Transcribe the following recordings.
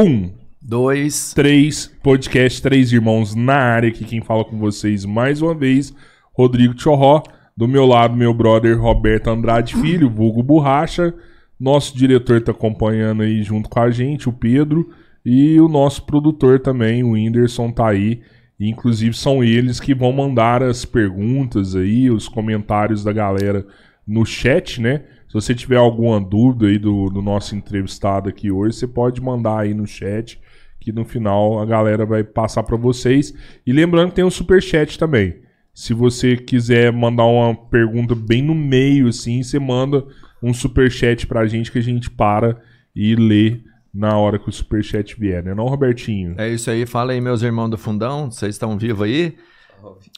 Um, Dois. três, podcast Três Irmãos na área. Aqui quem fala com vocês mais uma vez, Rodrigo Chorró. Do meu lado, meu brother Roberto Andrade Filho, vulgo Borracha. Nosso diretor tá acompanhando aí junto com a gente, o Pedro. E o nosso produtor também, o Whindersson, tá aí. E, inclusive são eles que vão mandar as perguntas aí, os comentários da galera no chat, né? Se você tiver alguma dúvida aí do, do nosso entrevistado aqui hoje, você pode mandar aí no chat, que no final a galera vai passar para vocês. E lembrando que tem o super chat também. Se você quiser mandar uma pergunta bem no meio, assim, você manda um super chat pra gente que a gente para e lê na hora que o super chat vier, né? Não, Robertinho? É isso aí. Fala aí, meus irmãos do fundão. Vocês estão vivos aí?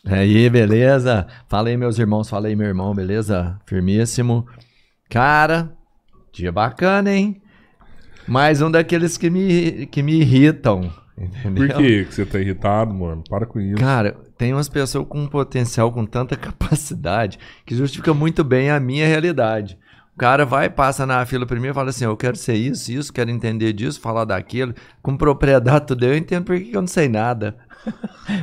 Aí, beleza? Fala aí, meus irmãos. Fala aí, meu irmão, beleza? Firmíssimo. Cara, dia bacana, hein? Mais um daqueles que me, que me irritam. Entendeu? Por que você tá irritado, mano? Para com isso. Cara, tem umas pessoas com um potencial, com tanta capacidade, que justifica muito bem a minha realidade. O cara vai, passa na fila primeiro e fala assim: Eu quero ser isso, isso, quero entender disso, falar daquilo. Com propriedade, tudo. Eu entendo por que que eu não sei nada.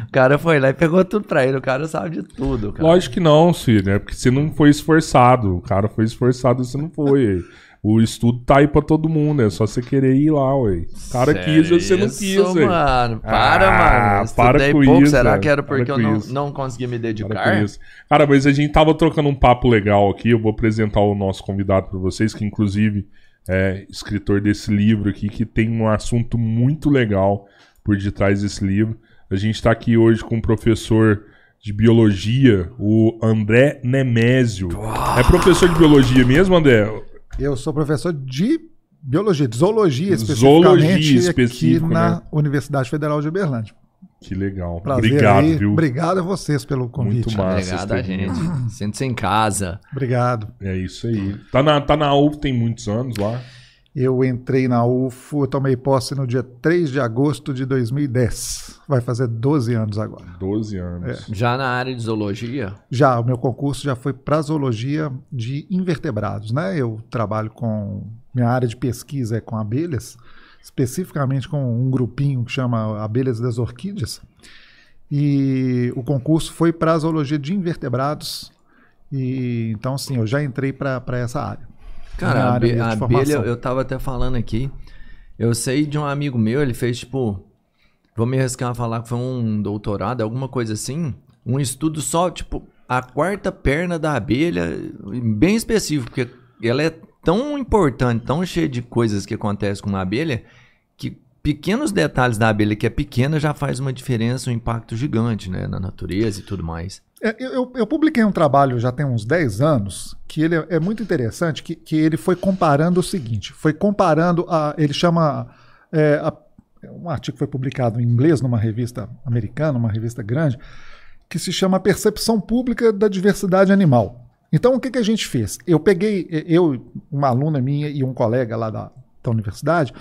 O cara foi lá e pegou tudo pra ele. O cara sabe de tudo. Cara. Lógico que não, Ciro, né? Porque você não foi esforçado. O cara foi esforçado e você não foi. O estudo tá aí pra todo mundo, é só você querer ir lá, ué. O cara quis, você não quis, ué. mano. Para, Ah, mano. Para com pouco. isso, Será velho. que era Para porque eu não, não consegui me Para dedicar? Cara, mas a gente tava trocando um papo legal aqui. Eu vou apresentar o nosso convidado pra vocês, que inclusive é escritor desse livro aqui, que tem um assunto muito legal por detrás desse livro. A gente tá aqui hoje com o professor de biologia, o André Nemésio. É professor de biologia mesmo, André? Eu sou professor de biologia, de zoologia Zoologia especificamente específico, aqui na né? Universidade Federal de Uberlândia. Que legal. Prazer Obrigado, aí. viu? Obrigado a vocês pelo convite. Muito massa. Obrigado a gente. Sinta-se em casa. Obrigado. É isso aí. Tá na, tá na UF tem muitos anos lá. Eu entrei na UFO, eu tomei posse no dia 3 de agosto de 2010. Vai fazer 12 anos agora. 12 anos. Já na área de zoologia, Já, o meu concurso já foi para zoologia de invertebrados, né? Eu trabalho com. Minha área de pesquisa é com abelhas, especificamente com um grupinho que chama Abelhas das Orquídeas. E o concurso foi para zoologia de invertebrados. E então, sim, eu já entrei para essa área. Cara, a, abe- a abelha, eu tava até falando aqui. Eu sei de um amigo meu, ele fez tipo. Vou me arriscar a falar que foi um doutorado, alguma coisa assim. Um estudo só, tipo, a quarta perna da abelha, bem específico, porque ela é tão importante, tão cheia de coisas que acontecem com uma abelha, que pequenos detalhes da abelha que é pequena já faz uma diferença, um impacto gigante, né, na natureza e tudo mais. É, eu, eu- eu publiquei um trabalho já tem uns 10 anos, que ele é, é muito interessante, que, que ele foi comparando o seguinte, foi comparando, a, ele chama, é, a- um artigo foi publicado em inglês numa revista americana, uma revista grande, que se chama Percepção Pública da Diversidade Animal. Então, o que, que a gente fez? Eu peguei, eu, uma aluna minha e um colega lá da, da universidade,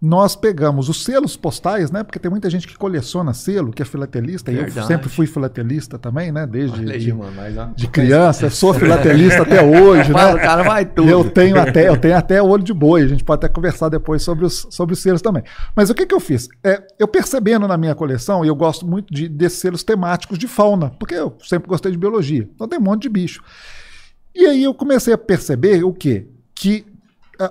nós pegamos os selos postais, né? Porque tem muita gente que coleciona selo, que é filatelista, e eu Verdade. sempre fui filatelista também, né? Desde aí, de, mano, mas, de criança, eu sou filatelista até hoje, Fala, o né? cara vai tudo. Eu tenho até, eu tenho até olho de boi, a gente pode até conversar depois sobre os, sobre os selos também. Mas o que, que eu fiz? É, eu percebendo na minha coleção, e eu gosto muito de, desses selos temáticos de fauna, porque eu sempre gostei de biologia, então tem um monte de bicho. E aí eu comecei a perceber o quê? Que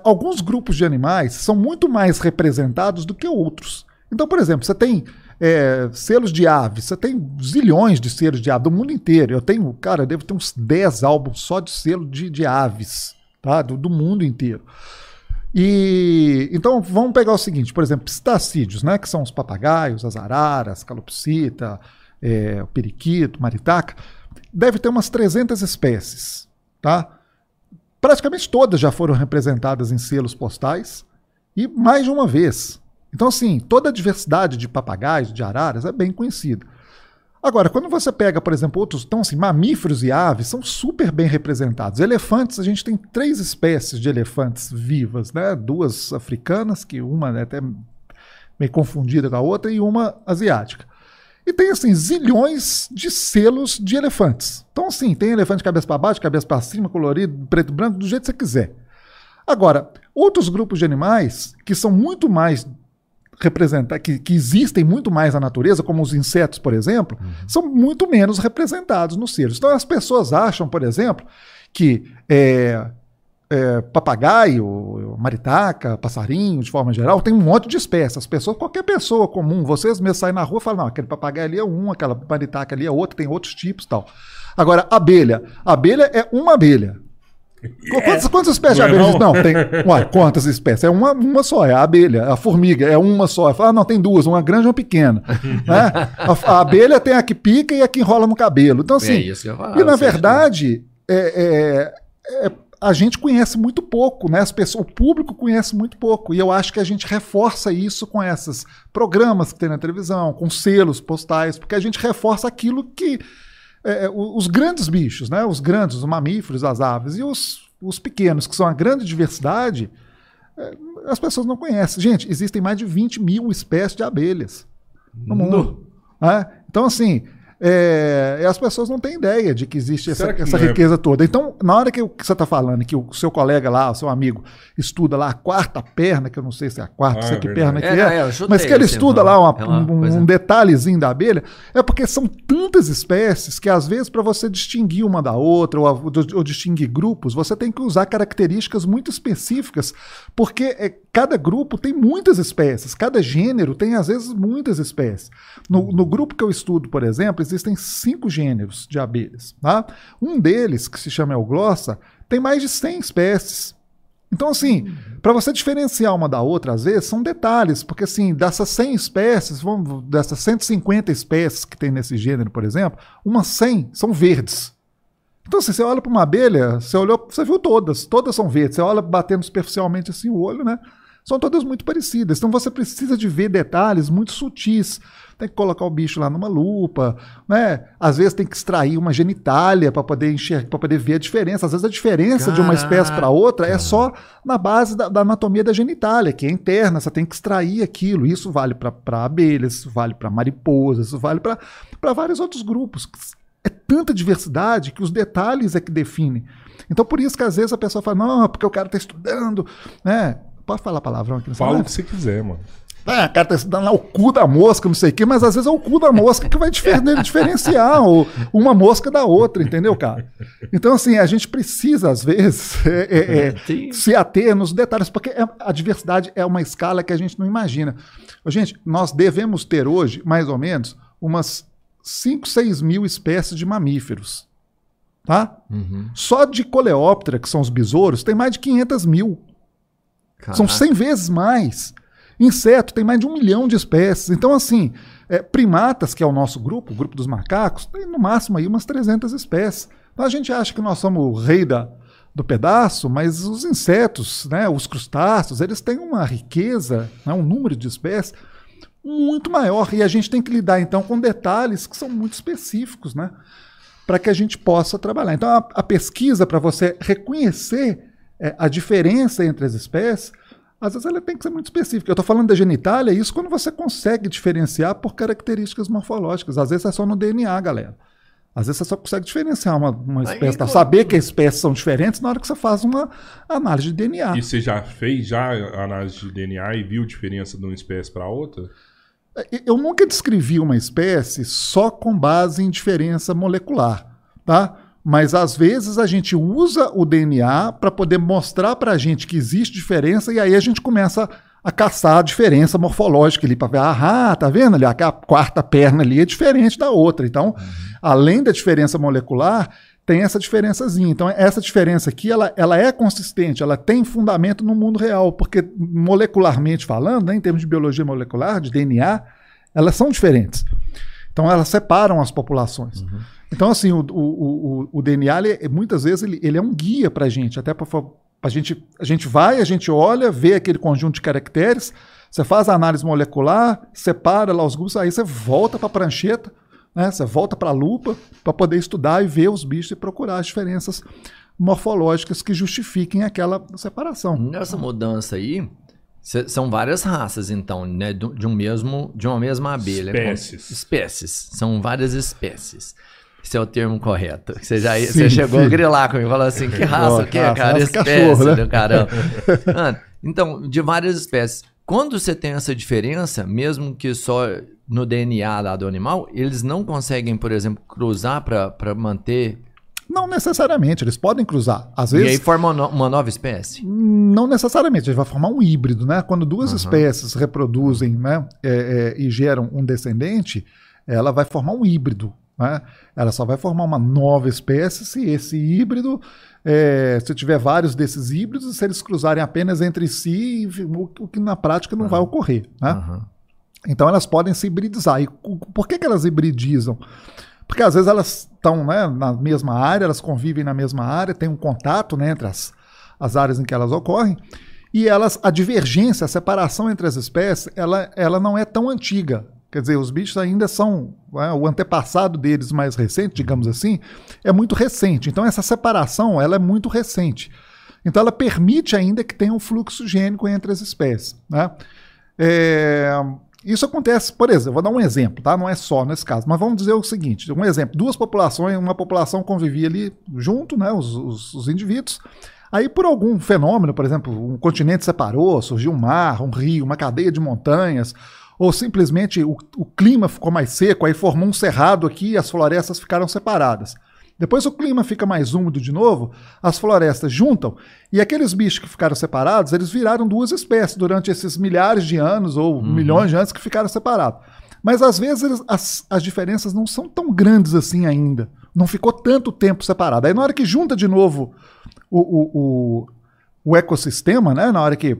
alguns grupos de animais são muito mais representados do que outros. Então, por exemplo, você tem é, selos de aves, você tem zilhões de selos de aves do mundo inteiro. Eu tenho, cara, eu devo ter uns 10 álbuns só de selo de, de aves, tá? Do, do mundo inteiro. E então vamos pegar o seguinte, por exemplo, pistacídeos, né? Que são os papagaios, as araras, calopsita, é, o periquito, maritaca. Deve ter umas 300 espécies, tá? Praticamente todas já foram representadas em selos postais e mais de uma vez. Então, assim, toda a diversidade de papagaios, de araras é bem conhecida. Agora, quando você pega, por exemplo, outros, então assim, mamíferos e aves são super bem representados. Elefantes, a gente tem três espécies de elefantes vivas, né? Duas africanas, que uma é até meio confundida com a outra, e uma asiática. E tem, assim, zilhões de selos de elefantes. Então, assim, tem elefante de cabeça para baixo, cabeça para cima, colorido, preto e branco, do jeito que você quiser. Agora, outros grupos de animais que são muito mais representar, que, que existem muito mais na natureza, como os insetos, por exemplo, são muito menos representados nos selos. Então as pessoas acham, por exemplo, que é, é, papagaio, maritaca, passarinho, de forma geral, tem um monte de espécies. As pessoas, qualquer pessoa comum, vocês mesmos saem na rua e falam, não, aquele papagaio ali é um, aquela maritaca ali é outro, tem outros tipos e tal. Agora, abelha. Abelha é uma abelha. Qu- Quantas, quantas espécies de Não é abelhas? não? Não, tem. Ué, quantas espécies? É uma, uma só, é a abelha. A formiga é uma só. Ah, não, tem duas, uma grande e uma pequena. né? a, a abelha tem a que pica e a que enrola no cabelo. Então, assim, é isso que eu falo. e na verdade, é- é- é- a gente conhece muito pouco, né? As pessoas, o público conhece muito pouco. E eu acho que a gente reforça isso com esses programas que tem na televisão, com selos postais, porque a gente reforça aquilo que. é, é, os grandes bichos, né? Os grandes, os mamíferos, as aves, e os, os pequenos, que são a grande diversidade, é, as pessoas não conhecem. Gente, existem mais de 20 mil espécies de abelhas no mundo. né? Então, assim, é, as pessoas não têm ideia de que existe essa, que essa é- riqueza toda. Então, na hora que, o- que você está falando, que o seu colega lá, o seu amigo, estuda lá a quarta perna, que eu não sei se é a quarta, Ah, sei que verdade. perna É, que é, é, mas que ele assim, estuda é lá uma- é um, um detalhezinho da abelha, é porque são tantas espécies que às vezes para você distinguir uma da outra ou ou distinguir grupos, você tem que usar características muito específicas, porque é, cada grupo tem muitas espécies, cada gênero tem às vezes muitas espécies. No, no grupo que eu estudo, por exemplo, existem cinco gêneros de abelhas. Tá? Um deles, que se chama Euglossa, tem mais de 100 espécies. Então, assim, para você diferenciar uma da outra, às vezes, são detalhes, porque, assim, dessas 100 espécies, vamos, dessas 150 espécies que tem nesse gênero, por exemplo, umas 100 são verdes. Então, assim, você olha para uma abelha, você olhou, você viu todas, todas são verdes. Você olha batendo superficialmente assim o olho, né? São todas muito parecidas. Então você precisa de ver detalhes muito sutis. Tem que colocar o bicho lá numa lupa, né? Às vezes tem que extrair uma genitália para poder enxergar, para poder ver a diferença. Às vezes a diferença de uma espécie para outra é só na base da, da anatomia da genitália, que é interna. Você tem que extrair aquilo. Isso vale para abelhas, isso vale para mariposas, isso vale para vários outros grupos é tanta diversidade que os detalhes é que definem. Então, por isso que às vezes a pessoa fala, não, porque o cara está estudando, né? Pode falar palavrão aqui no Fala o que você quiser, mano. Ah, o cara tá estudando lá o cu da mosca, não sei o quê, mas às vezes é o cu da mosca que vai difer- diferenciar uma mosca da outra, entendeu, cara? Então, assim, a gente precisa, às vezes, é, é, é, Sim. se ater nos detalhes, porque é- a diversidade é uma escala que a gente não imagina. Gente, nós devemos ter hoje, mais ou menos, umas 5, 6 mil espécies de mamíferos. Tá? Uhum. Só de coleóptera, que são os besouros, tem mais de 500 mil. São Caraca. 100 vezes mais. Inseto tem mais de um milhão de espécies. Então, assim, é, primatas, que é o nosso grupo, o grupo dos macacos, tem no máximo aí umas 300 espécies. Então a gente acha que nós somos o rei da, do pedaço, mas os insetos, né, os crustáceos, eles têm uma riqueza, né, um número de espécies muito maior. E a gente tem que lidar, então, com detalhes que são muito específicos, né? Para que a gente possa trabalhar. Então, a, a pesquisa, para você reconhecer é, a diferença entre as espécies, às vezes ela tem que ser muito específica. Eu estou falando da genitália, isso quando você consegue diferenciar por características morfológicas. Às vezes é só no DNA, galera. Às vezes você só consegue diferenciar uma, uma espécie, tá? saber que as espécies são diferentes na hora que você faz uma análise de DNA. E você já fez já a análise de DNA e viu diferença de uma espécie para outra? Eu nunca descrevi uma espécie só com base em diferença molecular, tá? Mas às vezes a gente usa o DNA para poder mostrar para a gente que existe diferença e aí a gente começa a caçar a diferença morfológica ali para ver, ah, tá vendo ali, a quarta perna ali é diferente da outra. Então, além da diferença molecular, tem essa diferençazinha. Então, essa diferença aqui, ela, ela é consistente, ela tem fundamento no mundo real, porque molecularmente falando, né, em termos de biologia molecular, de DNA, elas são diferentes. Então, elas separam as populações. Então, assim, o, o, o, o DNA, ele, muitas vezes, ele, ele é um guia para a gente, até para a gente, a gente vai, a gente olha, vê aquele conjunto de caracteres, você faz a análise molecular, separa lá os grupos, aí você volta para a prancheta, né? Você volta para a lupa para poder estudar e ver os bichos e procurar as diferenças morfológicas que justifiquem aquela separação. Nessa mudança aí, cê- são várias raças, então, né? De um mesmo, de uma mesma abelha. Espécies. Com- espécies. São várias espécies. Esse é o termo correto. Você já Sim, você chegou sim. a grilar comigo, falou assim, que raça, o que raça, cara? raça Espécie cachorro, né? do caramba. Ah, então, de várias espécies. Quando você tem essa diferença, mesmo que só no DNA lá do animal, eles não conseguem, por exemplo, cruzar para manter. Não necessariamente, eles podem cruzar. Às E aí vezes, forma uma no- uma nova espécie. não necessariamente, ele vai formar um híbrido, né? Quando duas Aham. espécies reproduzem né, é, é, e geram um descendente, ela vai formar um híbrido. Né? Ela só vai formar uma nova espécie se esse híbrido, é, se tiver vários desses híbridos, se eles cruzarem apenas entre si, o, que na prática não vai ocorrer. Né? Aham. Então elas podem se hibridizar. E por que, que elas hibridizam? Porque às vezes elas estão né, na mesma área, elas convivem na mesma área, tem um contato né, entre as, as áreas em que elas ocorrem, e elas, a divergência, a separação entre as espécies, ela, ela não é tão antiga. Quer dizer, os bichos ainda são. né, o antepassado deles mais recente, digamos assim, é muito recente. Então, essa separação ela é muito recente. Então, ela permite ainda que tenha um fluxo gênico entre as espécies. Né? É, isso acontece, por exemplo, vou dar um exemplo, tá? Não é só nesse caso, mas vamos dizer o seguinte: um exemplo, duas populações, uma população convivia ali junto, né? Os, os- os indivíduos. Aí, por algum fenômeno, por exemplo, um continente separou, surgiu um mar, um rio, uma cadeia de montanhas, ou simplesmente o, o clima ficou mais seco, aí formou um cerrado aqui e as florestas ficaram separadas. Depois o clima fica mais úmido de novo, as florestas juntam, e aqueles bichos que ficaram separados, eles viraram duas espécies durante esses milhares de anos ou milhões de anos que ficaram separados. Mas às vezes eles- as, as diferenças não são tão grandes assim ainda. Não ficou tanto tempo separado. Aí na hora que junta de novo o, o, o, o ecossistema, né? na hora que,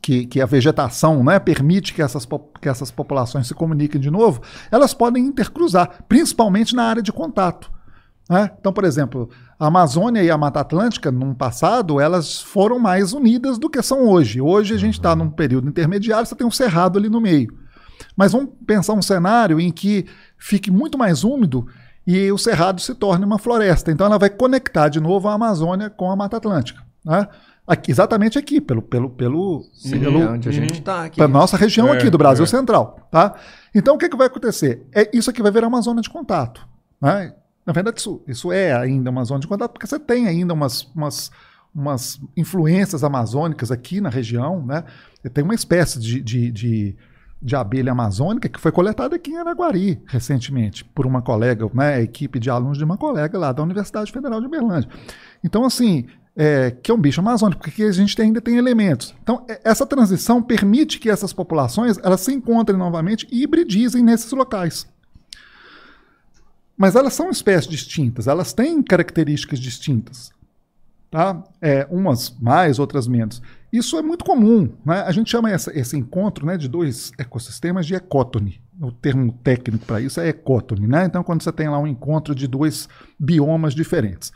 que, que a vegetação né, permite que essas, que essas populações se comuniquem de novo, elas podem intercruzar, principalmente na área de contato. né? Então, por exemplo, a Amazônia e a Mata Atlântica, num passado, elas foram mais unidas do que são hoje. Hoje a gente está num período intermediário, você tem um cerrado ali no meio. Mas vamos pensar um cenário em que fique muito mais úmido e o cerrado se torne uma floresta. Então ela vai conectar de novo a Amazônia com a Mata Atlântica. Né? Aqui, exatamente aqui, pelo, pelo, pelo, Sim, pelo, é onde a gente tá aqui. para nossa região É, aqui do Brasil é. Central, tá? Então o que, que vai acontecer? É isso aqui vai virar uma zona de contato, né? Na verdade isso, isso é ainda uma zona de contato porque você tem ainda umas, umas, umas influências amazônicas aqui na região, né? Tem uma espécie de, de, de, de abelha amazônica que foi coletada aqui em Araguari recentemente por uma colega, né? A equipe de alunos de uma colega lá da Universidade Federal de Berlândia. Então assim é, que é um bicho amazônico, porque a gente ainda tem elementos. Então, é- essa transição permite que essas populações elas se encontrem novamente e hibridizem nesses locais. Mas elas são espécies distintas, elas têm características distintas. Tá? É, umas mais, outras menos. Isso é muito comum. Né? A gente chama essa- esse encontro né, de dois ecossistemas de ecótone. O termo técnico para isso é ecótone. Né? Então, quando você tem lá um encontro de dois biomas diferentes.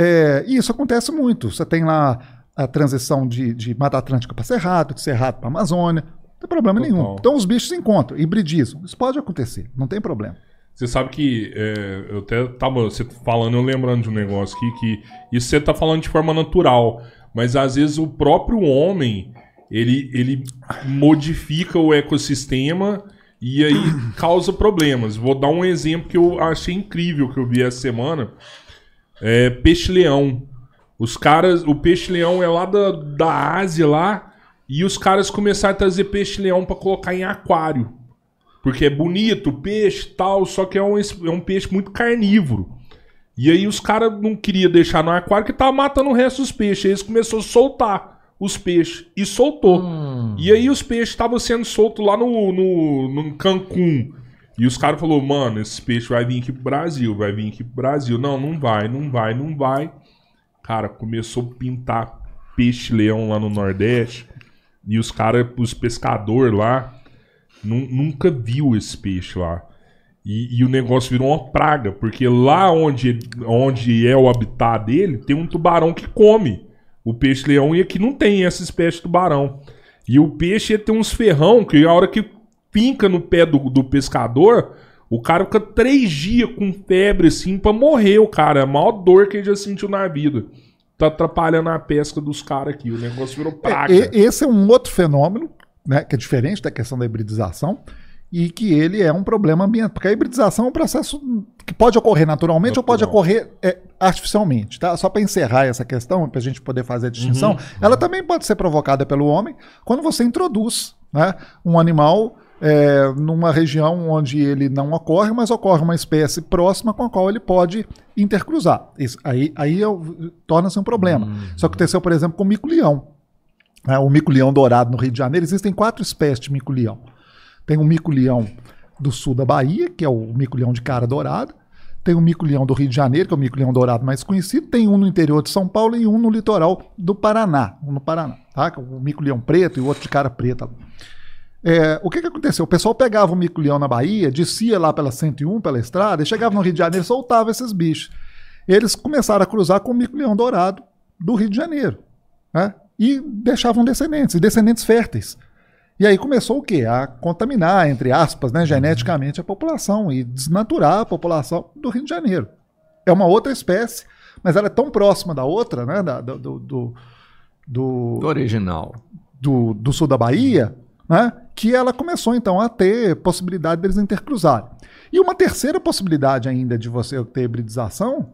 É, e isso acontece muito. Você tem lá a transição de, de Mata Atlântica para Cerrado, de Cerrado para Amazônia. Não tem problema Total. nenhum. Então os bichos se encontram, hibridizam. Isso pode acontecer, não tem problema. Você sabe que é, eu até tava você falando, eu lembrando de um negócio aqui, que isso você tá falando de forma natural, mas às vezes o próprio homem ele, ele modifica o ecossistema e aí causa problemas. Vou dar um exemplo que eu achei incrível que eu vi essa semana. É peixe-leão. Os caras, o peixe-leão é lá da, da Ásia lá, e os caras começaram a trazer peixe-leão pra colocar em aquário. Porque é bonito, peixe tal, só que é um, é um peixe muito carnívoro. E aí os caras não queriam deixar no aquário que tava matando o resto dos peixes. Aí eles começaram a soltar os peixes. E soltou. E aí os peixes estavam sendo soltos lá no, no, no Cancún. E os caras falaram, mano, esse peixe vai vir aqui pro Brasil, vai vir aqui pro Brasil. Não, não vai, não vai, não vai. Cara, começou a pintar peixe-leão lá no Nordeste. E os caras, os pescadores lá, nu- nunca viu esse peixe lá. E, e o negócio virou uma praga, porque lá onde, onde é o habitat dele, tem um tubarão que come o peixe-leão e aqui não tem essa espécie de tubarão. E o peixe tem uns ferrão que a hora que finca no pé do, do pescador, o cara fica três dias com febre assim pra morrer, o cara. É a maior dor que ele já sentiu na vida. Tá atrapalhando a pesca dos caras aqui. O negócio virou praga. É, esse é um outro fenômeno, né, que é diferente da questão da hibridização, e que ele é um problema ambiental. Porque a hibridização é um processo que pode ocorrer naturalmente Natural. ou pode ocorrer é, artificialmente. Tá? Só para encerrar essa questão, para a gente poder fazer a distinção, Uhum. ela também pode ser provocada pelo homem quando você introduz né, um animal é, numa região onde ele não ocorre, mas ocorre uma espécie próxima com a qual ele pode intercruzar. Isso, aí aí é torna-se um problema. Isso aconteceu, por exemplo, com o mico-leão. né, o mico-leão dourado no Rio de Janeiro. Existem quatro espécies de mico-leão. Tem o mico-leão do sul da Bahia, que é o mico-leão de cara dourada. Tem o mico-leão do Rio de Janeiro, que é o mico-leão dourado mais conhecido. Tem um no interior de São Paulo e um no litoral do Paraná. Um no Paraná, tá? É O mico-leão preto e o outro de cara preta. É, o que, que aconteceu? O pessoal pegava o mico-leão na Bahia, descia lá pela 101, pela estrada, e chegava no Rio de Janeiro e soltava esses bichos. Eles começaram a cruzar com o mico-leão dourado do Rio de Janeiro. né? E deixavam descendentes, e descendentes férteis. E aí começou o quê? A contaminar, entre aspas, né, geneticamente a população e desnaturar a população do Rio de Janeiro. É uma outra espécie, mas ela é tão próxima da outra, né, da- do, do, do, do- original. do, do sul da Bahia, né, que ela começou então a ter possibilidade deles intercruzarem. E uma terceira possibilidade ainda de você ter hibridização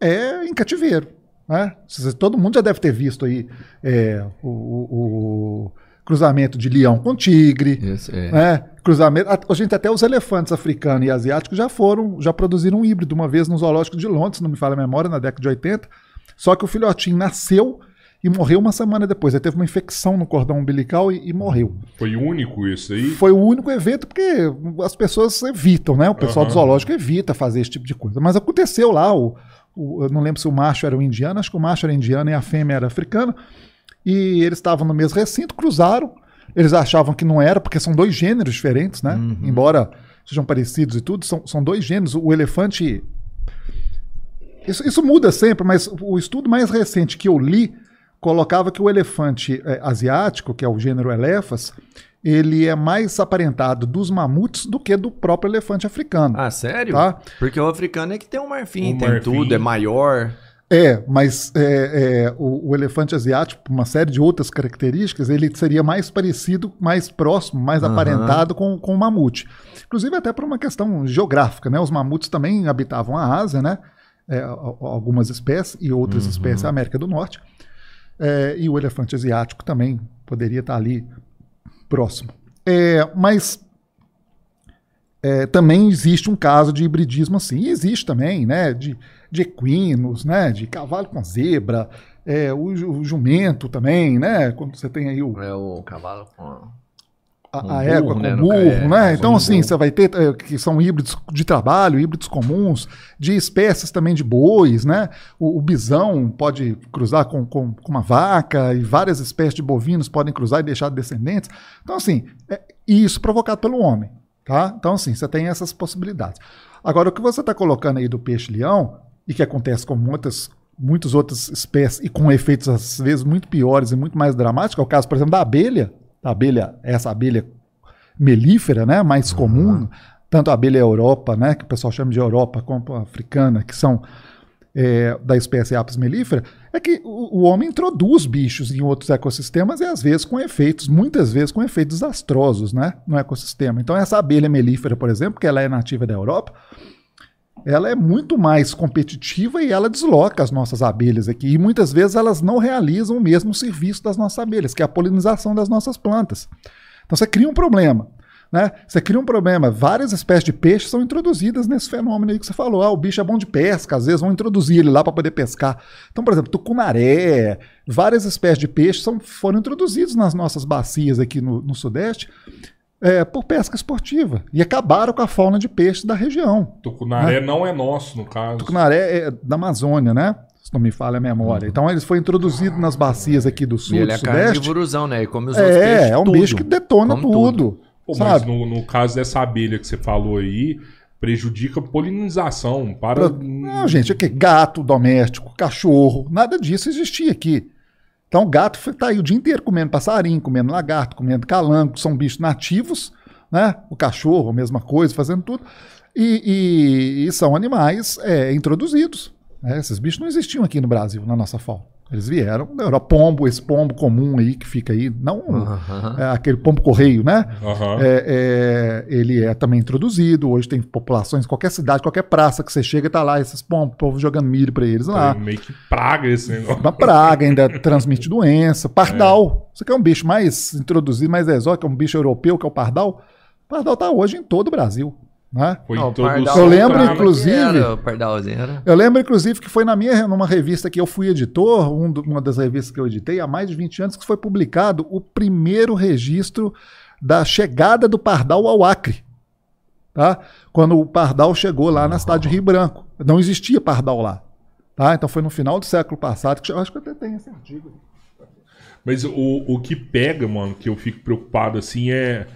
é em cativeiro. Né? Todo mundo já deve ter visto aí é, o, o- cruzamento de leão com tigre, Esse, é. né? Cruzamento. A, gente, até os elefantes africanos e asiáticos já foram, já produziram um híbrido uma vez no zoológico de Londres, se não me falha a memória, na década de 80. Só que o filhotinho nasceu e morreu uma semana depois. Ele teve uma infecção no cordão umbilical e, e morreu. Foi único isso aí? Foi o único evento porque as pessoas evitam, né? O pessoal do Aham. zoológico evita fazer esse tipo de coisa. Mas aconteceu lá, o, o- eu não lembro se o macho era o indiano, acho que o macho era indiano e a fêmea era africana. E eles estavam no mesmo recinto, cruzaram. Eles achavam que não era, porque são dois gêneros diferentes, né? Embora sejam parecidos e tudo, são, são dois gêneros. O elefante. Isso, isso muda sempre, mas o estudo mais recente que eu li colocava que o elefante eh, asiático, que é o gênero Elephas, ele é mais aparentado dos mamutes do que do próprio elefante africano. Ah, sério? Tá. Porque o africano é que tem um marfim, O tem marfim. tudo, é maior. É, mas é, é, o, o elefante asiático, por uma série de outras características, ele seria mais parecido, mais próximo, mais Aham. aparentado com, com o mamute. Inclusive até por uma questão geográfica, né? Os mamutes também habitavam a Ásia, né? É, algumas espécies e outras espécies a América do Norte. É, e o elefante asiático também poderia estar ali próximo. É, mas é, também existe um caso de hibridismo assim. E existe também, né? De, de equinos, né? De cavalo com zebra, é, o, o jumento também, né? Quando você tem aí o, É o cavalo com. A, égua com né, burro, é, né? Então, assim, burro. você vai ter é, que são híbridos de trabalho, híbridos comuns, de espécies também de bois, né? O, o bisão pode cruzar com, com, com uma vaca e várias espécies de bovinos podem cruzar e deixar descendentes. Então, assim, é, isso provocado pelo homem, tá? Então, assim, você tem essas possibilidades. Agora, o que você está colocando aí do peixe-leão, e que acontece com muitas muitas outras espécies e com efeitos às vezes muito piores e muito mais dramáticos, é o caso, por exemplo, da abelha, a abelha, essa abelha melífera, né, mais comum, tanto a abelha Europa, né, que o pessoal chama de Europa, como a africana, que são é, da espécie Apis mellifera, é que o, o homem introduz bichos em outros ecossistemas e às vezes com efeitos, muitas vezes com efeitos desastrosos, né, no ecossistema. Então essa abelha melífera, por exemplo, que ela é nativa da Europa, ela é muito mais competitiva e ela desloca as nossas abelhas aqui. E muitas vezes elas não realizam o mesmo serviço das nossas abelhas, que é a polinização das nossas plantas. Então você cria um problema. Né? Você cria um problema. Várias espécies de peixes são introduzidas nesse fenômeno aí que você falou. Ah, o bicho é bom de pesca, às vezes vão introduzir ele lá para poder pescar. Então, por exemplo, tucunaré, várias espécies de peixes são, foram introduzidos nas nossas bacias aqui no, no Sudeste é, por pesca esportiva. E acabaram com a fauna de peixes da região. Tucunaré não é nosso, no caso. Tucunaré é da Amazônia, né? Se não me falha a memória. Então eles foi introduzido nas bacias aqui do sul, E ele do é sudeste. carnivoruzão, né? E come os outros É, peixes. é um tudo. bicho que detona Come tudo. Pô, mas no, no caso dessa abelha que você falou aí, prejudica a polinização. Para. Não, gente, o que? Gato doméstico, cachorro, nada disso existia aqui. Então o gato foi- tá aí o dia inteiro comendo passarinho, comendo lagarto, comendo calango, são bichos nativos, né? O cachorro, a mesma coisa, fazendo tudo. E, e- e são animais é, introduzidos. né? Esses bichos não existiam aqui no Brasil, na nossa fauna. Eles vieram da Europa. Pombo, esse pombo comum aí que fica aí, não é, aquele pombo correio, né? É, é, ele é também introduzido. Hoje tem populações, qualquer cidade, qualquer praça que você chega, tá lá esses pombos, o povo jogando milho pra eles lá. É meio que praga esse negócio. Uma praga, ainda transmite doença. Pardal. Você quer um bicho mais introduzido, mais exótico, é um bicho europeu, que é o pardal? O pardal tá hoje em todo o Brasil. Né? Foi Ó, o introdução. Pardal Eu lembro, inclusive- Era, Pardalzinho. Eu lembro, inclusive, que foi na minha, numa revista que eu fui editor, um do- uma das revistas que eu editei, há mais de 20 anos, que foi publicado o primeiro registro da chegada do Pardal ao Acre. Tá? Quando o Pardal chegou lá na cidade de Rio Branco. Não existia Pardal lá. Tá? Então foi no final do século passado, que eu acho que eu até tenho esse artigo. Mas o, o que pega, mano, que eu fico preocupado assim é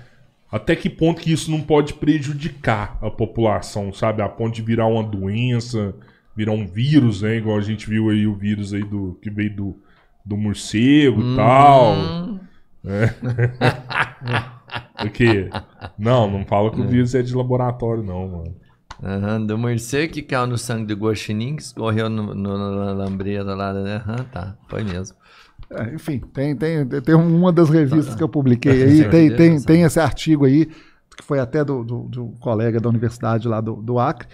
até que ponto que isso não pode prejudicar a população, sabe? A ponto de virar uma doença, virar um vírus, né? Igual a gente viu aí o vírus aí do que veio do, do morcego e tal. Hum, O quê? Não, não fala que o vírus é de laboratório, não, mano. aham, do morcego que caiu no sangue do guaxinim, que escorreu no, no, na lambreta lá, né? Aham, tá, foi mesmo. É, enfim, tem, tem, tem uma das revistas que eu publiquei aí, tem, tem, tem esse artigo aí, que foi até do, do, do colega da universidade lá do, do Acre,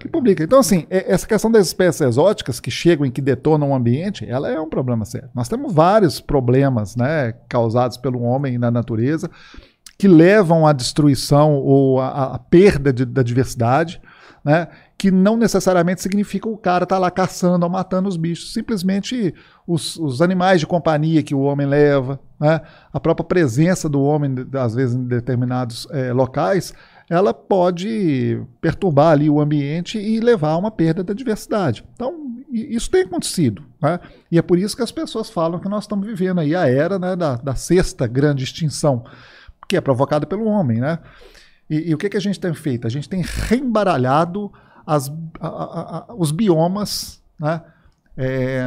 que publica. Então, assim, é- essa questão das espécies exóticas que chegam e que detonam o ambiente, ela é um problema sério. Nós temos vários problemas né, causados pelo homem na natureza que levam à destruição ou à, à perda de- da diversidade, né, que não necessariamente significa o cara estar lá caçando ou matando os bichos. Simplesmente os, os animais de companhia que o homem leva, né, a própria presença do homem, às vezes, em determinados eh, locais, ela pode perturbar ali o ambiente e levar a uma perda da diversidade. Então, isso tem acontecido. Né? E é por isso que as pessoas falam que nós estamos vivendo aí a era né, da, da sexta grande extinção, que é provocada pelo homem. Né? E, e o que, que a gente tem feito? A gente tem reembaralhado as- a- a- a- os biomas né, é,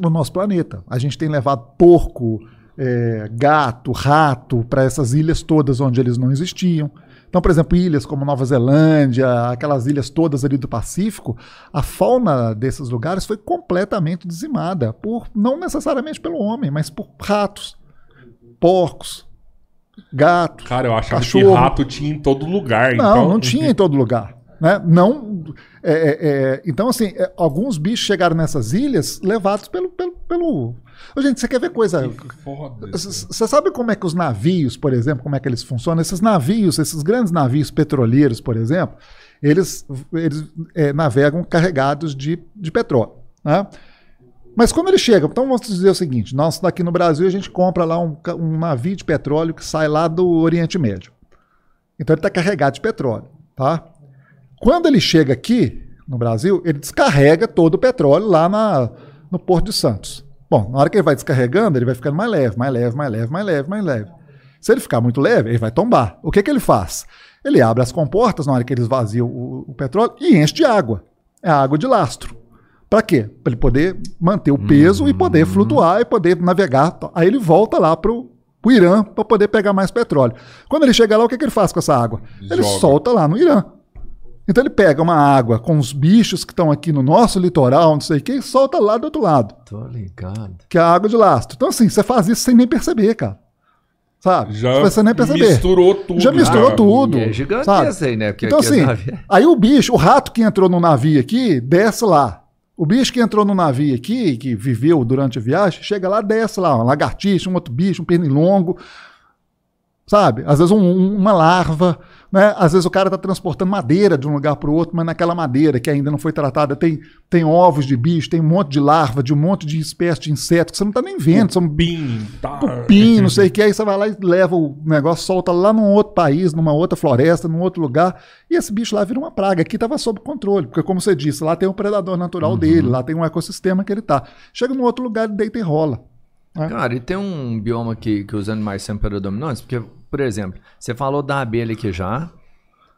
no nosso planeta. A gente tem levado porco, é, gato, rato para essas ilhas todas onde eles não existiam. Então, por exemplo, ilhas como Nova Zelândia, aquelas ilhas todas ali do Pacífico, a fauna desses lugares foi completamente dizimada, por não necessariamente pelo homem, mas por ratos, porcos, gatos. Cara, eu achava que Cachorro. rato tinha em todo lugar. Não, então... não tinha em todo lugar. Né? Não, é, é, é, então, assim, é, alguns bichos chegaram nessas ilhas levados pelo. pelo, pelo... Gente, você quer ver coisa. Que. Você sabe como é que os navios, por exemplo, como é que eles funcionam? Esses navios, esses grandes navios petroleiros, por exemplo, eles, eles é, navegam carregados de, de petróleo. Né? Mas quando eles chegam, então vamos dizer o seguinte: nós daqui no Brasil a gente compra lá um, um navio de petróleo que sai lá do Oriente Médio. Então ele está carregado de petróleo, tá? Quando ele chega aqui no Brasil, ele descarrega todo o petróleo lá na, no Porto de Santos. Bom, na hora que ele vai descarregando, ele vai ficando mais leve, mais leve, mais leve, mais leve, mais leve. Se ele ficar muito leve, ele vai tombar. O que, que ele faz? Ele abre as comportas na hora que eles vaziam o, o petróleo e enche de água. É água de lastro. Para quê? Para ele poder manter o peso e poder flutuar e poder navegar. Aí ele volta lá pro, pro Irã para poder pegar mais petróleo. Quando ele chega lá, o que, que ele faz com essa água? Ele Joga. solta lá no Irã. Então ele pega uma água com os bichos que estão aqui no nosso litoral, não sei o que, e solta lá do outro lado, Tô ligado. que é a água de lastro. Então, assim, você faz isso sem nem perceber, cara. Sabe? Já Você nem perceber. misturou tudo. Já misturou cara. tudo. É gigante sabe? esse aí, né? Porque então, aqui assim, é aí o bicho, o rato que entrou no navio aqui, desce lá. O bicho que entrou no navio aqui, que viveu durante a viagem, chega lá, desce lá, uma lagartixa, um outro bicho, um pernilongo, sabe? Às vezes um- um- uma larva, né? Às vezes o cara está transportando madeira de um lugar para o outro, mas naquela madeira que ainda não foi tratada tem, tem ovos de bicho, tem um monte de larva, de um monte de espécie de inseto que você não está nem vendo, são Pim, tá. cupim, não sei o que, aí você vai lá e leva o negócio, solta lá num outro país, numa outra floresta, num outro lugar, e esse bicho lá vira uma praga. Aqui estava sob controle, porque como você disse, lá tem um predador natural dele, lá tem um ecossistema que ele tá. Chega num outro lugar, ele deita e rola. Cara, e tem um bioma que, que os animais são predominantes, porque, por exemplo, você falou da abelha aqui já,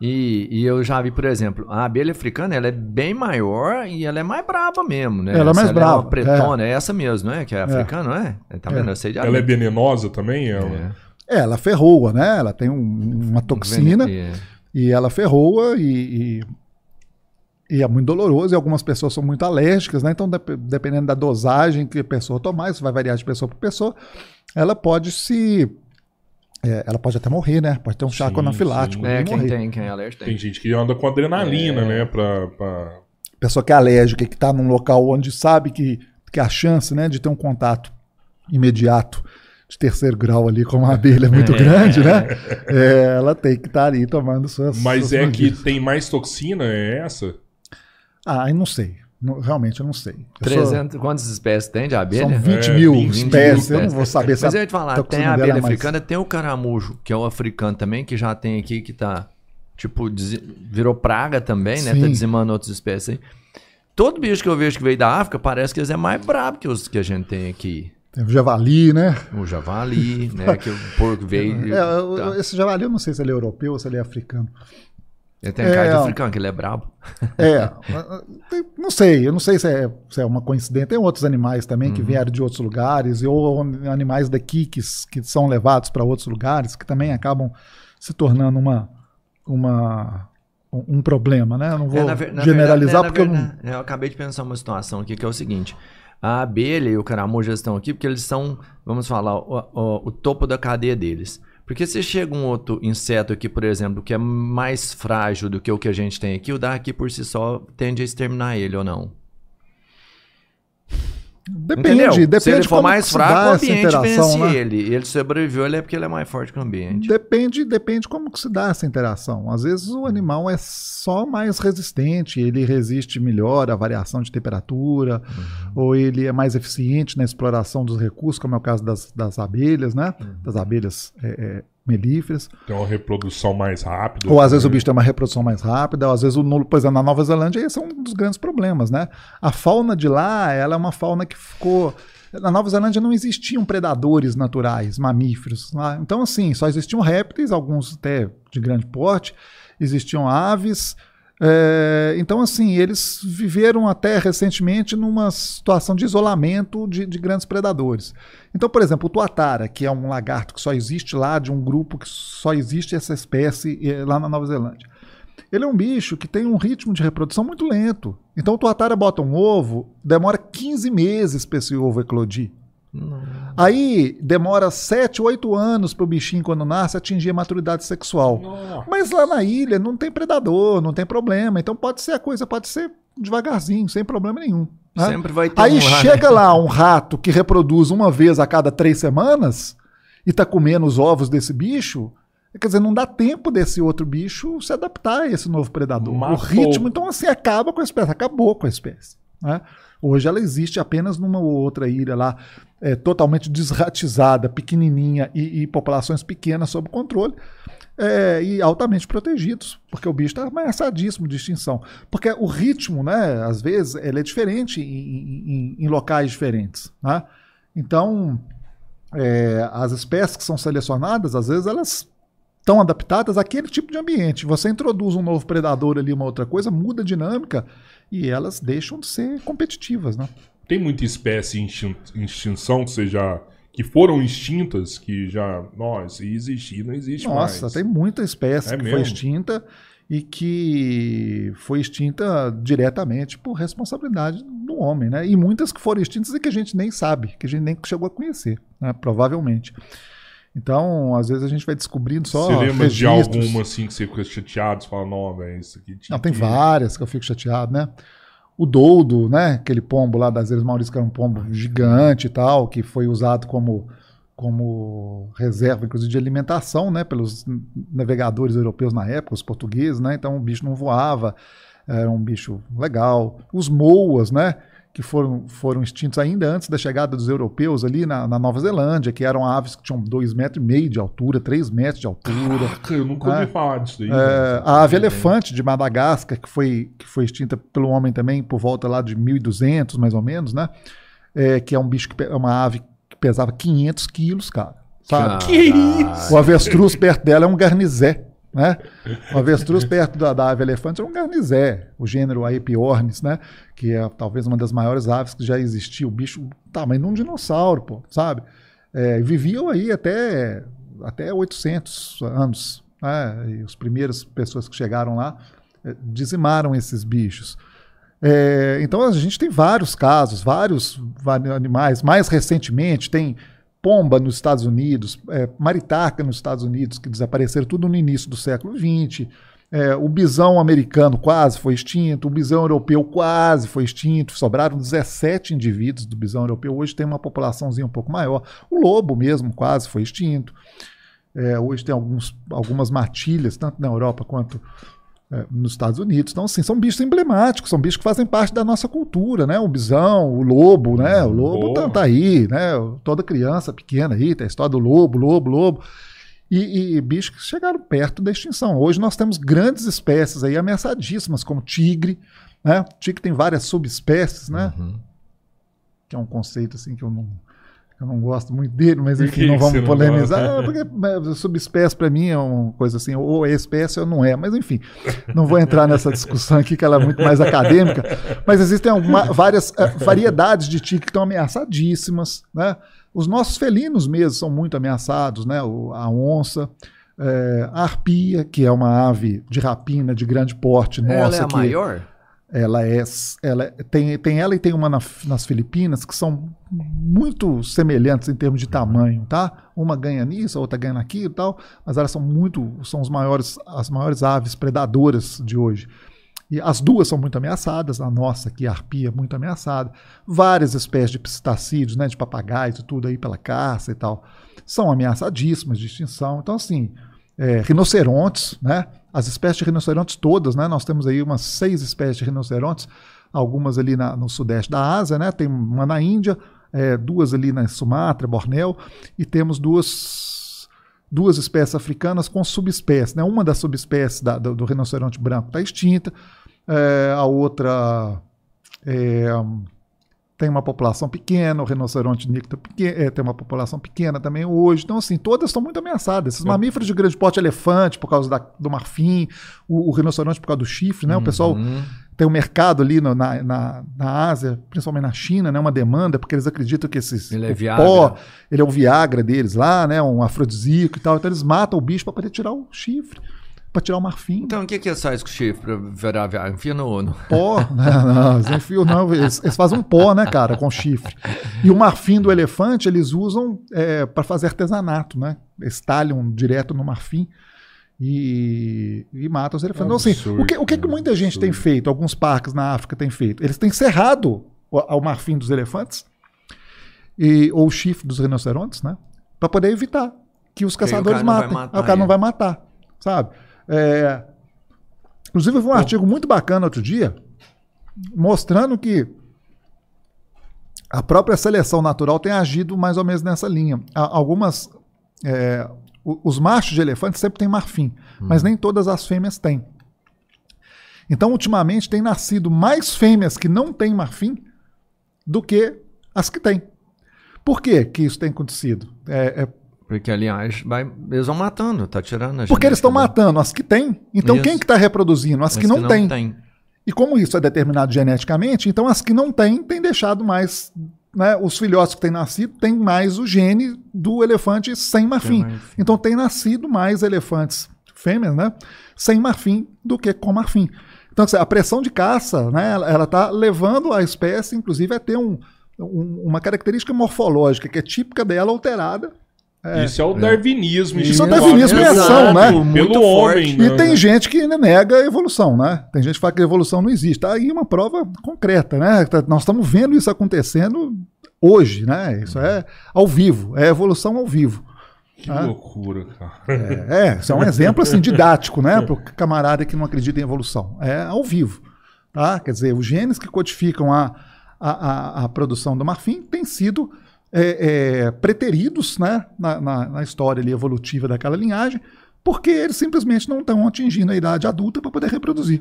e, e eu já vi, por exemplo, a abelha africana, ela é bem maior e ela é mais braba mesmo, né? Ela é mais Essa, brava, uma pretona, é. essa mesmo, não é? Que é africana, não é? Tá vendo? Eu sei de Ela é venenosa também? Ela? É. É, ela ferroa, né? Ela tem um- uma toxina É. e ela ferroa e, e E é muito doloroso e algumas pessoas são muito alérgicas, né? Então, dep- dependendo da dosagem que a pessoa tomar, isso vai variar de pessoa para pessoa, ela pode se. É, ela pode até morrer, né? Pode ter um chaco anafilático. sim. É, quem morrer. tem, quem é alérgico Tem tem. gente que anda com adrenalina, É. né? Pra, pra- Pessoa que é alérgica, que está num local onde sabe que, que a chance né, de ter um contato imediato de terceiro grau ali com uma abelha é muito grande, né? É, ela tem que estar ali tomando suas. Mas suas é que tem mais toxina, é essa? Ah, eu não sei. Não- realmente eu não sei. Eu sou- 300, quantas espécies tem de abelha? São 20 É, mil 20 mil espécies. Eu não vou saber Mas a eu ia te falar, tem a dela abelha mais- africana, tem o caramujo, que é o africano também, que já tem aqui, que tá, tipo, virou praga também, né? Tá dizimando outras espécies aí. Todo bicho que eu vejo que veio da África, parece que eles é mais brabo que os que a gente tem aqui. Tem o javali, né? O javali, né? Que o porco veio. É, tá. Esse javali eu não sei se ele é europeu ou se ele é africano. Ele tem é, cara de ó. africano, que ele é brabo. É, não sei, eu não sei se é, se é uma coincidência. Tem outros animais também Uhum. que vieram de outros lugares, ou animais daqui que, que são levados para outros lugares, que também acabam se tornando uma, uma, um problema, né? Eu não vou É, ver- generalizar verdade- é, porque eu na não. verdade, eu acabei de pensar uma situação aqui que é o seguinte: a abelha e o caramujo estão aqui porque eles são, vamos falar, o, o- o topo da cadeia deles. Porque se chega um outro inseto aqui, por exemplo, que é mais frágil do que o que a gente tem aqui, o daqui por si só tende a exterminar ele ou não. Depende, Entendeu? depende se ele for como mais fraco, o essa ambiente interação, vence né? ele. E ele sobreviveu, ele é porque ele é mais forte que o ambiente. Depende, depende como que se dá essa interação. Às vezes o animal é só mais resistente, ele resiste melhor à variação de temperatura, ou ele é mais eficiente na exploração dos recursos, como é o caso das, das abelhas, né? Das abelhas é, é, melíferas. Tem uma reprodução mais rápida. Ou às vezes o também. bicho tem uma reprodução mais rápida, ou às vezes o nulo, por exemplo, na Nova Zelândia, esse é um dos grandes problemas, né? A fauna de lá, ela é uma fauna que ficou. Na Nova Zelândia não existiam predadores naturais, mamíferos. lá. Então, assim, só existiam répteis, alguns até de grande porte, existiam aves. É, então, assim, eles viveram até recentemente numa situação de isolamento de, de grandes predadores. Então, por exemplo, o tuatara, que é um lagarto que só existe lá, de um grupo que só existe essa espécie eh, lá na Nova Zelândia. Ele é um bicho que tem um ritmo de reprodução muito lento. Então, o tuatara bota um ovo, demora 15 meses para esse ovo eclodir. Aí demora 7, 8 anos para o bichinho, quando nasce, atingir a maturidade sexual. Nossa. Mas lá na ilha não tem predador, não tem problema. Então pode ser a coisa, pode ser devagarzinho, sem problema nenhum. né? Sempre vai ter Aí um chega lá um rato que reproduz uma vez a cada três semanas e tá comendo os ovos desse bicho. Quer dizer, não dá tempo desse outro bicho se adaptar a esse novo predador. Matou. O ritmo, então, assim, acaba com a espécie, acabou com a espécie. né? Hoje ela existe apenas numa ou outra ilha lá, é, totalmente desratizada, pequenininha e, e populações pequenas sob controle. é, e altamente protegidos, porque o bicho está ameaçadíssimo de extinção. Porque o ritmo, né, às vezes, ele é diferente em, em- em locais diferentes. Né? Então, é, as espécies que são selecionadas, às vezes, elas estão adaptadas àquele tipo de ambiente. Você introduz um novo predador ali, uma outra coisa, muda a dinâmica e elas deixam de ser competitivas. Né? Tem muita espécie em extin- em extinção que você já. que foram extintas, que já. Nossa, existir, não existe Nossa, mais. tem muita espécie É que mesmo? foi extinta e que foi extinta diretamente por responsabilidade do homem, né? E muitas que foram extintas e que a gente nem sabe, que a gente nem chegou a conhecer, né? provavelmente. Então, às vezes a gente vai descobrindo só Você lembra de registros. alguma assim que você fica chateado? Você fala, não, velho, isso aqui tinha Não, tem várias que eu fico chateado, né? O Doudo, né? Aquele pombo lá das Ilhas Maurício, que era um pombo gigante e tal, que foi usado como, como reserva, inclusive, de alimentação, né? Pelos navegadores europeus na época, os portugueses, né? Então o bicho não voava, era um bicho legal. Os moas, né? Que foram, foram extintos ainda antes da chegada dos europeus ali na, na Nova Zelândia, que eram aves que tinham dois metros e meio de altura, três metros de altura. Caraca, eu nunca ouvi É. falar disso daí. É, velho. a ave elefante de Madagascar, que foi, que foi extinta pelo homem também por volta lá de 1200, mais ou menos, né? É, que é um bicho que é uma ave que pesava 500 quilos, cara. Sabe? Que isso? O avestruz perto dela é um garnizé, né? O avestruz perto da, da ave elefante é um garnizé, o gênero Aepiornis, né? Que é talvez uma das maiores aves que já existiu. O bicho tamanho de um dinossauro, pô, sabe? É, viviam aí até, até 800 anos, né? E as primeiras pessoas que chegaram lá eh, dizimaram esses bichos. É, então a gente tem vários casos, vários, vários animais. Mais recentemente tem pomba nos Estados Unidos, é, maritaca nos Estados Unidos, que desapareceram tudo no início do século XX. É, o bisão americano quase foi extinto, o bisão europeu quase foi extinto, sobraram 17 indivíduos do bisão europeu. Hoje tem uma populaçãozinha um pouco maior. O lobo mesmo quase foi extinto. É, hoje tem alguns, algumas matilhas, tanto na Europa quanto é, nos Estados Unidos. Então, assim, são bichos emblemáticos, são bichos que fazem parte da nossa cultura, né? O bisão, o lobo, né? O lobo tá, tá, aí, né? Toda criança pequena aí, tem a história do lobo, lobo, lobo. E, e, bichos que chegaram perto da extinção. Hoje nós temos grandes espécies aí ameaçadíssimas, como tigre, né? O tigre tem várias subespécies, né? Uhum. Que é um conceito assim que eu não eu não gosto muito dele, mas enfim, não vamos polemizar. Não porque subespécie para mim é uma coisa assim, ou é espécie ou não é. Mas enfim, não vou entrar nessa discussão aqui, que ela é muito mais acadêmica. Mas existem alguma, várias uh, variedades de tigre que estão ameaçadíssimas. Né? Os nossos felinos mesmo são muito ameaçados, né? O, a onça. É, a arpia, que é uma ave de rapina de grande porte nossa. Ela é a que, maior? Ela é, ela tem, tem ela e tem uma na, nas Filipinas que são muito semelhantes em termos de tamanho, tá? Uma ganha nisso, a outra ganha naquilo e tal, mas elas são muito, são os maiores, as maiores aves predadoras de hoje. E as duas são muito ameaçadas, a nossa aqui, a arpia, muito ameaçada. Várias espécies de psitacídeos, né, de papagaios e tudo aí pela caça e tal, são ameaçadíssimas de extinção. Então, assim, é, rinocerontes, né? As espécies de rinocerontes todas, né? Nós temos aí umas seis espécies de rinocerontes, algumas ali na, no sudeste da Ásia, né? Tem uma na Índia, é, duas ali na Sumatra, Bornéu, e temos duas, duas espécies africanas com subespécies, né? Uma das subespécies da, do, do, rinoceronte branco está extinta, é, a outra é, tem uma população pequena, o rinoceronte nicto é, tem uma população pequena também hoje. Então, assim, todas estão muito ameaçadas. Esses é. mamíferos de grande porte, elefante por causa da, do marfim, o, o, rinoceronte por causa do chifre, né? Uhum. O pessoal tem um mercado ali no, na, na, na, Ásia, principalmente na China, né? Uma demanda, porque eles acreditam que esses ele é pó, ele é o Viagra deles lá, né? Um afrodisíaco e tal. Então eles matam o bicho para poder tirar o chifre para tirar o marfim. Então, o que, que eles fazem com chifre para virar viagem? Enfia no... no... Pó? Não, não, eles enfiam, não. Eles, eles, fazem um pó, né, cara, com chifre. E o marfim do elefante eles usam é, para fazer artesanato, né? Eles talham direto no marfim e, e matam os elefantes. É então, assim, o que, o que, que muita gente tem feito, alguns parques na África têm feito? Eles têm cerrado o, o marfim dos elefantes e, ou o chifre dos rinocerontes, né? Para poder evitar que os caçadores matem. Matar, o cara não vai matar, sabe? É, inclusive, vi um artigo muito bacana outro dia, mostrando que a própria seleção natural tem agido mais ou menos nessa linha. Algumas. É, os machos de elefante sempre têm marfim, hum. mas nem todas as fêmeas têm. Então, ultimamente, tem nascido mais fêmeas que não têm marfim do que as que têm. Por que, que isso tem acontecido? É, é porque, aliás, vai, eles vão matando, tá tirando a Porque eles estão matando as que têm. Então, isso. quem que está reproduzindo? As, as que não, que não têm. Tem. E como isso é determinado geneticamente, então as que não têm, têm deixado mais. Né, os filhotes que têm nascido têm mais o gene do elefante sem marfim. Então, tem nascido mais elefantes fêmeas, né? Sem marfim do que com marfim. Então, assim, a pressão de caça, né, ela está levando a espécie, inclusive, a ter um, um, uma característica morfológica que é típica dela alterada é. Isso é o darwinismo. Isso é o darwinismo em ação, né? Pelo homem. Né? E tem gente que nega a evolução, né? Tem gente que fala que a evolução não existe. Tá aí uma prova concreta, né? Tá, nós estamos vendo isso acontecendo hoje, né? Isso é ao vivo, é evolução ao vivo. Que ah. loucura, cara. É, é, isso é um exemplo assim didático, né? Para o camarada que não acredita em evolução. É ao vivo. Tá? Quer dizer, os genes que codificam a, a, a, a produção do marfim têm sido é, é, preteridos né, na, na, na, história ali, evolutiva daquela linhagem, porque eles simplesmente não estão atingindo a idade adulta para poder reproduzir.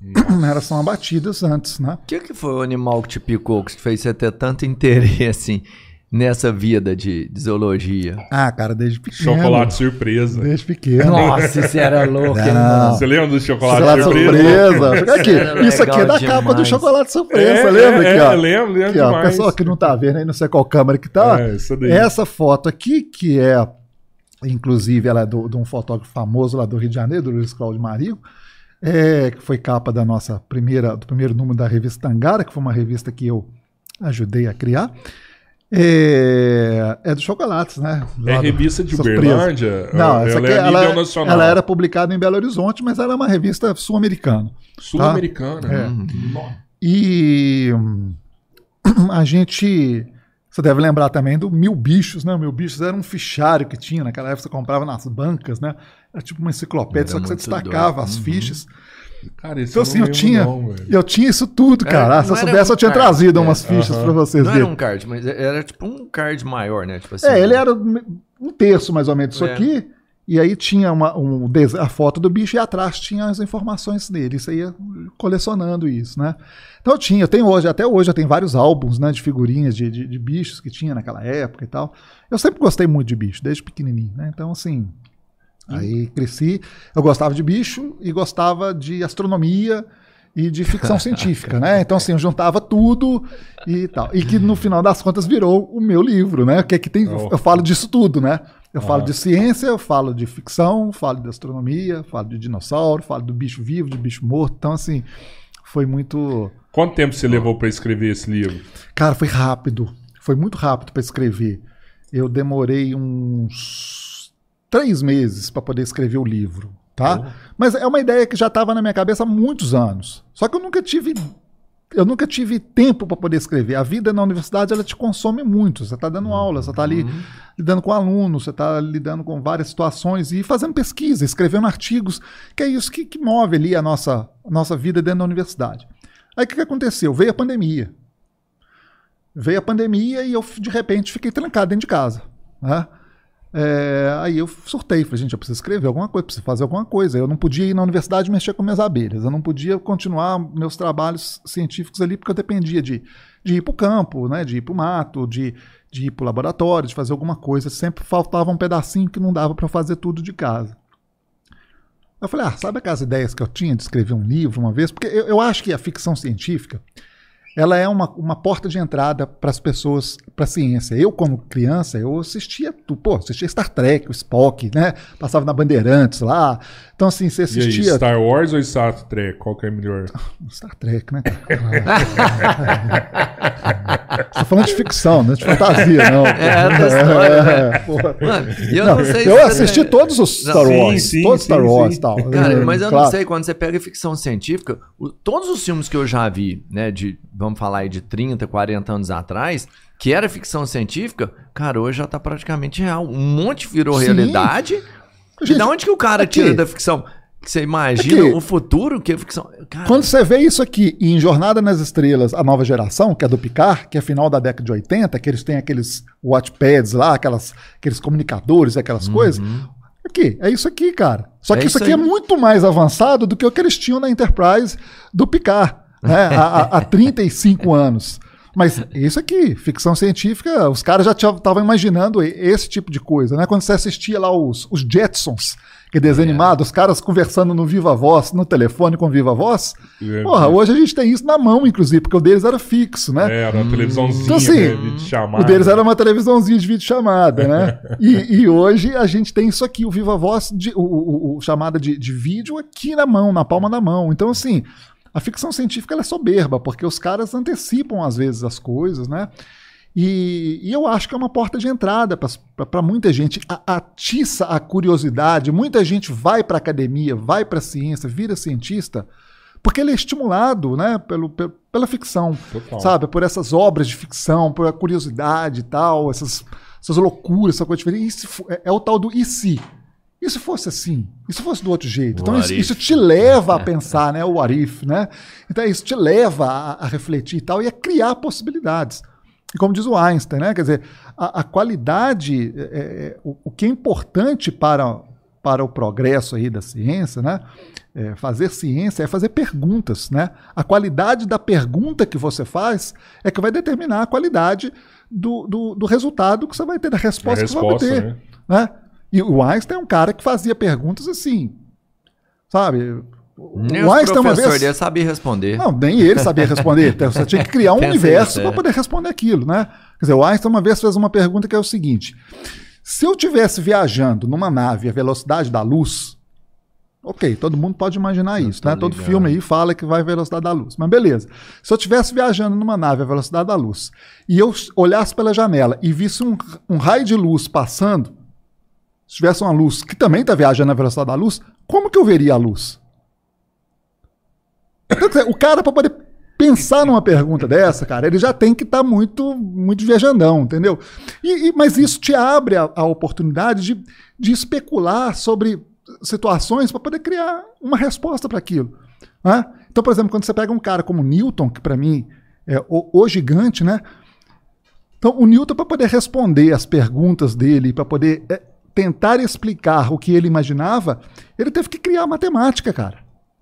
Elas são abatidas antes, né? O que, que foi o animal que te picou, que fez você ter tanto interesse nessa vida de, de, zoologia? Ah, cara, desde pequeno. Chocolate surpresa. Desde pequeno. Nossa, isso era louco. Não. Você lembra do chocolate, chocolate surpresa? surpresa. Aqui, isso aqui é da demais. capa do chocolate surpresa, é, lembra? É, aqui, ó. lembro, lembro aqui, ó, pessoal que não tá vendo aí, não sei qual câmera que tá. É, essa foto aqui, que é, inclusive, ela é do, de um fotógrafo famoso lá do Rio de Janeiro, do Luiz Cláudio Marigo, é, que foi capa da nossa primeira, do primeiro número da revista Tangara, que foi uma revista que eu ajudei a criar. É, é do Chocolates, né? É Lá do- revista de. Uberlândia? Não, essa ela aqui, é ela, nacional. ela era publicada em Belo Horizonte, mas ela é uma revista sul-americana. Sul-americana. É. Nossa. E hum, a gente. Você deve lembrar também do Mil Bichos, né? O Mil Bichos era um fichário que tinha naquela época, você comprava nas bancas, né? Era tipo uma enciclopédia, Era só que você destacava doido. as Uhum. fichas. Cara, Então, eu assim, eu tinha, não, velho. eu tinha isso tudo, É, cara. Ah, Se eu soubesse, um eu tinha card, trazido é. umas fichas Aham. pra vocês Não era um card, mas era tipo um card maior, né? Tipo assim, É, ele era um terço mais ou menos disso É. aqui. E aí tinha uma, um a foto do bicho e atrás tinha as informações dele. Isso aí ia colecionando isso, né? Então eu tinha, eu tenho hoje, até hoje eu tenho vários álbuns né, de figurinhas de, de, de bichos que tinha naquela época e tal. Eu sempre gostei muito de bicho, desde pequenininho, né? Então, assim, aí cresci. Eu gostava de bicho e gostava de astronomia e de ficção científica, né? Então, assim, eu juntava tudo e tal. E que no final das contas virou o meu livro, né? Que é que tem, Oh. eu falo disso tudo, né? Eu falo de ciência, eu falo de ficção, falo de astronomia, falo de dinossauro, falo do bicho vivo, de bicho morto. Então, assim, foi muito. Quanto tempo você levou pra escrever esse livro? Cara, foi rápido. Foi muito rápido para escrever. Eu demorei uns três meses para poder escrever o livro, tá? Mas é uma ideia que já estava na minha cabeça há muitos anos. Só que eu nunca tive eu nunca tive tempo para poder escrever. A vida na universidade ela te consome muito. Você está dando aula, você está ali lidando com alunos, você está lidando com várias situações e fazendo pesquisa, escrevendo artigos, que é isso que, que move ali a nossa, a nossa vida dentro da universidade. Aí o que, que aconteceu? Veio a pandemia. Veio a pandemia e eu, de repente, fiquei trancado dentro de casa. Né? É, aí eu surtei, falei, gente, eu preciso escrever alguma coisa, preciso fazer alguma coisa. Eu não podia ir na universidade mexer com minhas abelhas, eu não podia continuar meus trabalhos científicos ali, porque eu dependia de, de ir para o campo, né, de ir para o mato, de, de ir para o laboratório, de fazer alguma coisa. Sempre faltava um pedacinho que não dava para fazer tudo de casa. Eu falei, ah, sabe aquelas ideias que eu tinha de escrever um livro uma vez? Porque eu, eu acho que a ficção científica ela é uma, uma porta de entrada para as pessoas, para a ciência. Eu, como criança, eu assistia, tu- pô, assistia Star Trek, o Spock, né? Passava na Bandeirantes lá. Então, assim, você E aí, assistia. Star Wars ou Star Trek? Qual que é melhor? Star Trek, né? Você tá falando de ficção, não é de fantasia, não. É, da história, né? Mano, eu Não, não, sei eu assisti todos os Não, Star sim, Wars, sim, todos sim, Star Wars sim. e tal. Cara, mas eu claro. não sei, quando você pega ficção científica, o- todos os filmes que eu já vi, né, de, vamos falar aí de 30, 40 anos atrás, que era ficção científica, cara, hoje já tá praticamente real. Um monte virou Sim. realidade. e Gente, da onde que o cara aqui. tira da ficção? Você imagina Aqui. o futuro que é ficção. Cara, Quando você vê isso aqui em Jornada nas Estrelas, a nova geração, que é do Picard, que é final da década de 80, que eles têm aqueles watchpads lá, aquelas, aqueles comunicadores, aquelas coisas. Aqui, é isso aqui, cara. Só É que isso isso aqui é aí. muito mais avançado do que o que eles tinham na Enterprise do Picard, né? há, há- há 35 anos. Mas isso aqui, ficção científica, os caras já estavam imaginando esse tipo de coisa, né? Quando você assistia lá os, os Jetsons, que é desenho animado, os caras conversando no Viva Voz, no telefone com Viva Voz. É, Porra, hoje a gente tem isso na mão, inclusive, porque o deles era fixo, né? É, era uma televisãozinha, Então, assim, vídeo chamada. O deles era uma televisãozinha de vídeo chamada, né? e, e hoje a gente tem isso aqui, o Viva Voz, de, o, o- o chamada de, de vídeo aqui na mão, na palma da mão. Então, assim, a ficção científica ela é soberba, porque os caras antecipam às vezes as coisas, né? E, e eu acho que é uma porta de entrada para muita gente. A- atiça a curiosidade. Muita gente vai para academia, vai para a ciência, vira cientista, porque ele é estimulado né, pelo, pe- pela ficção Total. sabe? Por essas obras de ficção, por a curiosidade e tal, essas, essas loucuras, essa coisa diferente. É, é o tal do e se? E se fosse assim? E se fosse do outro jeito? Então isso, isso te leva a pensar, né? O what if, né? Então isso te leva a, a refletir e tal, e a criar possibilidades. E como diz o Einstein, né? Quer dizer, a, a qualidade, é, é, o, o que é importante para, para o progresso aí da ciência, né? É, fazer ciência é fazer perguntas, né? A qualidade da pergunta que você faz é que vai determinar a qualidade do, do, do resultado que você vai ter, da A resposta, que você resposta, vai ter. né? Né? E o Einstein é um cara que fazia perguntas assim, sabe? O nem o Einstein uma vez... dele sabiam responder. Não, nem ele sabia responder. Então, Você tinha que criar um Pensa universo isso, para é. poder responder aquilo, né? Quer dizer, o Einstein uma vez fez uma pergunta que é o seguinte: se eu tivesse viajando numa nave à velocidade da luz, Ok, todo mundo pode imaginar isso, tô né? Todo ligado. filme aí fala que vai à velocidade da luz. Mas beleza. Se eu estivesse viajando numa nave à velocidade da luz e eu olhasse pela janela e visse um, um raio de luz passando, se tivesse uma luz que também está viajando à velocidade da luz, como que eu veria a luz? Dizer, o cara, para poder pensar numa pergunta dessa, cara, ele já tem que estar muito, muito viajandão, entendeu? E, e- mas isso te abre a, a oportunidade de, de especular sobre situações para poder criar uma resposta para aquilo. né? Então, por exemplo, quando você pega um cara como Newton, que para mim é o, o gigante, né? Então, o Newton, para poder responder as perguntas dele, para poder é, tentar explicar o que ele imaginava, ele teve que criar matemática, cara.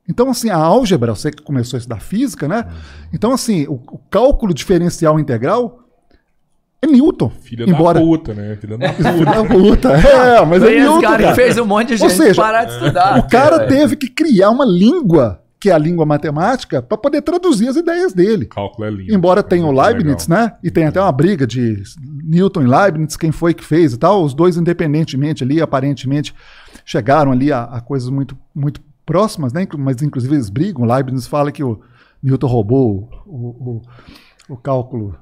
Então, assim, a álgebra, você que começou a estudar física, né? Então, assim, o, o cálculo diferencial integral é Newton. Filha embora... da puta, né? Filha da Filha puta. da puta. É, mas é Foi esse Newton, cara cara. que fez um monte de gente seja, parar de estudar. O cara teve que criar uma língua, que é a língua matemática, para poder traduzir as ideias dele. Cálculo é lindo. Embora tenha o Leibniz, legal. né? E tem até uma briga de Newton e Leibniz, quem foi que fez e tal. Os dois, independentemente ali, aparentemente, chegaram ali a, a coisas muito, muito próximas, né? Mas inclusive eles brigam. O Leibniz fala que o Newton roubou o, o, o cálculo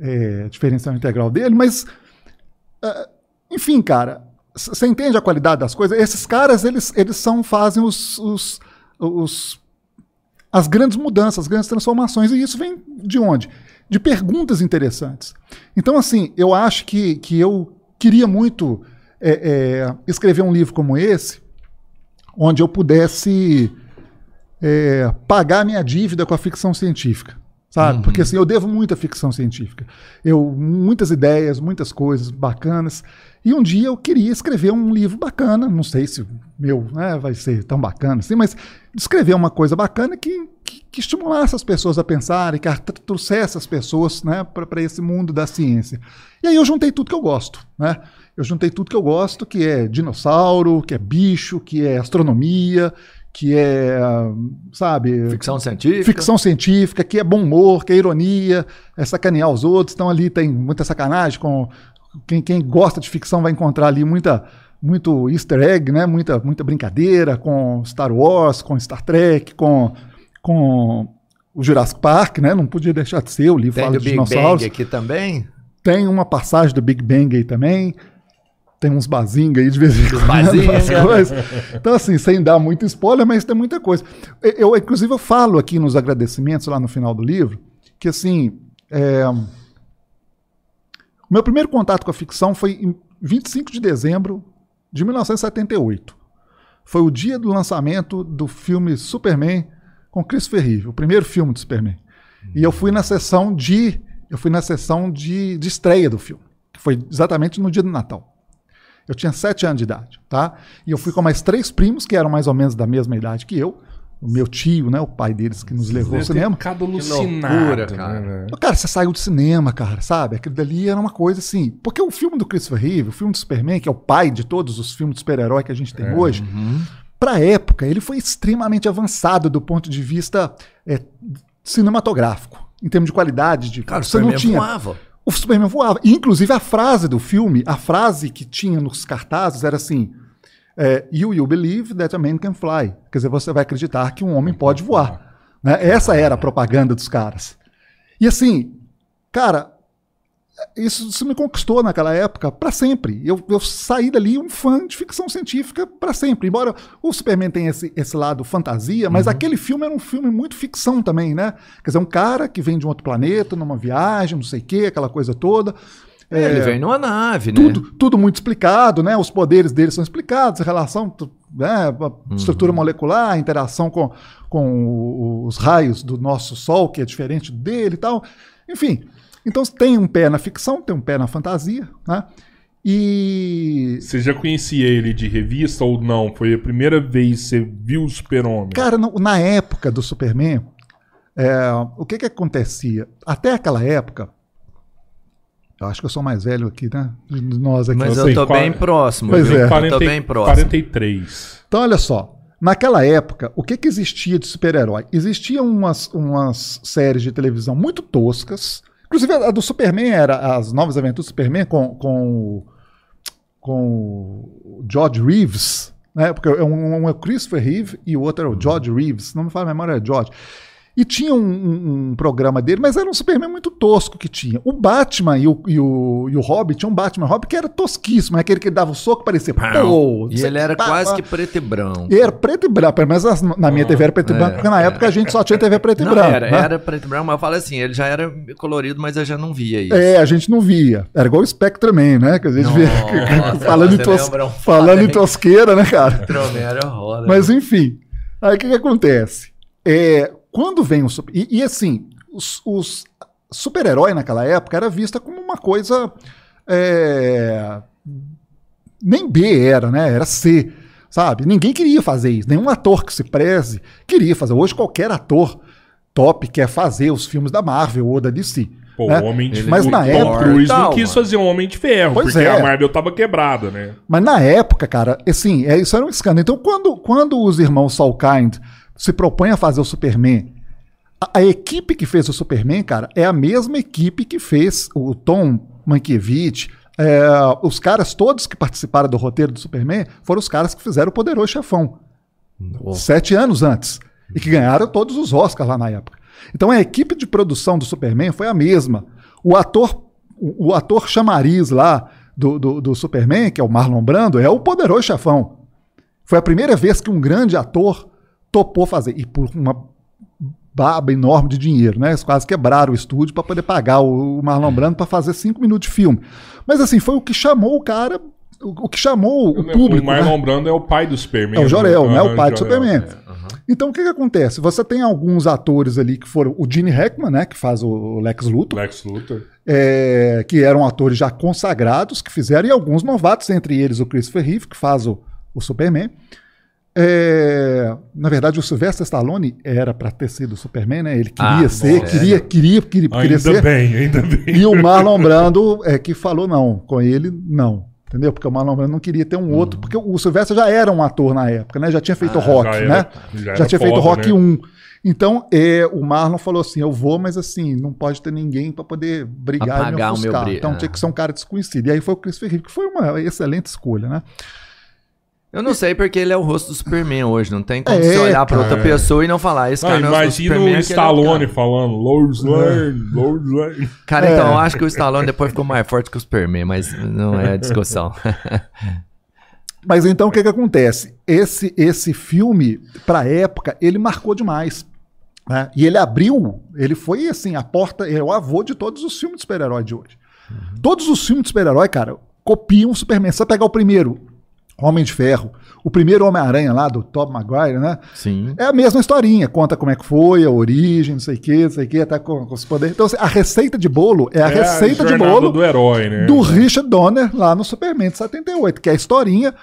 é, diferencial integral dele, mas ah, enfim, cara, você entende a qualidade das coisas? Esses caras, eles, eles são, fazem os, os, os- as grandes mudanças, as grandes transformações, e isso vem de onde? De perguntas interessantes. Então, assim, eu acho que, que eu queria muito é, é, escrever um livro como esse, onde eu pudesse é, pagar minha dívida com a ficção científica. Sabe? Porque assim, eu devo muita ficção científica. Eu, muitas ideias, muitas coisas bacanas. E um dia eu queria escrever um livro bacana. Não sei se o meu né, vai ser tão bacana assim, mas escrever uma coisa bacana que, que, que estimulasse as pessoas a pensarem, que trouxesse as pessoas né, para esse mundo da ciência. E aí eu juntei tudo que eu gosto. Né? Eu juntei tudo que eu gosto, que é dinossauro, que é bicho, que é astronomia, que é, sabe, Ficção científica. ficção científica, que é bom humor, que é ironia, é sacanear os outros. Então ali tem muita sacanagem com quem, quem gosta de ficção vai encontrar ali muita muito easter egg, né? Muita muita brincadeira com Star Wars, com Star Trek, com com o Jurassic Park, né? Não podia deixar de ser, o livro Tem fala de Big dinossauros. Bang aqui também. Tem uma passagem do Big Bang aí também. Tem uns bazinga aí de vez em quando. bazinga. as coisas. Então, assim, sem dar muito spoiler, mas tem muita coisa. Eu, inclusive, eu falo aqui nos agradecimentos, lá no final do livro, que, assim, é, meu primeiro contato com a ficção foi em 25 de dezembro de 1978. Foi o dia do lançamento do filme Superman com Christopher Reeve, o primeiro filme de Superman. E eu fui na sessão de eu fui na sessão de, de estreia do filme, que foi exatamente no dia do Natal. Eu tinha sete anos de idade, tá? E eu fui com mais três primos que eram mais ou menos da mesma idade que eu. O meu tio, né, o pai deles que nos levou ao cinema. ficado loucura, alucinado, cara. né? Cara, você saiu do cinema, cara, sabe? Aquilo dali era uma coisa assim. Porque o filme do Christopher Reeve, o filme do Superman, que é o pai de todos os filmes de super-herói que a gente tem É. hoje, pra época, ele foi extremamente avançado do ponto de vista é, cinematográfico. Em termos de qualidade de. Cara, o você não Superman tinha. voava. O Superman voava. E, inclusive, a frase do filme, a frase que tinha nos cartazes era assim: é, You will believe that a man can fly. Quer dizer, você vai acreditar que um homem pode voar. Né? Essa era a propaganda dos caras. E assim, cara, isso, isso me conquistou naquela época para sempre. Eu, eu saí dali um fã de ficção científica para sempre. Embora o Superman tenha esse, esse lado fantasia, mas aquele filme era um filme muito ficção também, né? Quer dizer, um cara que vem de um outro planeta, numa viagem, não sei o quê, aquela coisa toda. É, Ele vem numa nave, né? Tudo, tudo muito explicado, né? Os poderes dele são explicados, a relação, né? a estrutura molecular, a interação com, com o- os raios do nosso Sol, que é diferente dele e tal. Enfim, então tem um pé na ficção, tem um pé na fantasia, né? E. Você já conhecia ele de revista ou não? Foi a primeira vez que você viu o Super-Homem? Cara, no- na época do Superman, é, o que que acontecia? Até aquela época, eu acho que eu sou mais velho aqui, né? De nós aqui. Mas Eu eu sei, tô qual- bem próximo. Pois é. Eu 40 tô bem próximo. 43. Então, olha só. Naquela época, o que, que existia de super-herói? Existiam umas, umas séries de televisão muito toscas. Inclusive, a do Superman era as novas aventuras do Superman com, com, o- com o George Reeves. né? Porque um, um é o Christopher Reeve e o outro é o George Reeves, não me fala a memória, é George. E tinha um, um- um programa dele, mas era um Superman muito tosco que tinha. O Batman e o, e o, e o Robin, tinha um Batman e Robin que era tosquíssimo, é aquele que dava o soco parecia. Pô, E ele era pá, quase pá. que preto e branco. E era preto e branco, pelo menos na minha TV era preto e é, branco, porque na época a gente só tinha TV preto e Não, branco. era, né? era preto e branco, mas eu falo assim, ele já era colorido, mas eu já não via isso. É, a gente não via. Era igual o Spectreman, né? Que a gente via. Falando, em tos- um falando em tosqueira, né, cara? Tromé era roda. Mas enfim. Aí o que, que acontece? É, quando vem o. super- E, e, assim, os, os super-herói naquela época era vista como uma coisa. é, nem B era, né? Era C. Sabe? Ninguém queria fazer isso. Nenhum ator que se preze queria fazer. Hoje qualquer ator top quer fazer os filmes da Marvel ou da DC. Pô, né? o Homem de Mas na Tom época- Cruise não quis mano. fazer um Homem de Ferro, Pois porque é. a Marvel tava quebrada, né? Mas na época, cara, assim, é, isso era um escândalo. Então, quando, quando os irmãos Salkind se propõem a fazer o Superman, a, a equipe que fez o Superman, cara, é a mesma equipe que fez o Tom Mankiewicz. é, os caras todos que participaram do roteiro do Superman foram os caras que fizeram o Poderoso Chefão. Nossa. Sete anos antes. E que ganharam todos os Oscars lá na época. Então a equipe de produção do Superman foi a mesma. O ator, o, o ator chamariz lá do, do, do Superman, que é o Marlon Brando, é o poderoso chefão. Foi a primeira vez que um grande ator topou fazer. E por uma baba enorme de dinheiro, né? Eles quase quebraram o estúdio para poder pagar o Marlon Brando para fazer cinco minutos de filme. Mas assim, foi o que chamou o cara, o, o que chamou o público. o Marlon né? Brando é o pai do Superman. É o Jor-El, né? Aham, O pai do. Superman. Então o que, que acontece? Você tem alguns atores ali que foram o Gene Hackman, né? Que faz o Lex Luthor, Lex Luthor. é, que eram atores já consagrados que fizeram, e alguns novatos, entre eles o Christopher Reeve, que faz o, o Superman. É, na verdade, o Sylvester Stallone era para ter sido o Superman, né? Ele queria Ah, ser, bom, queria, queria, queria, queria Ainda ser. bem, ainda bem. E o Marlon Brando é que falou não, com ele não. Entendeu? Porque o Marlon Brando não queria ter um outro, porque o Sylvester já era um ator na época, né? Já tinha feito Ah, rock, já era- né? já Já, tinha feito foda, rock né? 1. Então, é, o Marlon falou assim: eu vou, mas assim, não pode ter ninguém para poder brigar e me Apagar o meu ofuscar. brilho, Então ah. tinha que ser um cara desconhecido. E aí foi o Chris Reeve, que foi uma excelente escolha, né? Eu não sei porque ele é o rosto do Superman hoje. Não tem como É, você olhar pra outra cara. pessoa e não falar. Esse cara não é o imagina Superman, o aquele é outro Stallone cara. falando Lord's Lane, Lord's Lane. Cara, É. então eu acho que o Stallone depois ficou mais forte que o Superman, mas não é a discussão. Mas então o que, que acontece? Esse, esse filme, pra época, ele marcou demais. né? E ele abriu, ele foi assim, a porta, é o avô de todos os filmes de super-herói de hoje. Todos os filmes de super-herói, cara, copiam o Superman. Se você pegar o primeiro, Homem de Ferro, o primeiro Homem-Aranha lá, do Tobey Maguire, né? Sim. É a mesma historinha, conta como é que foi, a origem, não sei o que, não sei o que, até com, com os poderes. Então, assim, a receita de bolo é a receita de jornada bolo do herói, né? do Richard Donner lá no Superman de 78, que é a historinha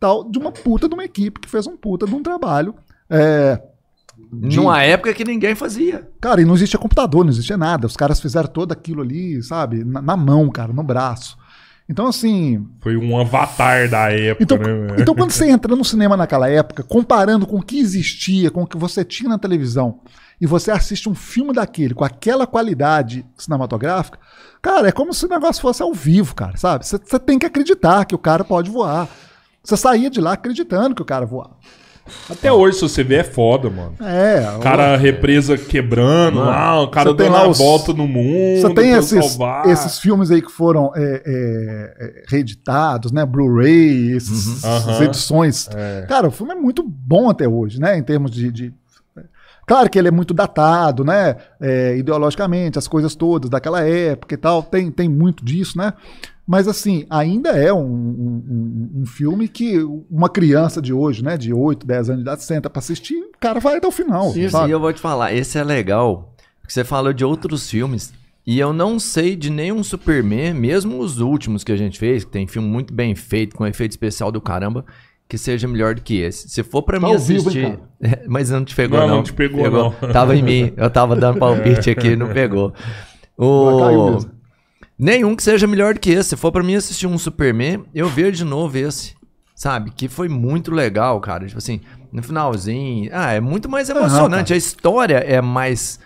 tal de uma puta de uma equipe que fez um puta de um trabalho. É, de- Numa época que ninguém fazia. Cara, e não existia computador, não existia nada. Os caras fizeram todo aquilo ali, sabe? Na, na mão, cara, no braço. Então, assim. Foi um avatar da época, Então, né? então, quando você entra no cinema naquela época, comparando com o que existia, com o que você tinha na televisão, e você assiste um filme daquele com aquela qualidade cinematográfica, cara, é como se o negócio fosse ao vivo, cara, sabe? Você você tem que acreditar que o cara pode voar. Você saía de lá acreditando que o cara voava. Até hoje, se você ver, é foda, mano. É, O cara represa quebrando lá, o cara dando lá a os- volta no mundo. Você tem esses, salvar. esses filmes aí que foram é, é, é, reeditados, né? Blu-ray, Uhum. essas edições. É. Cara, o filme é muito bom até hoje, né? Em termos de. de- Claro que ele é muito datado, né? É, ideologicamente, as coisas todas daquela época e tal, tem, tem muito disso, né? Mas assim, ainda é um, um- um- filme que uma criança de hoje, né? De 8, 10 anos de idade, senta pra assistir, o cara vai até o final. Sim, sabe? sim, eu vou te falar, esse é legal, porque você falou de outros filmes, e eu não sei de nenhum Superman, mesmo os últimos que a gente fez, que tem filme muito bem feito, com efeito especial do caramba, que seja melhor do que esse. Se for pra Tá mim vivo, assistir... É, mas não te pegou, Não, não. não te pegou, não. Tava em mim, eu tava dando palpite aqui, não pegou. Mas caiu O... Nenhum que seja melhor do que esse. Se for pra mim assistir um Superman, eu ver de novo esse. Sabe? Que foi muito legal, cara. Tipo assim, no finalzinho. Ah, é muito mais emocionante. a história é mais.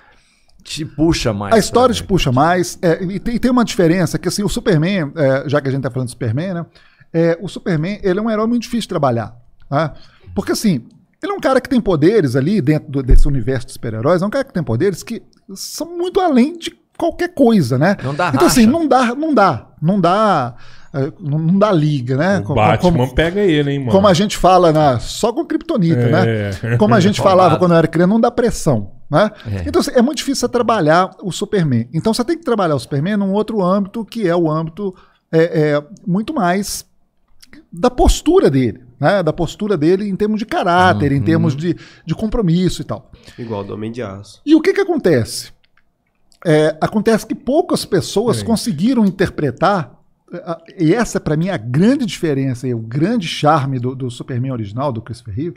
Te puxa mais. A história te puxa mais. é, e tem, tem uma diferença que assim, o Superman, é, já que a gente tá falando de Superman, né? é, o Superman ele é um herói muito difícil de trabalhar. Tá? Porque assim, ele é um cara que tem poderes ali dentro do- desse universo de super-heróis, é um cara que tem poderes que são muito além de qualquer coisa, né? Não dá Então assim, não dá, não dá, não dá, eh, não não dá liga, né? O Co- Batman como, pega ele, hein, mano. como a gente fala na, só com Kryptonita, É. né? Como a gente falava quando eu era criança, não dá pressão, né? É. Então assim, é muito difícil você trabalhar o Superman. Então você tem que trabalhar o Superman num outro âmbito que é o âmbito é, é, muito mais da postura dele, né? Da postura dele em termos de caráter, Uhum. em termos de, de compromisso e tal. Igual do Homem de Aço. E o que que acontece? É, acontece que poucas pessoas Peraí. conseguiram interpretar, a- e essa para mim é a grande diferença e o grande charme do, do Superman original, do Christopher Reeve,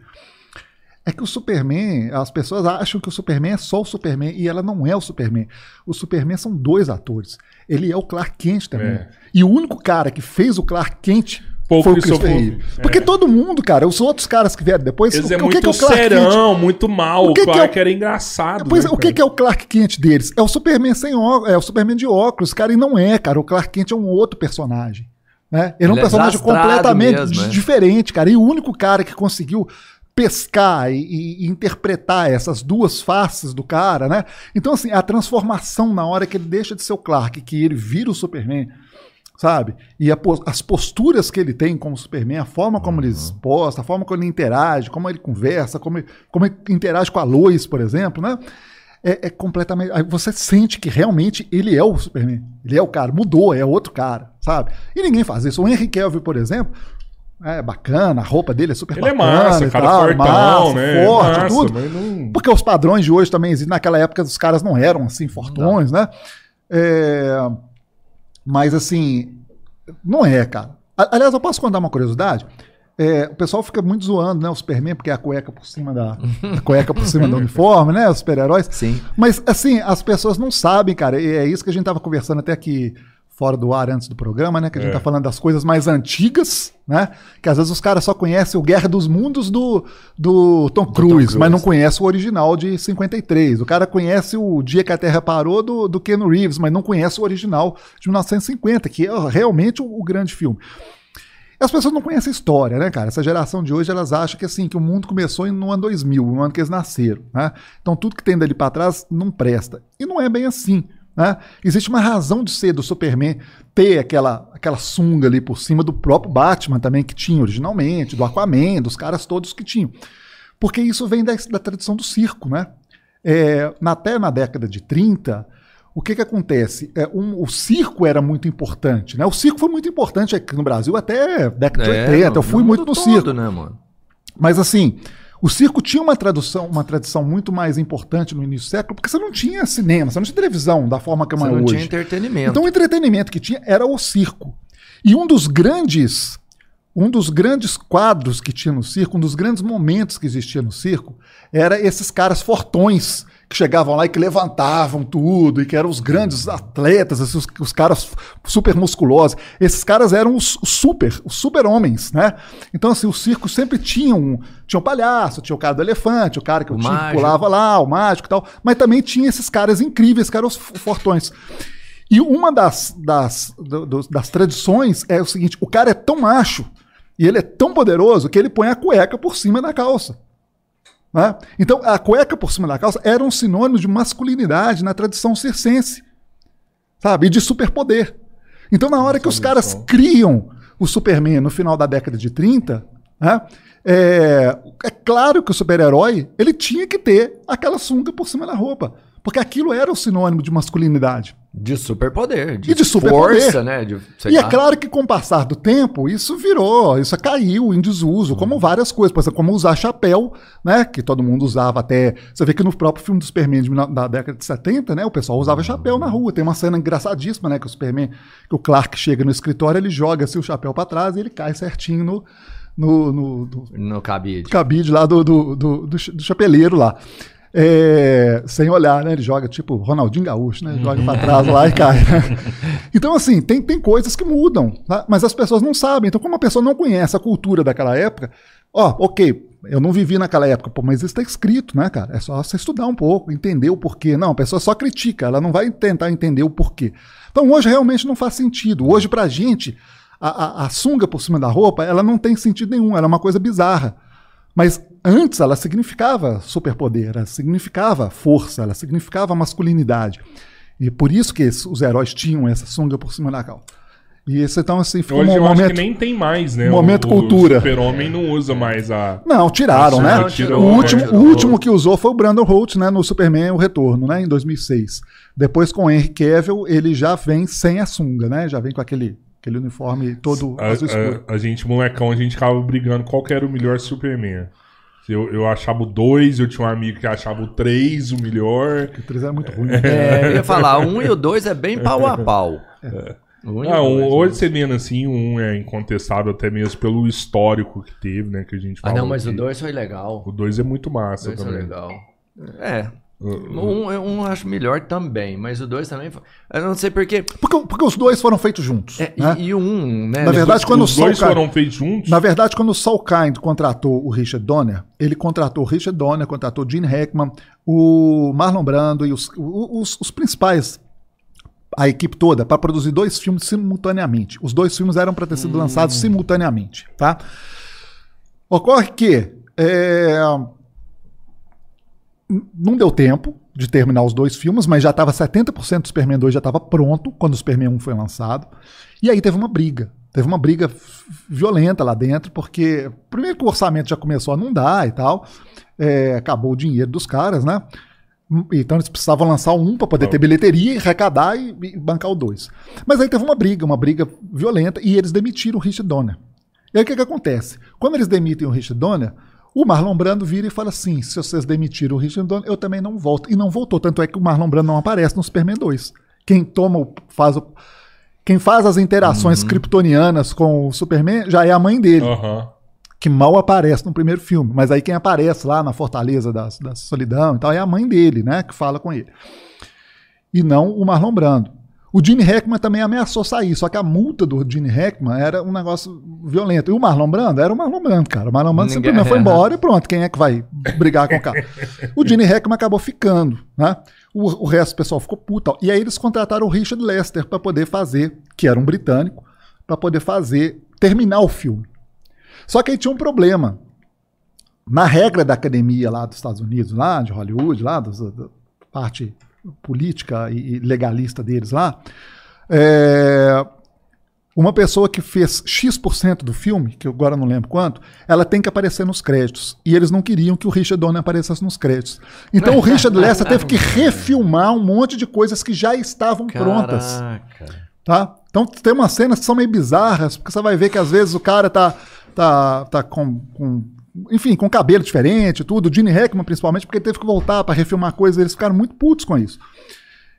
é que o Superman, as pessoas acham que o Superman é só o Superman e ela não é o Superman. O Superman são dois atores. Ele é o Clark Kent também. É. E o único cara que fez o Clark Kent Foi o foi o Christopher Reeve. Reeve. Porque É. todo mundo, cara, os outros caras que vieram depois, Eles o, é o muito que, que é o Clark Kent? serão, muito mal. O O, que que é Clark o- era engraçado. Pois né, é, o que, cara? que é o Clark Kent deles? É o Superman sem óculos, é o Superman de óculos, cara, e não é, cara. O Clark Kent é um outro personagem. Né? Ele é um Ele é personagem desastrado completamente mesmo, di- é. diferente, cara. E o único cara que conseguiu pescar e, e- e interpretar essas duas faces do cara, né? Então, assim, a transformação na hora que ele deixa de ser o Clark, que ele vira o Superman, sabe? E a as posturas que ele tem como Superman, a forma como ele se posta, a forma como ele interage, como ele conversa, como ele, como ele interage com a Lois, por exemplo, né? É, é completamente. Aí você sente que realmente ele é o Superman. Ele é o cara, mudou, é outro cara, sabe? E ninguém faz isso. O Henry Cavill, por exemplo, é bacana, a roupa dele é super Ele é bacana. massa, e cara, tal, fortão, massa, né? Forte, massa, tudo. não- Porque os padrões de hoje também existem. Naquela época os caras não eram assim fortões, né? É, Mas assim, não é, cara. Aliás, eu posso contar uma curiosidade? É, o pessoal fica muito zoando, né? O Superman, porque é a cueca por cima da. Cueca por cima do uniforme, né? Os super-heróis. Sim. Mas, assim, as pessoas não sabem, cara. E é isso que a gente tava conversando até aqui fora do ar antes do programa, né? Que a gente É. tá falando das coisas mais antigas, né? Que às vezes os caras só conhecem o Guerra dos Mundos do, do Tom, Cruise, Cruise. mas não conhece o original de 53. O cara conhece o Dia que a Terra Parou do, do Ken Reeves, mas não conhece o original de 1950, que é realmente o, o grande filme. As pessoas não conhecem a história, né, cara? Essa geração de hoje, elas acham que assim, que o mundo começou no ano 2000, no ano que eles nasceram, né? Então tudo que tem dali para trás não presta. E não é bem assim, né? Existe uma razão de ser do Superman ter aquela, aquela sunga ali por cima do próprio Batman também, que tinha originalmente, do Aquaman, dos caras todos que tinham. Porque isso vem da, da tradição do circo, né? É, até na década de 30, o que que acontece? É, um- o circo era muito importante, né? O circo foi muito importante aqui no Brasil até década de 80. Eu fui muito no todo, circo. né, mano? Mas assim, o circo tinha uma tradução, uma tradição muito mais importante no início do século, porque você não tinha cinema, você não tinha televisão da forma que é Você mais não hoje. tinha entretenimento. Então o entretenimento que tinha era o circo. E um dos grandes um dos grandes quadros que tinha no circo, um dos grandes momentos que existia no circo, era esses caras fortões que chegavam lá e que levantavam tudo, e que eram os grandes atletas, esses- os, os caras super musculosos. Esses caras eram os, os super, os super homens, né? Então, assim, o circo sempre tinha um, tinha um palhaço, tinha o cara do elefante, o cara que O o pulava lá, o mágico e tal, mas também tinha esses caras incríveis, que eram os fortões. E uma das, das, dos- das tradições é o seguinte: o cara é tão macho e ele é tão poderoso que ele põe a cueca por cima da calça. Né? Então, a cueca por cima da calça era um sinônimo de masculinidade na tradição circense, sabe? E de superpoder. Então, na hora que os caras criam o Superman no final da década de 30, né? É, é claro que o super-herói ele tinha que ter aquela sunga por cima da roupa, porque aquilo era o sinônimo de masculinidade. De superpoder. E de superpoder. força, né? De, E é lá. claro que com o passar do tempo, isso virou, isso caiu em desuso, como várias coisas. Por exemplo, como usar chapéu, né? Que todo mundo usava até. Você vê que no próprio filme do Superman de, da década de 70, né? O pessoal usava chapéu na rua. Tem uma cena engraçadíssima, né? Que o Superman, que o Clark chega no escritório, ele joga assim, o chapéu para trás e ele cai certinho no, no, no- no No cabide. cabide lá do, do, do, do do chapeleiro lá. É, sem olhar, né? Ele joga tipo Ronaldinho Gaúcho, né? Joga pra trás lá e cai. então, assim, tem, tem coisas que mudam, tá? mas as pessoas não sabem. Então, como a pessoa não conhece a cultura daquela época, ó, ok, eu não vivi naquela época, pô, mas isso está escrito, né, cara? É só você estudar um pouco, entender o porquê. Não, a pessoa só critica, ela não vai tentar entender o porquê. Então, hoje realmente não faz sentido. Hoje, pra gente, a, a, a sunga por cima da roupa, ela não tem sentido nenhum, ela é uma coisa bizarra. Mas antes ela significava superpoder, ela significava força, ela significava masculinidade. E por isso que os heróis tinham essa sunga por cima da calça. E esse então assim ficou Hoje um eu acho momento. que nem tem mais, né? momento o, cultura. O super-homem não usa mais a... Não, tiraram, Não, né? tirou, o, último, Tirou. o último que usou foi o Brandon Holt, né, no Superman O Retorno, né, em 2006. Depois com o Henry Cavill, ele já vem sem a sunga, né? Já vem com aquele, aquele uniforme todo A, azul escuro. a, a gente, molecão, a gente ficava brigando qual que era o melhor Superman. Eu, eu achava o 2, eu tinha um amigo que achava o 3 o melhor. O 3 era muito ruim. É, eu ia falar, o 1 e o 2 é bem pau a pau. O um e o Ah, um, dois, hoje né? você vendo assim, o 1 é incontestável até mesmo pelo histórico que teve, né? Que a gente Ah, não, mas o aqui. 2 foi legal. O 2 é muito O massa 2 foi também. legal. É. O 1 um, eu um acho melhor também, mas o 2 também foi. Eu não sei porquê. Porque, porque os dois foram feitos juntos. É, né? e, e o 1, um, né? Na verdade, quando Os o dois cai- foram feitos juntos? Na verdade, quando o Saul Kind contratou o Richard Donner, ele contratou o Richard Donner, contratou o Gene Hackman, o Marlon Brando e os, os, os principais, a equipe toda, para produzir dois filmes simultaneamente. Os dois filmes eram para ter sido lançados simultaneamente, tá? Ocorre que é, não deu tempo de terminar os dois filmes, mas já estava 70% do Superman 2 já estava pronto quando o Superman 1 foi lançado. E aí teve uma briga. Teve uma briga violenta lá dentro, porque primeiro que o orçamento já começou a não dar e tal, é, acabou o dinheiro dos caras, né? Então eles precisavam lançar um para poder ter bilheteria, arrecadar e, e bancar o dois. Mas aí teve uma briga, uma briga violenta, e eles demitiram o Richard Donner. E aí o que, que acontece? Quando eles demitem o Richard Donner, o Marlon Brando vira e fala assim: se vocês demitiram o Richard Donner, eu também não volto. E não voltou. Tanto é que o Marlon Brando não aparece no Superman 2. Quem toma o. faz o. Quem faz as interações kryptonianas com o Superman já é a mãe dele, Aham. que mal aparece no primeiro filme. Mas aí quem aparece lá na Fortaleza da, da Solidão e tal é a mãe dele, né? Que fala com ele. E não o Marlon Brando. O Gene Hackman também ameaçou sair, só que a multa do Gene Hackman era um negócio violento. E o Marlon Brando era o Marlon Brando, cara. O Marlon Brando Ninguém- simplesmente foi embora e pronto. Quem é que vai brigar com o cara? O Gene Hackman acabou ficando, né? O, o resto do pessoal ficou puto. E aí eles contrataram o Richard Lester para poder fazer, que era um britânico, para poder fazer, terminar o filme. Só que aí tinha um problema. Na regra da academia lá dos Estados Unidos, lá de Hollywood, lá da parte política e legalista deles lá, é, uma pessoa que fez X% do filme, que eu agora não lembro quanto, ela tem que aparecer nos créditos. E eles não queriam que o Richard Donner aparecesse nos créditos. Então o Richard Lester teve que refilmar um monte de coisas que já estavam prontas Caraca. tá? Então tem umas cenas que são meio bizarras, porque você vai ver que às vezes o cara tá, tá, tá com, com- enfim, com cabelo diferente, tudo. O Gene Hackman, principalmente, porque ele teve que voltar para refilmar coisas, eles ficaram muito putos com isso.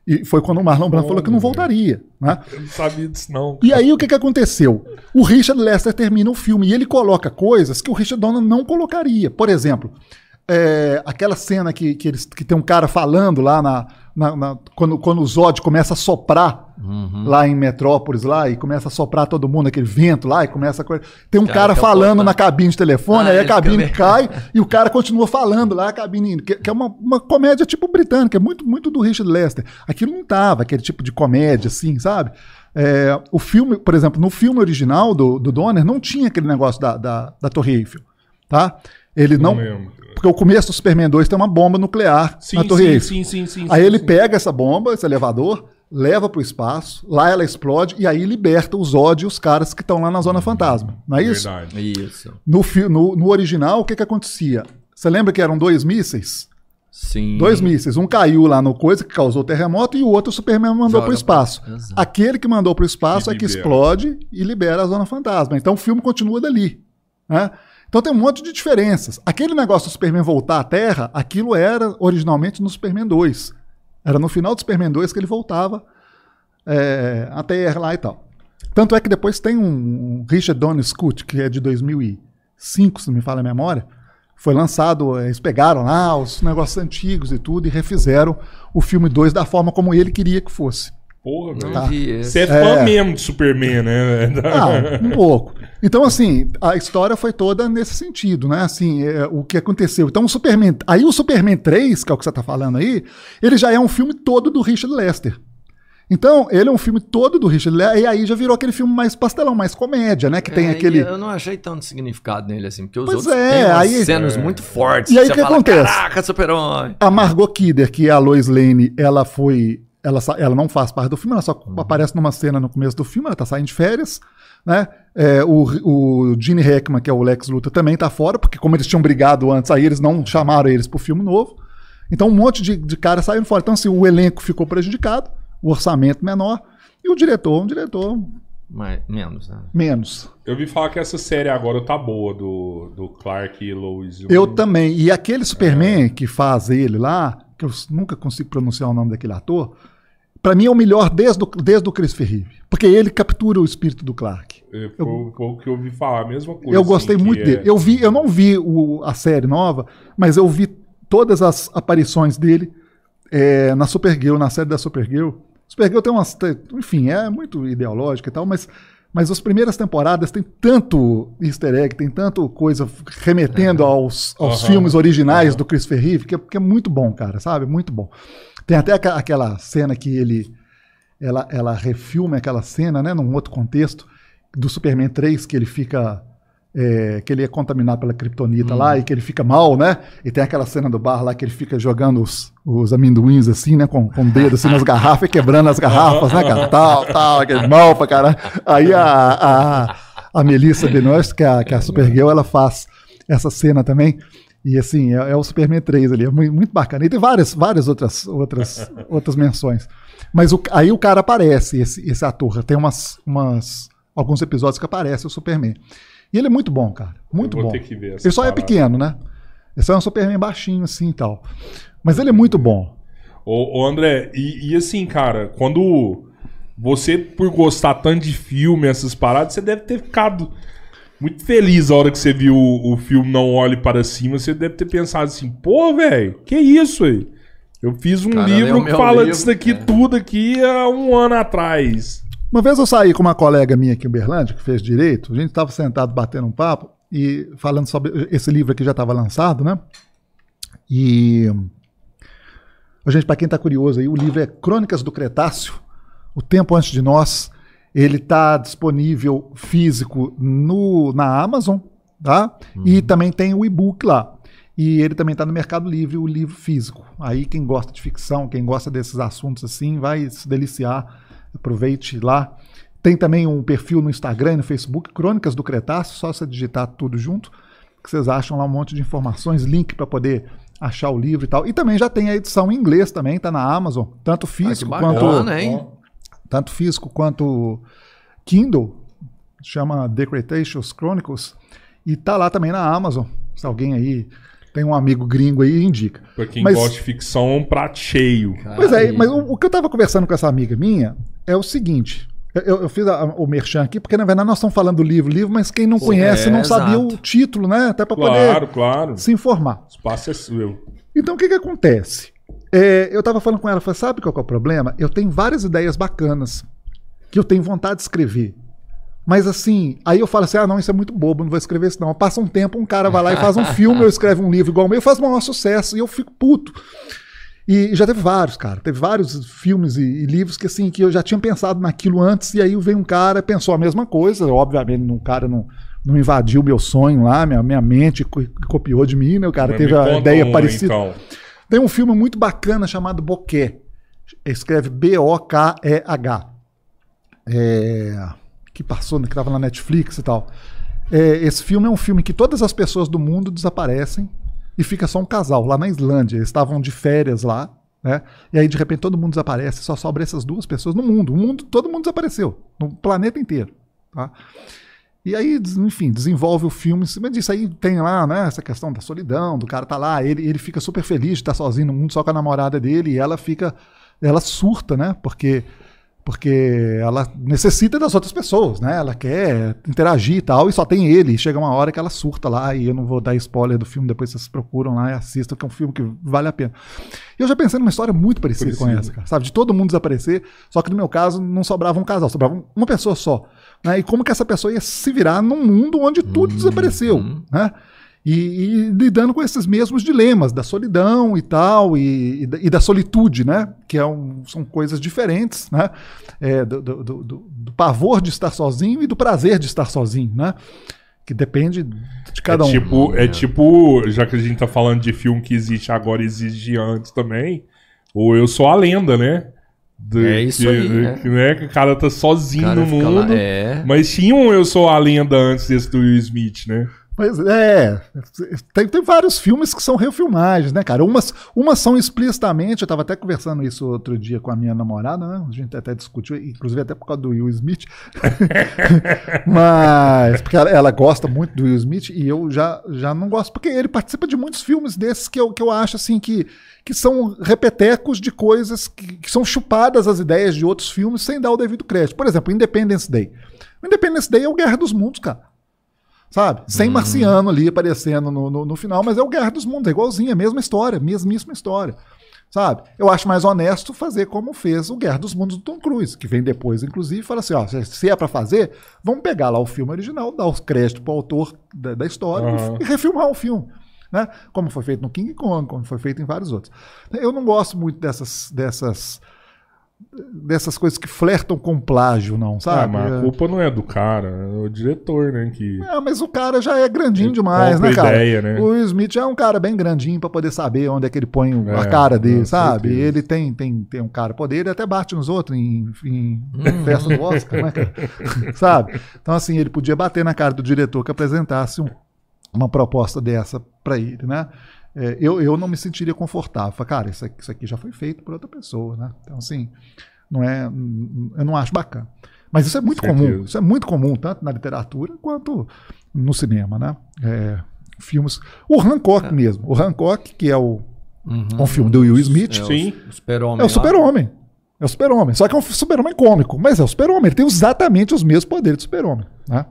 E foi quando o Marlon Brando falou que não voltaria, né? Eu não sabia disso, não. E aí o que, que aconteceu? O Richard Lester termina o filme e ele coloca coisas que o Richard Donner não colocaria. Por exemplo, é, aquela cena que, que, eles, que tem um cara falando lá na. Na- na- quando, quando o Zod começa a soprar lá em Metrópolis lá e começa a soprar todo mundo, aquele vento lá, e começa a coisa. Tem um Cara, cara, falando na cabine de telefone, Ah, aí a cabine cai e o cara continua falando lá, a cabine. Que, que é uma, uma comédia tipo britânica, é muito, muito do Richard Lester. Aquilo não tava, aquele tipo de comédia, assim, sabe? É, o filme, por exemplo, no filme original do, do Donner, não tinha aquele negócio da, da, da Torre Eiffel, tá? Ele não. lembro. Porque o começo do Superman 2 tem uma bomba nuclear Sim, na Torre sim, Eiffel. sim, sim, sim. Aí sim, ele sim. pega essa bomba, esse elevador, leva para o espaço, lá ela explode e aí liberta o Zod e os caras que estão lá na Zona Fantasma. Não é isso? Verdade. Isso. No, no, no original, o que, que acontecia? Você lembra que eram dois mísseis? Sim. Dois mísseis. Um caiu lá no coisa que causou o terremoto e o outro o Superman mandou para o espaço. pra- Exato. Aquele que mandou para o espaço E é que explode e libera a Zona Fantasma. Então o filme continua dali. né? Então tem um monte de diferenças. Aquele negócio do Superman voltar à Terra, aquilo era originalmente no Superman 2. Era no final do Superman 2 que ele voltava é, à Terra lá e tal. Tanto é que depois tem um, Richard Donner Scoot, que é de 2005, se não me falha a memória. Foi lançado, eh, eles pegaram lá os negócios antigos e tudo e refizeram o filme 2 da forma como ele queria que fosse. Porra, velho. Não esse. Você é fã É. mesmo de Superman, né? Ah, um pouco. Então, assim, a história foi toda nesse sentido, né? Assim, é, o que aconteceu. Então, o Superman. Aí o Superman 3, que é o que você tá falando aí, ele já é um filme todo do Richard Lester. Então, ele é um filme todo do Richard Lea, e aí já virou aquele filme mais pastelão, mais comédia, né? Que tem É, aquele. Eu não achei tanto significado nele, assim, porque os Pois outros é, têm aí- cenas muito fortes. E aí o que fala, acontece? Caraca, super-herói. A Margot Kidder, que é a Lois Lane, ela foi. Ela, sa- ela não faz parte do filme, ela só aparece numa cena no começo do filme, ela tá saindo de férias. Né? É, o, o Gene Hackman, que é o Lex Luthor, também tá fora, porque como eles tinham brigado antes, aí eles não chamaram eles pro filme novo. Então um monte de, de cara saindo fora. Então, assim, o elenco ficou prejudicado, o orçamento menor, e o diretor, um diretor Mas, menos, né? menos. Eu vi falar que essa série agora tá boa, do, do Clark e Lois. Eu também. E aquele Superman que faz ele lá, que eu nunca consigo pronunciar o nome daquele ator, pra mim é o melhor desde o, desde o Chris Ferrive. Porque ele captura o espírito do Clark. É, Foi, foi o que eu ouvi falar, a mesma coisa. eu gostei assim, muito é- dele. Eu vi, eu não vi o- a série nova, mas eu vi todas as aparições dele é, na Supergirl, na série da Supergirl. Supergirl tem umas. tem- Enfim, é muito ideológica e tal, mas. Mas as primeiras temporadas tem tanto easter egg, tem tanto coisa remetendo aos, aos Aham. filmes originais do Chris Ferrive, que é, que é muito bom, cara, sabe? Muito bom. Tem até aquela cena que ele. Ela, ela refilma aquela cena, né, num outro contexto, do Superman 3, que ele fica. é, que ele é contaminado pela kriptonita lá e que ele fica mal, né? E tem aquela cena do bar lá que ele fica jogando os, os amendoins assim, né? Com, com o dedo assim nas garrafas e quebrando as garrafas, né, cara? Tal, tal, aquele mal pra caralho. Aí a, a, a Melissa Benoist, que é a, que é a Supergirl, ela faz essa cena também. E assim, é, é o Superman 3 ali, é muito, bacana. E tem várias, várias outras, outras, outras menções. Mas o- aí o cara aparece, esse, esse ator. Tem umas, umas, alguns episódios que aparece o Superman. E ele é muito bom, cara. Muito Eu vou bom. ter que ver essa Ele só é parada. pequeno, né? Ele só é um Superman baixinho assim e tal. Mas ele é muito bom. Ô, ô, André, e, e assim, cara, quando você, por gostar tanto de filme, essas paradas, você deve ter ficado muito feliz a hora que você viu o, o filme Não Olhe Para Cima. Você deve ter pensado assim, pô, velho, que isso aí? Eu fiz um Cara, livro que fala livro, disso daqui é. tudo aqui há um ano atrás. Uma vez eu saí com uma colega minha aqui em Uberlândia, que fez direito, a gente estava sentado batendo um papo e falando sobre esse livro aqui já estava lançado, né? E a gente, para quem está curioso aí, o livro é Crônicas do Cretáceo, O Tempo Antes de Nós. Ele está disponível físico no, na Amazon, tá? E também tem o e-book lá. E ele também está no Mercado Livre, o livro físico. Aí quem gosta de ficção, quem gosta desses assuntos assim, vai se deliciar. Aproveite lá. Tem também um perfil no Instagram e no Facebook, Crônicas do Cretáceo, só você digitar tudo junto, que vocês acham lá um monte de informações, link para poder achar o livro e tal. E também já tem a edição em inglês também, tá na Amazon, tanto físico bacana, quanto hein? Tanto físico quanto Kindle, chama The Cretaceous Chronicles, e tá lá também na Amazon. Se alguém aí tem um amigo gringo aí, indica. Pra quem Mas- gosta de ficção, é um prato cheio. Pois é, Aí- mas o, o que eu tava conversando com essa amiga minha é o seguinte. eu- Eu, fiz a- o merchan aqui, porque na verdade nós estamos falando do livro, livro, mas quem não Pô, conhece é, não sabia exato. o título, né? Até para Claro, poder claro. se informar. O espaço é seu. Então o que, que acontece? É, eu tava falando com ela, falei, sabe qual é o problema? Eu tenho várias ideias bacanas que eu tenho vontade de escrever. Mas assim, aí eu falo assim: ah, não, isso é muito bobo, não vou escrever isso não. Passa um tempo, um cara vai lá e faz um filme, eu escrevo um livro igual o meu, faz o maior sucesso, e eu fico puto. E já teve vários, cara. Teve vários filmes e, e livros que assim, que eu já tinha pensado naquilo antes, e aí veio um cara, pensou a mesma coisa. Obviamente, um cara não, não invadiu meu sonho lá, minha, minha mente co- copiou de mim, né? O cara Mas teve a ideia uma, parecida. Então. Tem um filme muito bacana chamado Bokeh. Escreve B-O-K-E-H. É, que passou, né, que estava na Netflix e tal. É, esse filme é um filme que todas as pessoas do mundo desaparecem e fica só um casal lá na Islândia. Eles estavam de férias lá, né? E aí de repente todo mundo desaparece, só sobra essas duas pessoas no mundo. O mundo, todo mundo desapareceu, no planeta inteiro, tá? E aí, enfim, desenvolve o filme em cima disso. Aí tem lá, né, essa questão da solidão, do cara tá lá, ele, ele fica super feliz de estar sozinho no mundo, só com a namorada dele, e ela fica, ela surta, né, porque, porque ela necessita das outras pessoas, né, ela quer interagir e tal, e só tem ele, chega uma hora que ela surta lá, e eu não vou dar spoiler do filme, depois vocês procuram lá e assistam, que é um filme que vale a pena. E eu já pensei numa história muito parecida com essa, cara, sabe, de todo mundo desaparecer, só que no meu caso não sobrava um casal, sobrava uma pessoa só. Né? E como que essa pessoa ia se virar num mundo onde tudo desapareceu. Né? E, e lidando com esses mesmos dilemas da solidão e tal, e, e, da, solitude, né? Que é um, são coisas diferentes, né? É, do, do, do, do, pavor de estar sozinho e do prazer de estar sozinho, né? Que depende de cada é um. Tipo, é tipo, já que a gente tá falando de filme que existe agora e existe antes também, ou Eu Sou a Lenda, né? É isso que, aí, né? Que, né? que o cara tá sozinho cara no mundo. Lá, é. Mas tinha um Eu Sou a Lenda antes desse do Will Smith, né? Mas é, tem, tem vários filmes que são refilmagens, né, cara? Umas, umas são explicitamente, eu tava até conversando isso outro dia com a minha namorada, né? A gente até discutiu, inclusive até por causa do Will Smith. Mas, porque ela, ela, gosta muito do Will Smith e eu já, já não gosto, porque ele participa de muitos filmes desses que eu, que eu acho, assim, que, que são repetecos de coisas que, que são chupadas as ideias de outros filmes sem dar o devido crédito. Por exemplo, Independence Day. O Independence Day é o Guerra dos Mundos, cara sabe? Sem hum. marciano ali aparecendo no, no, no, final, mas é o Guerra dos Mundos, é igualzinho, é a mesma história, mesmíssima história, sabe? Eu acho mais honesto fazer como fez o Guerra dos Mundos do Tom Cruise, que vem depois, inclusive, e fala assim, ó, se é para fazer, vamos pegar lá o filme original, dar os créditos pro autor da, da história uhum. e, e refilmar o filme. Né? Como foi feito no King Kong, como foi feito em vários outros. Eu não gosto muito dessas, dessas dessas coisas que flertam com plágio, não, sabe? Ah, mas a é. culpa não é do cara, é o diretor, né? Que... É, mas o cara já é grandinho demais, né, cara? Ideia, né? O Will Smith é um cara bem grandinho para poder saber onde é que ele põe é, a cara dele, sabe? Certeza. Ele tem, tem, tem um cara poder, ele até bate nos outros em, em uhum. festa do Oscar, né, cara? sabe? Então, assim, ele podia bater na cara do diretor que apresentasse um, uma proposta dessa para ele, né? É, eu, eu não me sentiria confortável. Falei, cara, isso aqui, isso aqui já foi feito por outra pessoa, né? Então, assim, não é, eu não acho bacana. Mas isso é muito comum, isso é muito comum, tanto na literatura quanto no cinema, né? É, filmes. O Hancock é. mesmo. O Hancock, que é o, uhum. um filme do Will Smith. É Sim. O super-homem. É o super-homem. É o super-homem. Só que é um super-homem cômico. Mas é o super-homem. Ele tem exatamente os mesmos poderes do super-homem. Né?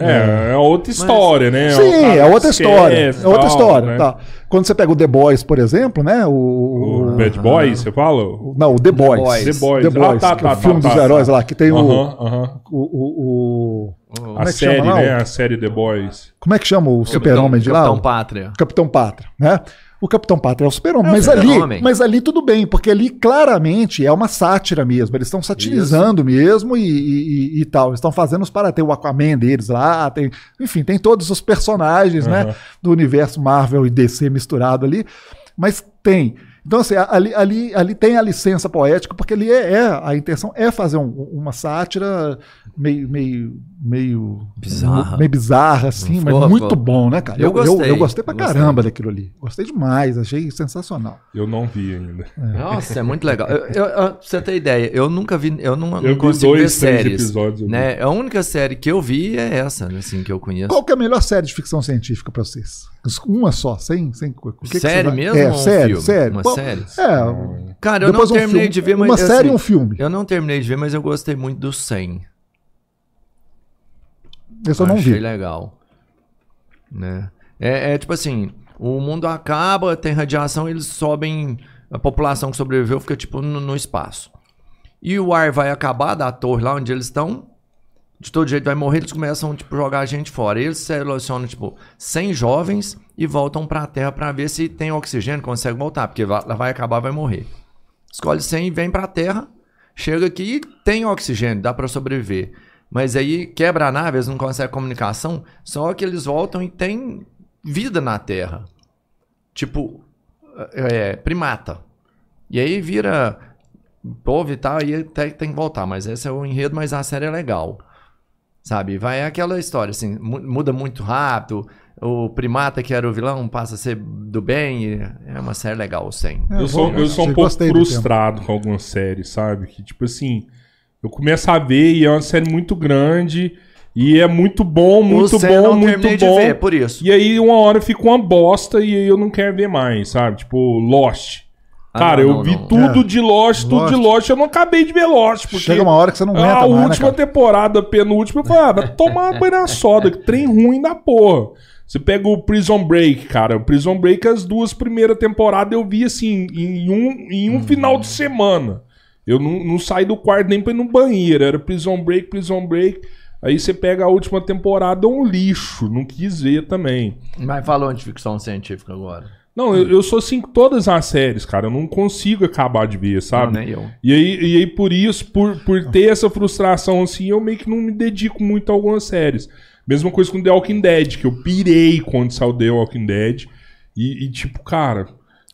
É, é outra história, Mas, né? Sim, é outra história. É outra história. Né? Tá. Quando você pega o The Boys, por exemplo, né? O, o, Bad Boys, você fala? Não, o The Boys. The Boys. The Boys, ah, tá, tá, é o filme tá, dos tá, heróis tá. lá, que tem uh -huh, o, uh -huh. o, o, o, A é série, chama, né? A série The Boys. Como é que chama o super-homem de lá? Capitão Pátria. Capitão Pátria, né? O Capitão Pátria é o super-homem. É mas, super ali, mas ali tudo bem, porque ali claramente é uma sátira mesmo. Eles estão satirizando Isso. mesmo e, e, e, tal. Eles estão fazendo os para ter o Aquaman deles lá, tem, enfim, tem todos os personagens uhum. né, do universo Marvel e DC misturado ali. Mas tem. Então, assim, ali, ali, ali tem a licença poética, porque ali é, é a intenção é fazer um, uma sátira meio, meio, meio bizarra, meio bizarra assim, mas muito bom, né, cara? Eu, eu gostei. Eu, eu gostei pra caramba gostei. daquilo ali. Gostei demais, achei sensacional. Eu não vi ainda. É. Nossa, é muito legal. Eu, eu, pra você ter ideia, eu nunca vi, eu não, eu não consigo dois, ver séries. Episódios, né? A única série que eu vi é essa, assim, que eu conheço. Qual que é a melhor série de ficção científica pra vocês? Uma só, sem. sem o que série que mesmo? É, série, um série. Uma Bom, série? É. Cara, eu não terminei um de ver, mas. Uma série e um filme. Eu não terminei de ver, mas eu gostei muito do 100. Esse eu não Achei vi. legal. Né? É, é tipo assim: o mundo acaba, tem radiação, eles sobem. A população que sobreviveu fica tipo no, no espaço. E o ar vai acabar da torre lá onde eles estão de todo jeito vai morrer, eles começam tipo jogar a gente fora. Eles selecionam tipo 100 jovens e voltam para a Terra para ver se tem oxigênio, consegue voltar, porque vai, vai acabar, vai morrer. Escolhe 100 e vem para a Terra, chega aqui e tem oxigênio, dá para sobreviver. Mas aí quebra a nave, eles não conseguem comunicação, só que eles voltam e tem vida na Terra. Tipo, é, primata. E aí vira povo e tal, e até tem que voltar. Mas esse é o enredo, mas a série é legal. Sabe? Vai aquela história, assim, muda muito rápido. O primata, que era o vilão, passa a ser do bem. é uma série legal, o 100. É, eu sou, eu sou um pouco frustrado com algumas séries, sabe? Que, tipo assim, eu começo a ver e é uma série muito grande. E é muito bom, muito Você bom, não muito bom. De ver, por isso. E aí, uma hora fica uma bosta e aí eu não quero ver mais, sabe? Tipo, Lost. Ah, Cara, não, eu vi não. tudo é. de Lost, tudo Lost. de Lost. Eu não acabei de ver Lost. Porque Chega uma hora que você não aguenta A mais, né, última né, temporada, penúltima, eu falei, ah, vai tomar banho na soda, que trem ruim da porra. Você pega o Prison Break, cara. O Prison Break, as duas primeiras temporadas eu vi assim, em um, em um uhum. final de semana. Eu não, não saí do quarto nem pra ir no banheiro. Era Prison Break, Prison Break. Aí você pega a última temporada, é um lixo. Não quis ver também. Mas falou de ficção científica agora. Não, eu, eu sou assim com todas as séries, cara. Eu não consigo acabar de ver, sabe? Não, nem eu. E aí, e aí por isso, por, por ter essa frustração assim, eu meio que não me dedico muito a algumas séries. Mesma coisa com The Walking Dead, que eu pirei quando saiu The Walking Dead. E, e, tipo, cara,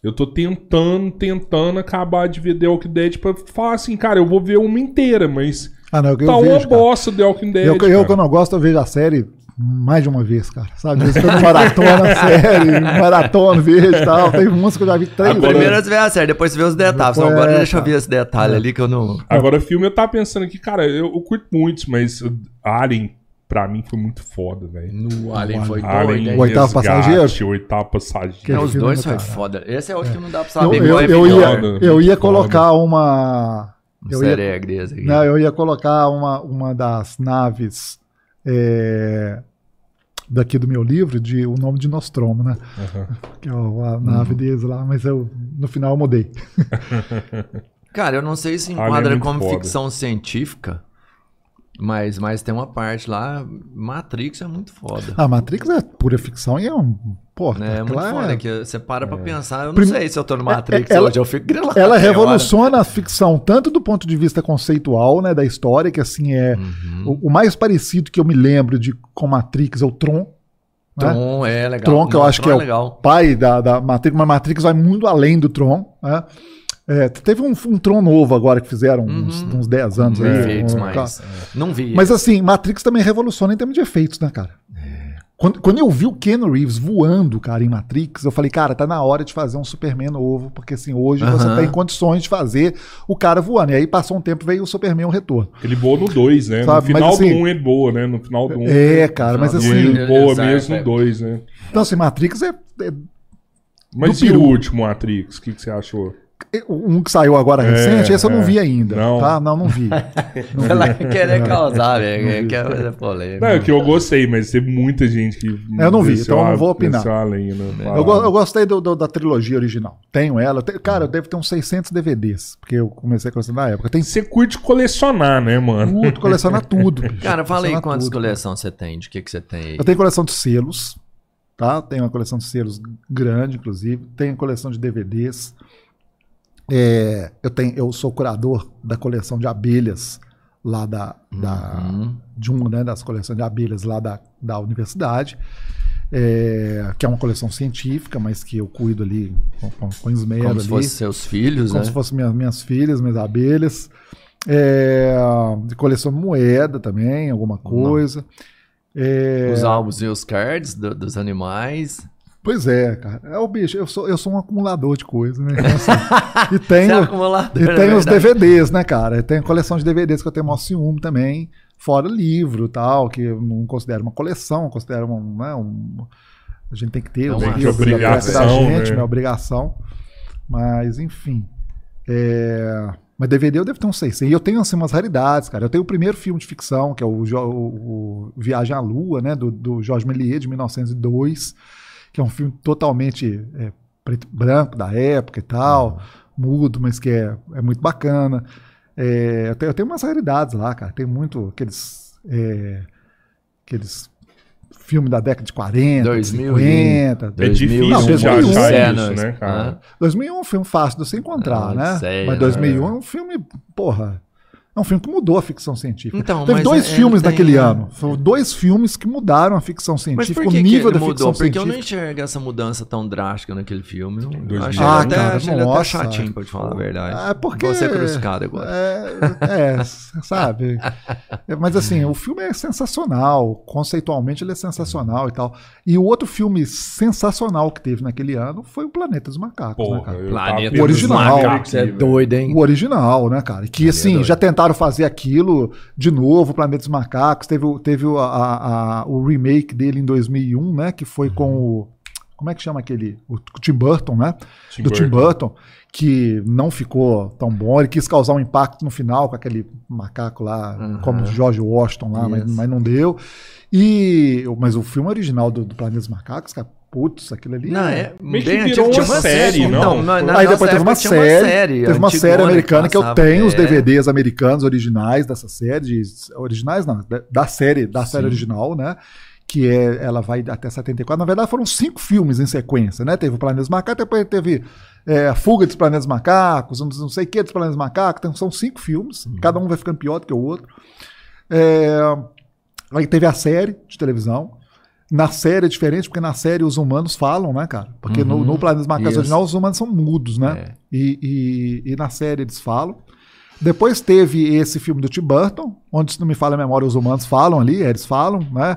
eu tô tentando, tentando acabar de ver The Walking Dead pra falar assim, cara, eu vou ver uma inteira, mas Ah, não, eu, eu tá uma vejo, bosta The Walking Dead. Eu, eu, cara. quando eu gosto, eu vejo a série mais de uma vez, cara. Sabe? Às vezes eu maratona a série, maratona, vejo e tal. Tem umas que eu já vi três Agora- Primeiro você vê a série, depois você vê os detalhes. Então, Depois- agora é, deixa eu ver esse detalhe ali que eu não. Agora, filme, eu tava pensando aqui, cara, eu, eu curto muitos, mas Alien, pra mim, foi muito foda, velho. No Alien foi Alien, doido, hein? O Oitavo Passageiro? O oitavo passageiro. Que Não, os dois foi cara. foda. Esse é outro que não dá pra Eu, saber. eu, é eu melhor. ia, eu ia colocar uma. Um Eu ia, aqui. não, eu ia colocar uma, uma das naves é, daqui do meu livro, de O Nome de Nostromo, né? Que é a nave Uhum. deles lá, mas eu, no final eu mudei. Cara, eu não sei se é enquadra como foda. ficção científica, mas, mas tem uma parte lá, Matrix é muito foda. A Matrix é pura ficção e é um. Porra, né? É muito aquela foda, é- que você para pra pensar, eu não Prim- sei se eu tô no Matrix ela- hoje, eu fico grilado. Ela revoluciona a ficção tanto do ponto de vista conceitual, né, da história, que assim é Uhum. o, o mais parecido que eu me lembro de com Matrix é o Tron. né? Tron é legal. Tron, que eu acho que Tron é o legal. pai da, da Matrix, mas Matrix vai muito além do Tron. né? É, teve um, um Tron novo agora que fizeram uns, Uhum. uns 10 anos aí. Efeitos, um- mas não vi. Mas assim, Matrix também revoluciona em termos de efeitos, né, cara? Quando, quando eu vi o Ken Reeves voando, cara, em Matrix, eu falei, cara, tá na hora de fazer um Superman novo, porque assim, hoje você Aham. tem condições de fazer o cara voando. E aí passou um tempo, veio o Superman o retorno. Ele voou no 2, né? Sabe, no mas final assim- do 1 um ele voa, né? No final do 1. Um, É, cara, mas assim. ele voa Exato, mesmo é. no 2, né? Então, assim, Matrix é, é Mas Do e o último Matrix? O que, que você achou? Um que saiu agora É, recente, esse eu não é. vi ainda. Não. Tá? Não, não vi. Não vi. Ela quer causar, velho. Quer fazer polêmica. Não, é que eu gostei, mas teve muita gente que. Eu não vi, então eu não vou opinar. desceu a lenha, né? Eu, go- eu gostei do- do- da trilogia original. Tenho ela. Eu tenho- cara, eu devo ter uns 600 DVDs, porque eu comecei a colecionar na época. Tem Você curte colecionar, né, mano? tudo, colecionar tudo. bicho. Cara, fala aí quantas coleções você tem, de que que você tem aí. Eu tenho coleção de selos, tá? Tenho uma coleção de selos grande, inclusive. Tenho coleção de DVDs. É, eu, tenho, eu sou curador da coleção de abelhas lá da, da- Uhum. de uma né, das coleções de abelhas lá da, da universidade, é, que é uma coleção científica, mas que eu cuido ali com, com, com esmero Como ali, se fossem seus filhos, como né? se fossem minhas, minhas filhas, minhas abelhas. É, coleção de moeda também, alguma coisa. É, Os álbuns e os cards do- dos animais. Pois é, cara. É o bicho, eu sou, eu sou um acumulador de coisas, né? Então, assim, e Você é tenho, acumulador, e é tenho os verdade. DVDs, né, cara? Eu tenho coleção de DVDs que eu tenho maior ciúme também, fora livro e tal, que eu não considero uma coleção, eu considero um, né, um- A gente tem que ter É os uma livros da obrigação, da gente, né? minha obrigação. Mas, enfim. É, Mas DVD eu devo ter uns 600. E eu tenho assim, umas raridades, cara. Eu tenho o primeiro filme de ficção, que é o, Jo- o Viagem à Lua, né? Do, do Jorge Méliès, de 1902, que é um filme totalmente é, preto e branco da época e tal, mudo, mas que é, é muito bacana. É, eu, tenho, eu tenho umas raridades lá, cara. Tem muito aqueles. é, aqueles filmes da década de 40, 2000 50. É difícil Não, de 2001, achar cenas, isso, né, cara? 2001 é um filme fácil de você encontrar, Ah, né? Odisseia, Mas né? 2001 é um filme, porra, é um filme que mudou a ficção científica. Então, Teve mas dois é- filmes tem- naquele ano. Foram dois filmes que mudaram a ficção Mas científica, o nível ele da mudou? ficção Porque eu não científica. enxergo essa mudança tão drástica naquele filme. Eu 2000. achei Ah, até, cara, achei ele até nossa. chatinho, pra te falar a verdade. É porque. Vou ser crucificado agora. É, é, sabe? É, mas assim, o filme é sensacional. Conceitualmente ele é sensacional e tal. E o outro filme sensacional que teve naquele ano foi o Planeta dos Macacos, né, Porra, cara? eu Planeta dos vendo Original. esse Macacos, é doido, hein? O original, né, cara? Que assim, doido. já tentaram fazer aquilo de novo, o Planeta dos Macacos. Teve, o- teve o, a- a- o remake dele em 2001, né? Que foi com o. Como é que chama aquele? O Tim Burton, né? Tim do Tim Burton. Burton, que não ficou tão bom. Ele quis causar um impacto no final com aquele macaco lá, Uhum. como o George Washington lá, mas, Yes. mas não deu. E, mas o filme original do, do Planeta dos Macacos, cara, putz, aquilo ali. Não, é que bem virou antigo. Tinha uma série, não? Na, na Aí depois teve uma série, teve uma série americana que eu tenho os é. DVDs americanos originais dessa série, de- originais não, da, série, da série Sim. original, né? Que é, ela vai até 74. Na verdade, foram cinco filmes em sequência, né? Teve o Planeta dos Macacos, depois teve é, a Fuga dos Planetas Macacos, não sei o que dos Planetas Macacos. Então, são cinco filmes, cada um vai ficando pior do que o outro. É, aí teve a série de televisão. Na série é diferente, porque na série os humanos falam, né, cara? Porque no, Uhum. no Planeta dos Macacos Isso. original os humanos são mudos, né? É. E, e- e na série eles falam. Depois teve esse filme do Tim Burton, onde, se não me falha a memória, os humanos falam ali, eles falam, né?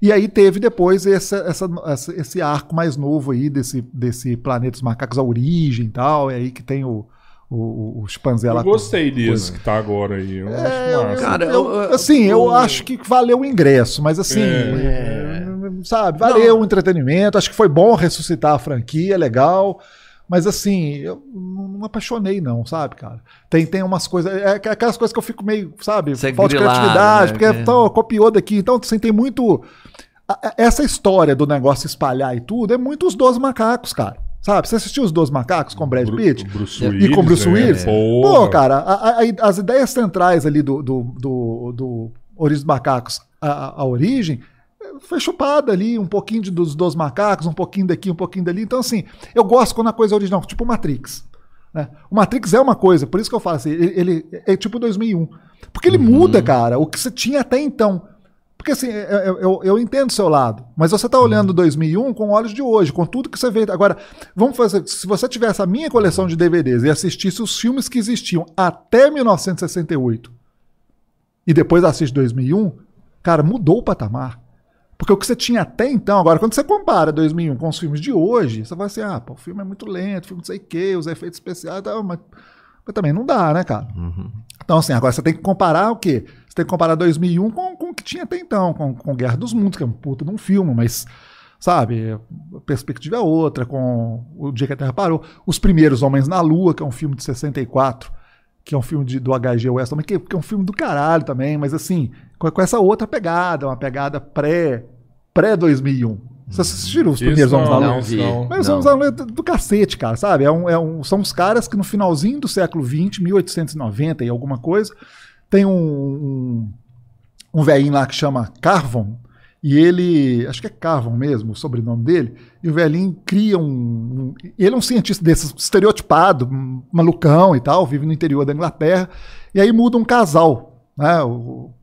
E aí teve depois esse, essa, essa- esse arco mais novo aí desse, desse Planeta dos Macacos, a origem e tal, é aí que tem o, o, o chimpanzé lá. Eu gostei desse que tá agora aí. Eu É, acho massa. Cara, eu- eu- assim, eu acho que valeu o ingresso, mas assim, É. é, sabe, valeu o entretenimento, acho que foi bom ressuscitar a franquia, é legal, mas assim, eu não não apaixonei não, sabe, cara? Tem, tem umas coisas, é aquelas coisas que eu fico meio, sabe, Você é falta de criatividade, né? porque É. então, copiou daqui, então assim, tem muito... Essa história do negócio espalhar e tudo é muito os Dois Macacos, cara. Sabe? Você assistiu os Dois Macacos com Brad Bru- Pitt? Bruce E Willis, com Bruce né? Willis? Porra. Pô, cara, a- a- as ideias centrais ali do, do, do, do Origem dos Macacos, a, a origem, foi chupada ali, um pouquinho de, dos, dos macacos, um pouquinho daqui, um pouquinho dali. Então, assim, eu gosto quando a coisa é original, tipo Matrix. né? O Matrix é uma coisa, por isso que eu falo assim, ele, ele é tipo 2001. Porque ele muda, cara, o que você tinha até então. Porque assim, eu, eu, eu entendo o seu lado, mas você está olhando 2001 com olhos de hoje, com tudo que você vê. Agora, vamos fazer. Se você tivesse a minha coleção de DVDs e assistisse os filmes que existiam até 1968 e depois assiste 2001, cara, mudou o patamar. Porque o que você tinha até então, agora, quando você compara 2001 com os filmes de hoje, você vai assim, ah, pô, o filme é muito lento, o filme não sei o quê, os efeitos especiais tal, mas, mas também não dá, né, cara? Uhum. Então, assim, agora você tem que comparar o quê? Você tem que comparar 2001 com, com o que tinha até então, com, com Guerra dos Mundos, que é um puta de um filme, mas, sabe, a perspectiva é outra, com O Dia que a Terra Parou. Os Primeiros Homens na Lua, que é um filme de 64, que é um filme de, do H.G. Wells também, que, que é um filme do caralho também, mas assim, com, com essa outra pegada, uma pegada pré, pré-2001. Vocês assistiram os Primeiros Homens não, Lua? Não. Mas os homens do, do cacete, cara, sabe? É um, é um- são os caras que no finalzinho do século XX, 1890 e alguma coisa, tem um, um, um velhinho lá que chama Carvon, e ele, acho que é Carvon mesmo, o sobrenome dele, e o velhinho cria um. um- ele é um cientista desses, estereotipado, malucão e tal, vive no interior da Inglaterra, e aí muda um casal, né,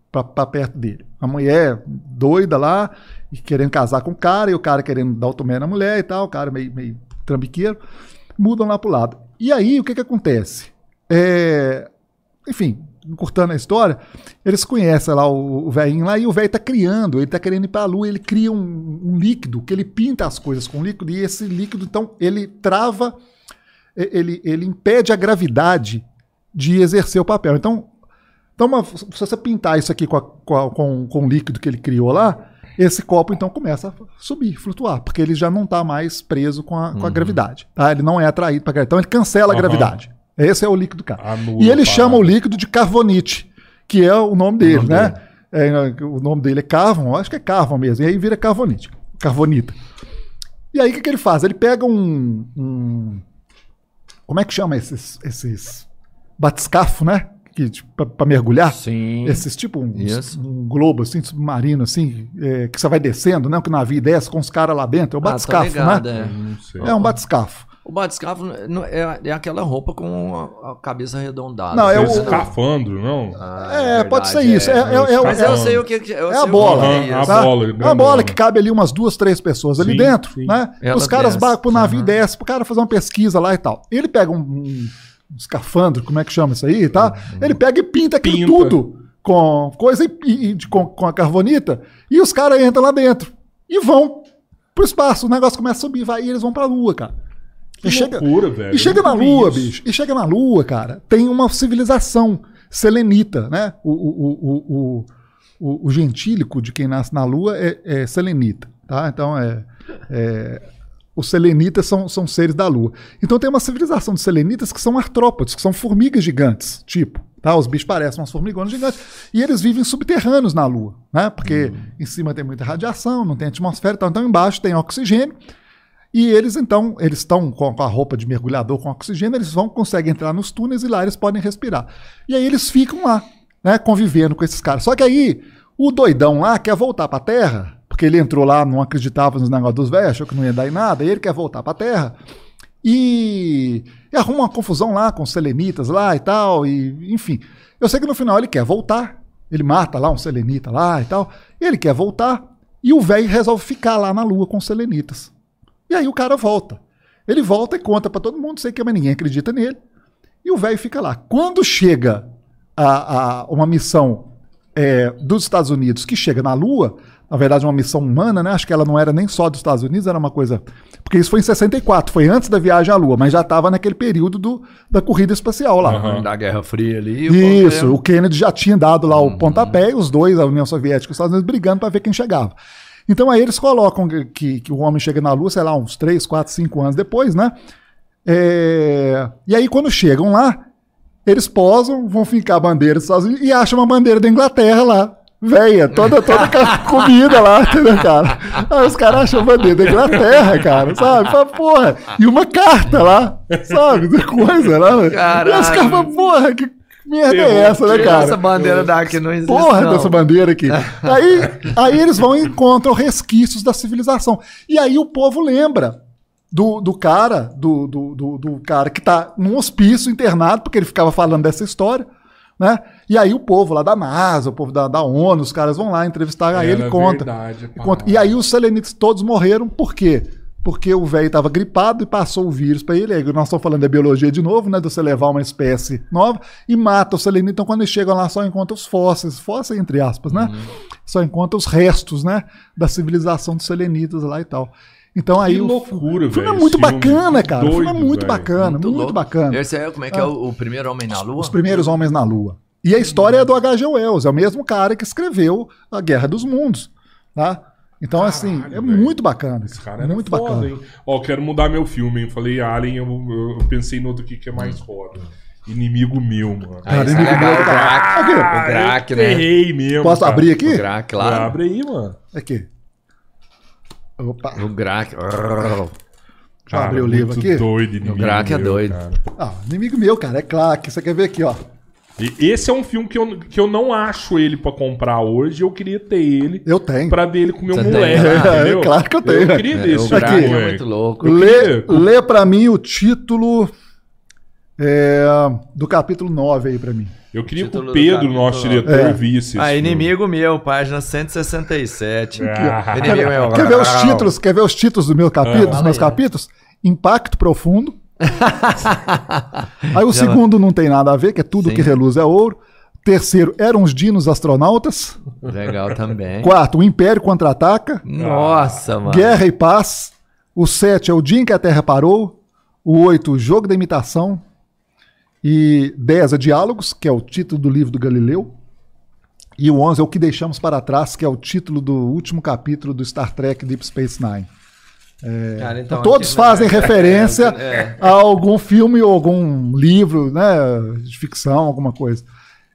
pra perto dele. A mulher doida lá, e querendo casar com o cara, e o cara querendo dar o tomé na mulher e tal, o cara meio, meio trambiqueiro, mudam lá pro lado. E aí, o que que acontece? É, enfim, encurtando a história, eles conhecem lá o, o velhinho lá e o velho tá criando, ele tá querendo ir pra lua, ele cria um, um líquido, que ele pinta as coisas com líquido, e esse líquido, então, ele trava, ele, ele impede a gravidade de exercer o papel. Então, então uma- se você pintar isso aqui com, a- com, a- com, com o líquido que ele criou lá, esse copo então começa a subir, flutuar, porque ele já não está mais preso com a, com a gravidade. Tá? Ele não é atraído para gravidade. Então ele cancela a gravidade. Esse é o líquido, cara. Anula e ele a chama o líquido de carbonite, que é o nome dele, nome né? É, o nome dele é Carvon, eu acho que é Carvon mesmo. E aí vira carbonite, carbonita. E aí o que, que ele faz? Ele pega um, um- Como é que chama esses, esses batiscafo, né? Que, tipo, pra, mergulhar. Sim. Esses tipo um, Isso. um globo assim, submarino, assim, é, que você vai descendo, né? Que o navio desce com os caras lá dentro. É o Ah, tô batiscafo, ligado, né? é. É um batiscafo. O batiscafo não- é, é aquela roupa com a, a cabeça arredondada. Não, é o- escafandro, não? Ah, É, pode ser verdade, isso. É, é- é Mas eu Escafandro. sei o que eu É a bola. é a bola, É uma grandona. bola que cabe ali umas duas, três pessoas ali Sim, dentro, sim. né? Ela Os caras desce. bagam pro navio Aham. desce pro cara fazer uma pesquisa lá e tal. Ele pega um, um escafandro, como é que chama isso aí, tá? Ele pega e pinta aquilo Pinta. tudo com coisa e, e- de- com, com a carbonita e os caras entram lá dentro e vão pro espaço. O negócio começa a subir, vai e eles vão pra lua, cara. Que e chega, loucura, velho. e chega na Lua, isso. bicho. E chega na Lua, cara. Tem uma civilização selenita, né? O, o, o, o, o, gentílico de quem nasce na Lua é, é selenita, tá? Então é. é os selenitas são, são seres da Lua. Então tem uma civilização de selenitas que são artrópodes, que são formigas gigantes, tipo. Tá? Os bichos parecem umas formigonas gigantes. E eles vivem subterrâneos na Lua, né? Porque em cima tem muita radiação, não tem atmosfera, e tal. então embaixo tem oxigênio. E eles então, eles estão com a roupa de mergulhador com oxigênio, eles vão conseguem entrar nos túneis e lá eles podem respirar. E aí eles ficam lá, né, convivendo com esses caras. Só que aí o doidão lá quer voltar para a Terra, porque ele entrou lá, não acreditava nos negócios dos velhos, achou que não ia dar em nada, e ele quer voltar para a Terra. E, e arruma uma confusão lá com os selenitas lá e tal, e enfim. Eu sei que no final ele quer voltar, ele mata lá um selenita lá e tal, ele quer voltar, e o velho resolve ficar lá na Lua com os selenitas. E aí o cara volta. Ele volta e conta para todo mundo, sei que mas ninguém acredita nele. E o velho fica lá. Quando chega a, a uma missão é, dos Estados Unidos que chega na Lua, na verdade, uma missão humana, né? Acho que ela não era nem só dos Estados Unidos, era uma coisa. Porque isso foi em 64, foi antes da viagem à Lua, mas já estava naquele período do, da corrida espacial lá. Uhum. Da Guerra Fria ali. Isso, o, o Kennedy já tinha dado lá o uhum. pontapé, e os dois, a União Soviética e os Estados Unidos, brigando para ver quem chegava. Então aí eles colocam que, que o homem chega na Lua, sei lá, uns 3, 4, 5 anos depois, né? É... E aí quando chegam lá, eles posam, vão ficar a bandeira dos Estados Unidos e acham uma bandeira da Inglaterra lá. Véia, toda, toda comida lá, entendeu, cara? Aí os caras acham a bandeira da Inglaterra, cara, sabe? Fala, porra, e uma carta lá, sabe? Coisa lá. Caralho. E os caras falam, porra, que merda é essa, né, cara? Essa bandeira daqui não existe. Porra não. dessa bandeira aqui. aí, aí eles vão e encontram resquícios da civilização. E aí o povo lembra do, do cara, do, do, do, do cara que tá num hospício internado, porque ele ficava falando dessa história. Né? E aí o povo lá da NASA, o povo da, da ONU, os caras vão lá entrevistar, aí ele conta, verdade, conta. E aí os selenites todos morreram, por quê? Porque o velho estava gripado e passou o vírus para ele. Aí nós estamos falando da biologia de novo, né? De você levar uma espécie nova e mata o selenita. Então, quando eles chegam lá, só encontra os fósseis, fósseis entre aspas, né? Uhum. Só encontra os restos, né? Da civilização dos selenitas lá e tal. Então aí. Que loucura, velho. O filme é muito bacana, cara. Doido, o filme é muito véio. bacana, muito, muito bacana. Esse é, como é que é o, o primeiro Homem na Lua? Os primeiros Homens na Lua. E a história é do H.G. Wells, é o mesmo cara que escreveu A Guerra dos Mundos. Tá? Então, Caralho, assim, é véio. muito bacana. Esse cara é muito foda, bacana. Hein? Ó, quero mudar meu filme, hein? Falei Alien, eu, eu pensei no outro aqui que é mais foda. Inimigo meu, mano. Ah, inimigo meu, cara. Aqui. O Grack, né? Errei mesmo. Posso cara. abrir aqui? O Grack, claro. Abre aí, mano. Aqui. Opa. O Grack. Já abri o livro aqui? doido, inimigo O Grack é doido. Cara. Ah, inimigo meu, cara. É claro você quer ver aqui, ó. E esse é um filme que eu, que eu não acho ele para comprar hoje. Eu queria ter ele. Eu tenho. Pra ver ele com meu Você moleque. Tem, é, claro que eu tenho. Eu queria ver esse Aqui, é muito louco. Lê, queria... lê pra mim o título é, do capítulo 9 aí pra mim. Eu queria que o Pedro, nosso diretor, é. visse Ah, inimigo meu, página 167. Ah. Quer, meu. quer ver os títulos? Quer ver os títulos do meu capítulo, dos meus capítulos? Impacto Profundo. Aí o Já segundo não tem nada a ver, que é tudo Sim. que reluz é ouro. Terceiro, eram os dinos astronautas. Legal também. Quarto, o Império contra-ataca. Nossa, mano. Guerra e paz. O sete é o dia em que a Terra parou. O oito, o jogo da imitação. E dez é diálogos, que é o título do livro do Galileu. E o onze é o que deixamos para trás, que é o título do último capítulo do Star Trek Deep Space Nine. É, Cara, então, todos aqui, fazem né? referência é, é. a algum filme ou algum livro né, de ficção, alguma coisa.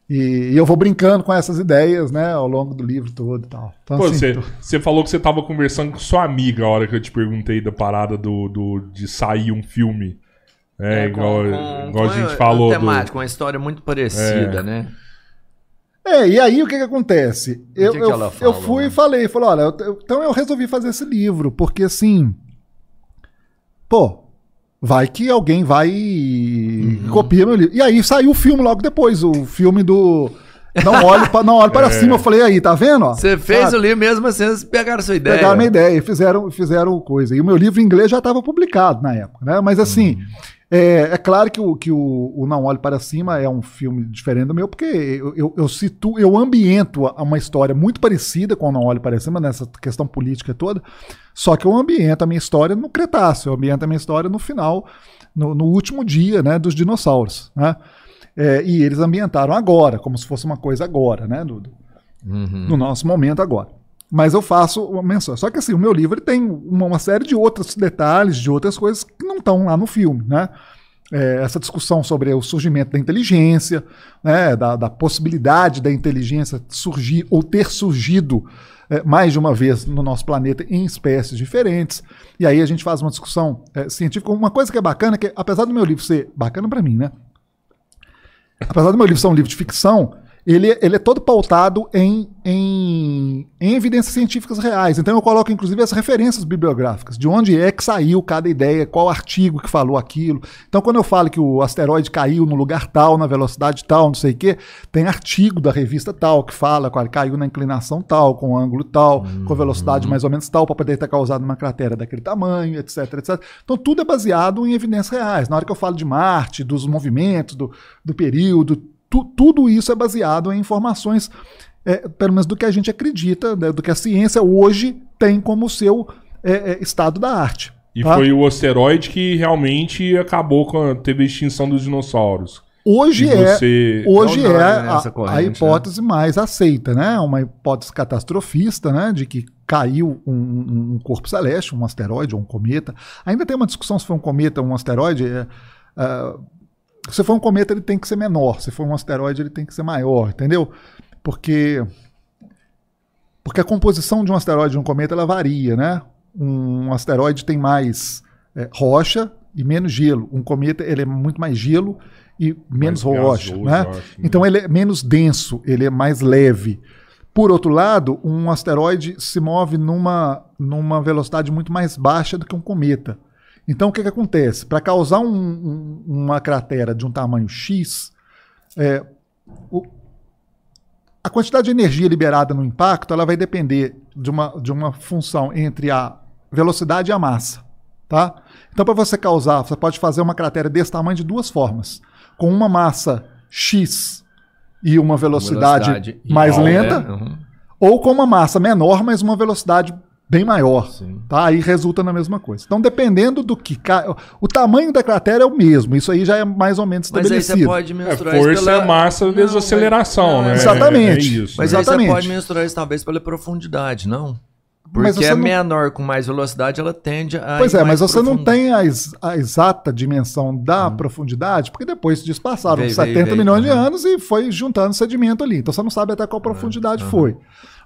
E, e, eu vou brincando com essas ideias, né, ao longo do livro todo e tal. Então, Pô, assim, você, tô... você falou que você estava conversando com sua amiga a hora que eu te perguntei da parada do, do de sair um filme. É, é igual, com, igual com, a gente falou. Temático, do... uma história muito parecida, é. né? É, e aí o que que acontece? Eu, que eu, fala, eu fui e falei, falei, olha, eu, então eu resolvi fazer esse livro, porque assim, pô, vai que alguém vai e uhum. copia meu livro. E aí saiu o filme logo depois, o filme do não olhe, pra, não olhe para é. cima. Eu falei, aí, tá vendo? Você fez Sabe? o livro mesmo assim, eles pegaram sua ideia. Pegaram minha ideia, fizeram, fizeram coisa. E o meu livro em inglês já estava publicado na época, né? Mas assim, uhum. É, é, claro que, o, que o, o, Não Olhe Para Cima é um filme diferente do meu, porque eu, eu, eu situ, eu ambiento uma história muito parecida com o Não Olhe Para Cima, nessa questão política toda, só que eu ambiento a minha história no Cretáceo, eu ambiento a minha história no final, no, no último dia né, dos dinossauros. Né? É, e eles ambientaram agora, como se fosse uma coisa agora, né? Do, do, uhum. no nosso momento agora. Mas eu faço uma menção. Só que assim, o meu livro tem uma, uma série de outros detalhes, de outras coisas que não estão lá no filme, né? é, essa discussão sobre o surgimento da inteligência, né, da, da possibilidade da inteligência surgir ou ter surgido é, mais de uma vez no nosso planeta em espécies diferentes. E aí a gente faz uma discussão é, científica. Uma coisa que é bacana, que apesar do meu livro ser bacana para mim, né? Apesar do meu livro ser um livro de ficção, ele, ele é todo pautado em, em, em, evidências científicas reais. Então eu coloco, inclusive, as referências bibliográficas, de onde é que saiu cada ideia, qual artigo que falou aquilo. Então, quando eu falo que o asteroide caiu no lugar tal, na velocidade tal, não sei o quê, tem artigo da revista tal que fala que caiu na inclinação tal, com ângulo tal, uhum. com velocidade mais ou menos tal, para poder ter causado uma cratera daquele tamanho, etc, etc. Então, tudo é baseado em evidências reais. Na hora que eu falo de Marte, dos movimentos, do, do período, tu, tudo isso é baseado em informações, é, pelo menos do que a gente acredita, né, do que a ciência hoje tem como seu é, é, estado da arte. E tá? foi o asteroide que realmente acabou com a, teve a extinção dos dinossauros. Hoje é, você... hoje é a, a, né? hipótese né? mais aceita, né? Uma hipótese catastrofista, né? De que caiu um, um, corpo celeste, um asteroide ou um cometa. Ainda tem uma discussão se foi um cometa ou um asteroide. É, uh, se for um cometa, ele tem que ser menor. Se for um asteroide, ele tem que ser maior, entendeu? Porque porque a composição de um asteroide e um cometa ela varia, né? Um asteroide tem mais é, rocha e menos gelo. Um cometa ele é muito mais gelo e menos mais rocha, gasoso, né? Acho, então ele é menos denso, ele é mais leve. Por outro lado, um asteroide se move numa, numa velocidade muito mais baixa do que um cometa. Então, o que, que acontece? Para causar um, um, uma cratera de um tamanho X, é, o, a quantidade de energia liberada no impacto ela vai depender de uma, de uma função entre a velocidade e a massa. Tá? Então, para você causar, você pode fazer uma cratera desse tamanho de duas formas. Com uma massa X e uma velocidade, velocidade mais lenta, é, uhum. ou com uma massa menor, mas uma velocidade bem maior, Sim. tá? Aí resulta na mesma coisa. Então, dependendo do que o tamanho da cratera é o mesmo. Isso aí já é mais ou menos estabelecido. Mas aí você pode mensurar é, força, pela... massa, desaceleração, né? Exatamente. É, é isso, mas né? exatamente. aí você pode mensurar isso talvez pela profundidade, não? Porque é não... menor com mais velocidade, ela tende a. Pois é, mas você profundo. não tem a, ex a, exata dimensão da hum. profundidade, porque depois disso passaram veio, 70 veio, milhões veio, de uhum. anos e foi juntando sedimento ali. Então você não sabe até qual profundidade uhum. foi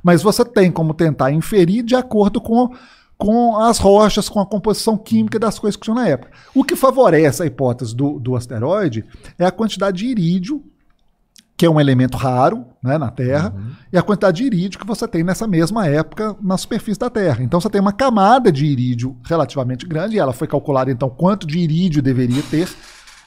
mas você tem como tentar inferir de acordo com, com as rochas, com a composição química das coisas que tinham na época. O que favorece a hipótese do, do asteroide é a quantidade de irídio, que é um elemento raro né, na Terra, uhum. e a quantidade de irídio que você tem nessa mesma época na superfície da Terra. Então você tem uma camada de irídio relativamente grande, e ela foi calculada então quanto de irídio deveria ter,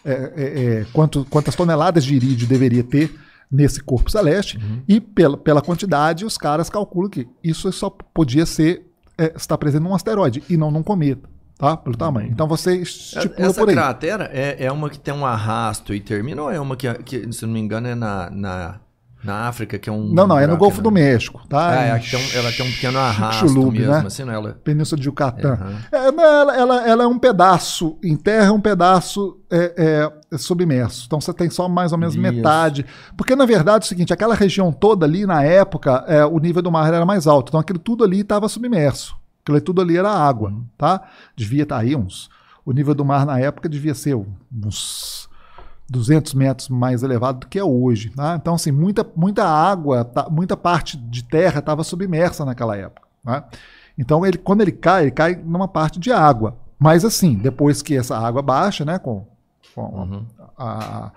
é, é, é, quanto, quantas toneladas de irídio deveria ter nesse corpo celeste, uhum. e pela, pela quantidade, os caras calculam que isso só podia ser é, estar presente num asteroide e não num cometa. Tá? Pelo tamanho. Então você estipula Essa por aí. cratera é, é uma que tem um arrasto e termina ou é uma que, que se não me engano, é na, na na África, que é um. Não, não, é no Golfo do México, tá? É, tem um, ela tem um pequeno arrasto mesmo, né? assim, não? Ela... Península de Yucatán. Uhum. É, ela, ela, ela, é um pedaço em terra, um pedaço é, é, submerso. Então você tem só mais ou menos Isso. metade. Porque, na verdade, é o seguinte: aquela região toda ali, na época, é, o nível do mar era mais alto. Então aquilo tudo ali estava submerso. Aquilo tudo ali era água, uhum. tá? Devia estar tá aí uns. O nível do mar na época devia ser uns 200 metros mais elevado do que é hoje. Tá? Então, assim, muita, muita água, tá, muita parte de terra estava submersa naquela época. Tá? Então, ele, quando ele cai, ele cai numa parte de água. Mas, assim, depois que essa água baixa, né, com, com uhum. a, a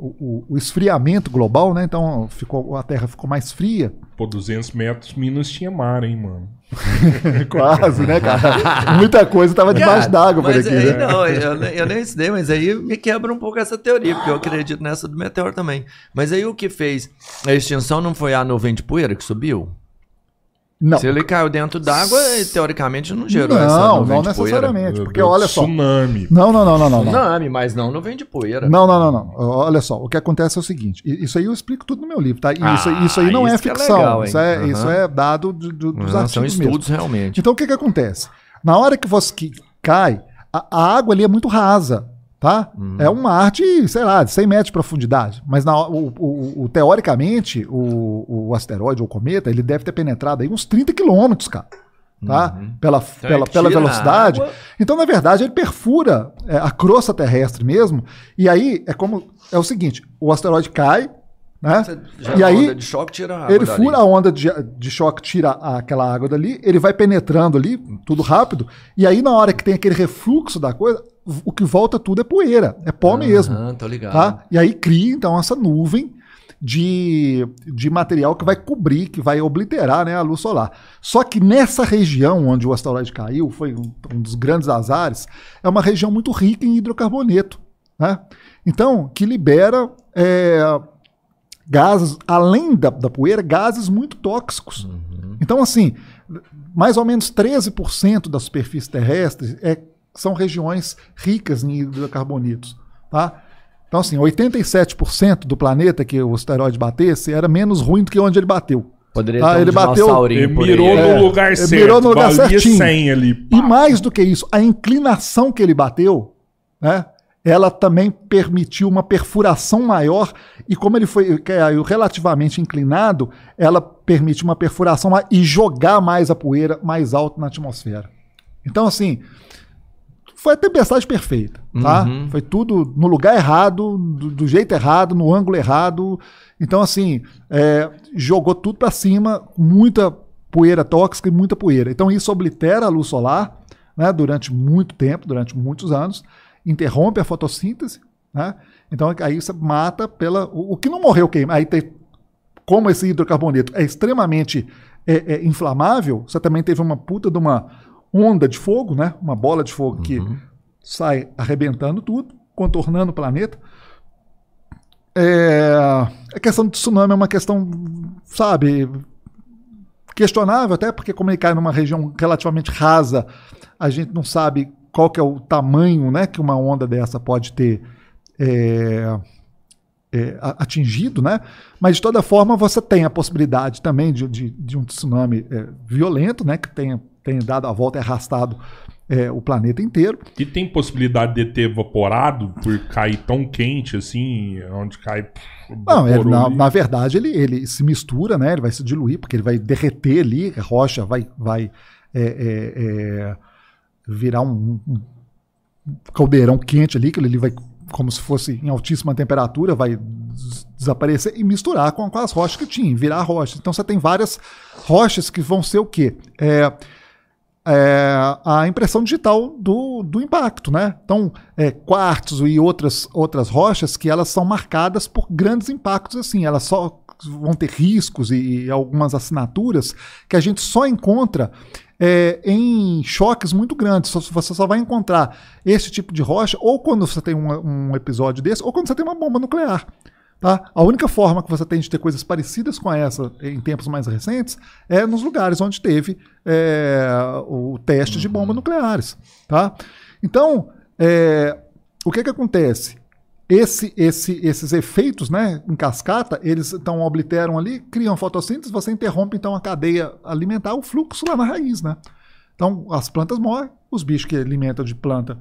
o, o, esfriamento global, né? Então ficou, a Terra ficou mais fria. Pô, 200 metros, Minas tinha mar, hein, mano? Quase, né, cara? Muita coisa estava debaixo d'água por aqui. Aí, né? Não, eu, eu nem estudei, mas aí me quebra um pouco essa teoria, porque eu acredito nessa do meteoro também. Mas aí o que fez a extinção não foi a nuvem de poeira que subiu? Não. Se ele caiu dentro d'água, teoricamente não gerou não, essa Não, não necessariamente. Porque olha só. Tsunami. Não, não, não, não, não. Tsunami, mas não nuvem de poeira. Não, não, não, não. Olha só. O que acontece é o seguinte. Isso aí eu explico tudo no meu livro, tá? Isso, ah, isso aí não é ficção. É legal, isso, é, uhum. isso é dado do, do, dos uhum, artigos São estudos mesmo. realmente. Então o que que acontece? Na hora que você que cai, a, a água ali é muito rasa tá? Uhum. É uma arte, sei lá, de 100 metros de profundidade. Mas na, o, o, o, teoricamente, o, o asteroide ou o cometa, ele deve ter penetrado aí uns 30 quilômetros, cara. tá? Uhum. Pela, Então, pela, pela velocidade. Então, na verdade, ele perfura é, a crosta terrestre mesmo. E aí é como é o seguinte: o asteroide cai, né? E aí onda de choque tira a água ele fura a onda de, de choque, tira aquela água dali, ele vai penetrando ali, tudo rápido, e aí na hora que tem aquele refluxo da coisa, o que volta tudo é poeira, é pó mesmo, Aham, tô ligado. tá? E aí cria então essa nuvem de, de material que vai cobrir, que vai obliterar né, a luz solar. Só que nessa região onde o asteroide caiu, foi um, um dos grandes azares, é uma região muito rica em hidrocarboneto, né? Então, que libera é, gases, além da, da poeira, gases muito tóxicos. Então, assim, mais ou menos 13% da superfície terrestre é, são regiões ricas em hidrocarbonetos. Tá? Então, assim, 87% do planeta que o asteroide batesse era menos ruim do que onde ele bateu. Poderia Ah, ter um ele bateu- dinossaurinho Ele mirou no É, lugar ele certo. mirou no lugar certinho. 100 ali. E mais do que isso, a inclinação que ele bateu, né? Ela também permitiu uma perfuração maior e como ele foi caiu relativamente inclinado, ela permite uma perfuração maior e jogar mais a poeira mais alto na atmosfera. Então assim, foi a tempestade perfeita, tá? Uhum. Foi tudo no lugar errado, do, do jeito errado, no ângulo errado. Então assim, é, jogou tudo para cima, muita poeira tóxica e muita poeira. Então isso oblitera a luz solar, né, durante muito tempo, durante muitos anos, interrompe a fotossíntese, né? Então aí você mata pela o, o que não morreu queima. Aí tem como esse hidrocarboneto é extremamente é, é, inflamável, você também teve uma puta de uma onda de fogo, né? Uma bola de fogo que sai arrebentando tudo, contornando o planeta. É, a questão do tsunami é uma questão, sabe, questionável, até porque como ele cai numa região relativamente rasa, a gente não sabe qual que é o tamanho né, que uma onda dessa pode ter é, é, atingido, né? Mas de toda forma você tem a possibilidade também de, de- de um tsunami é, violento, né? Que tenha, tenha dado a volta e arrastado é, o planeta inteiro. E tem possibilidade de ter evaporado por cair tão quente assim, onde cai. Não, ele, evaporou na, na verdade ele, ele se mistura, né? Ele vai se diluir porque ele vai derreter ali, a rocha vai, vai é, é, é, virar um, um caldeirão quente ali, que ele vai como se fosse em altíssima temperatura, vai des- desaparecer e misturar com, com as rochas que tinha, virar rochas. Então você tem várias rochas que vão ser o quê? É, é, a impressão digital do, do impacto, né? Então, é, quartzo e outras, outras rochas que elas são marcadas por grandes impactos assim, elas só vão ter riscos e, e algumas assinaturas que a gente só encontra é, em choques muito grandes. Você só vai encontrar esse tipo de rocha ou quando você tem um, um episódio desse, ou quando você tem uma bomba nuclear. Tá? A única forma que você tem de ter coisas parecidas com essa em tempos mais recentes é nos lugares onde teve é, o teste de bombas nucleares. Tá? Então, é, o que, que acontece? Esse, esse, esses efeitos né, em cascata, eles então obliteram ali, criam fotossíntese, você interrompe então a cadeia alimentar, o fluxo lá na raiz. Né? Então, as plantas morrem, os bichos que alimentam de planta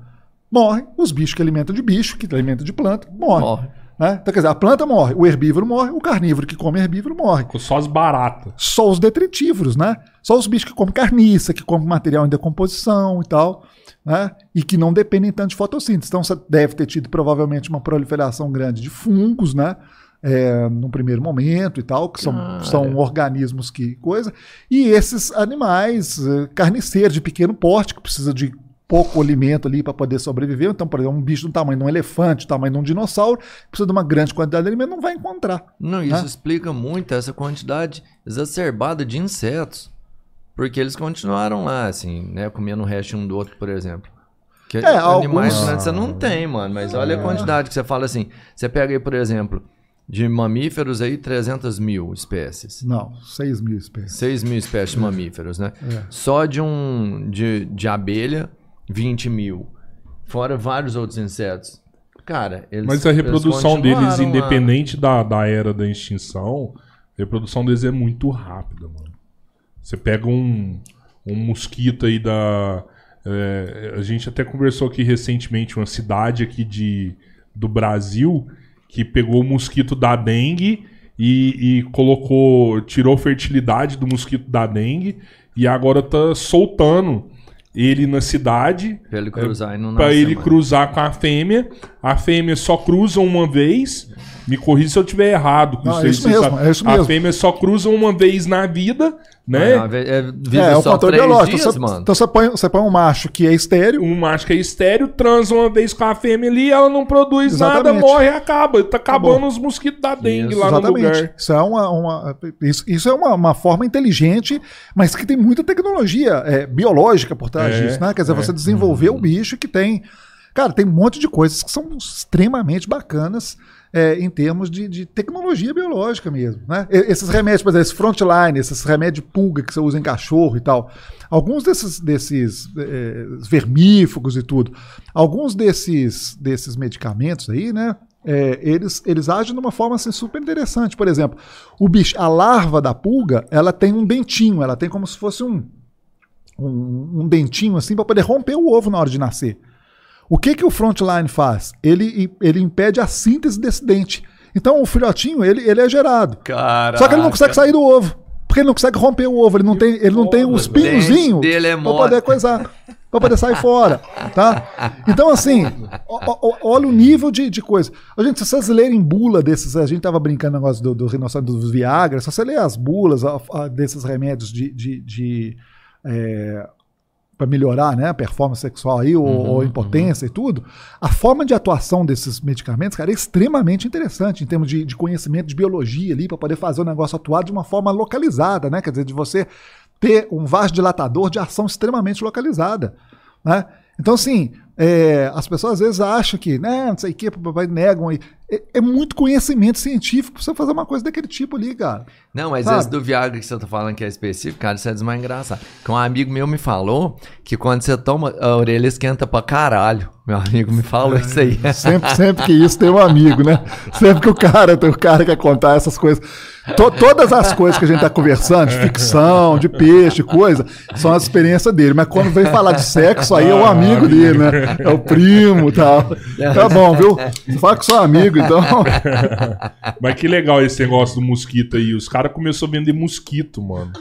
morrem, os bichos que alimentam de bicho, que alimentam de planta, morrem. Morre. Né? Então, quer dizer, a planta morre, o herbívoro morre, o carnívoro que come herbívoro morre. Com só as baratas. Só os detritívoros, né? Só os bichos que comem carniça, que comem material em decomposição e tal, né? E que não dependem tanto de fotossíntese. Então você deve ter tido provavelmente uma proliferação grande de fungos, né? É, num primeiro momento e tal, que são, Cara. são organismos que coisa. E esses animais eh, carniceiros de pequeno porte, que precisa de pouco alimento ali para poder sobreviver. Então, por exemplo, um bicho do tamanho de um elefante, do tamanho de um dinossauro, precisa de uma grande quantidade de alimento, não vai encontrar. Não, isso Né? explica muito essa quantidade exacerbada de insetos. Porque eles continuaram lá, assim, né? Comendo o resto um do outro, por exemplo. Que É, animais alguns- né, você não tem, mano. Mas olha a quantidade que você fala assim. Você pega aí, por exemplo, de mamíferos aí, 300 mil espécies. Não, 6 mil espécies. 6 mil espécies de mamíferos, né? É. Só de um de, de abelha, 20 mil. Fora vários outros insetos. Cara, eles Mas a reprodução deles, lá. independente da, da era da extinção, a reprodução deles é muito rápida, mano. Você pega um, um mosquito aí da. é, a gente até conversou aqui recentemente, uma cidade aqui de, do Brasil que pegou o mosquito da dengue e, e colocou. tirou fertilidade do mosquito da dengue e agora tá soltando ele na cidade Pra ele cruzar não pra nascer, ele cruzar com a fêmea. A fêmea só cruza uma vez. Me corrija se eu tiver errado. com Não, é aí, isso mesmo, sabe. é isso A mesmo. fêmea só cruza uma vez na vida, né? É, vez- é, vive É, é o só fator biológico. dias, Você-. Então você põe, você põe um macho que é estéreo, Um macho que é estéreo, transa uma vez com a fêmea ali, ela não produz nada, Exatamente. morre e acaba. Tá acabando Acabou. os mosquitos da dengue Isso, lá no Exatamente. lugar. Isso é uma, uma- isso, isso é uma, uma forma inteligente, mas que tem muita tecnologia é, biológica por trás É, disso, né? Quer dizer, é. você desenvolver o bicho que tem. Cara, tem um monte de coisas que são extremamente bacanas é, em termos de, de tecnologia biológica mesmo. Né? Esses remédios, por exemplo, esse frontline, esses remédios pulga que você usa em cachorro e tal. Alguns desses, desses é, vermífugos e tudo, alguns desses, desses medicamentos aí, né? é, eles, eles agem de uma forma assim, super interessante. Por exemplo, o bicho, a larva da pulga, ela tem um dentinho, ela tem como se fosse um, um, um dentinho assim para poder romper o ovo na hora de nascer. O que, que o frontline faz? Ele, ele impede a síntese desse dente. Então o filhotinho ele, ele é gerado. Caraca. Só que ele não consegue sair do ovo. Porque ele não consegue romper o ovo, ele não tem, ele não tem os pinhozinhos é para poder coisar, para poder sair fora, tá? Então assim, olha o nível de, de coisa. Ô, gente, se vocês lerem bula desses, a gente tava brincando no negócio do, do rinoceronte dos Viagra, se você ler as bulas ó, ó, desses remédios de, de, de para melhorar né, a performance sexual aí, ou, ou impotência e tudo, a forma de atuação desses medicamentos, cara, é extremamente interessante em termos de, de conhecimento de biologia ali, para poder fazer o negócio atuar de uma forma localizada, né? Quer dizer, de você ter um vasodilatador de ação extremamente localizada, né? Então, assim, é, as pessoas às vezes acham que, né, não sei o que, negam aí. É, é muito conhecimento científico pra você fazer uma coisa daquele tipo ali, cara. Não, mas Sabe? esse do Viagra que você tá falando que é específico, cara, isso é mais engraçado. Que um amigo meu me falou que quando você toma, a orelha esquenta pra caralho. Meu amigo me falou É. isso aí. Sempre, sempre que isso tem um amigo, né? Sempre que o cara, o cara quer contar essas coisas. To- todas as coisas que a gente tá conversando, de ficção, de peixe, coisa, são as experiências dele. Mas quando vem falar de sexo, aí é o amigo dele, né? É o primo e tal. Tá bom, viu? Você fala que sou amigo, então. Mas que legal esse negócio do mosquito aí. Os caras começaram a vender mosquito, mano.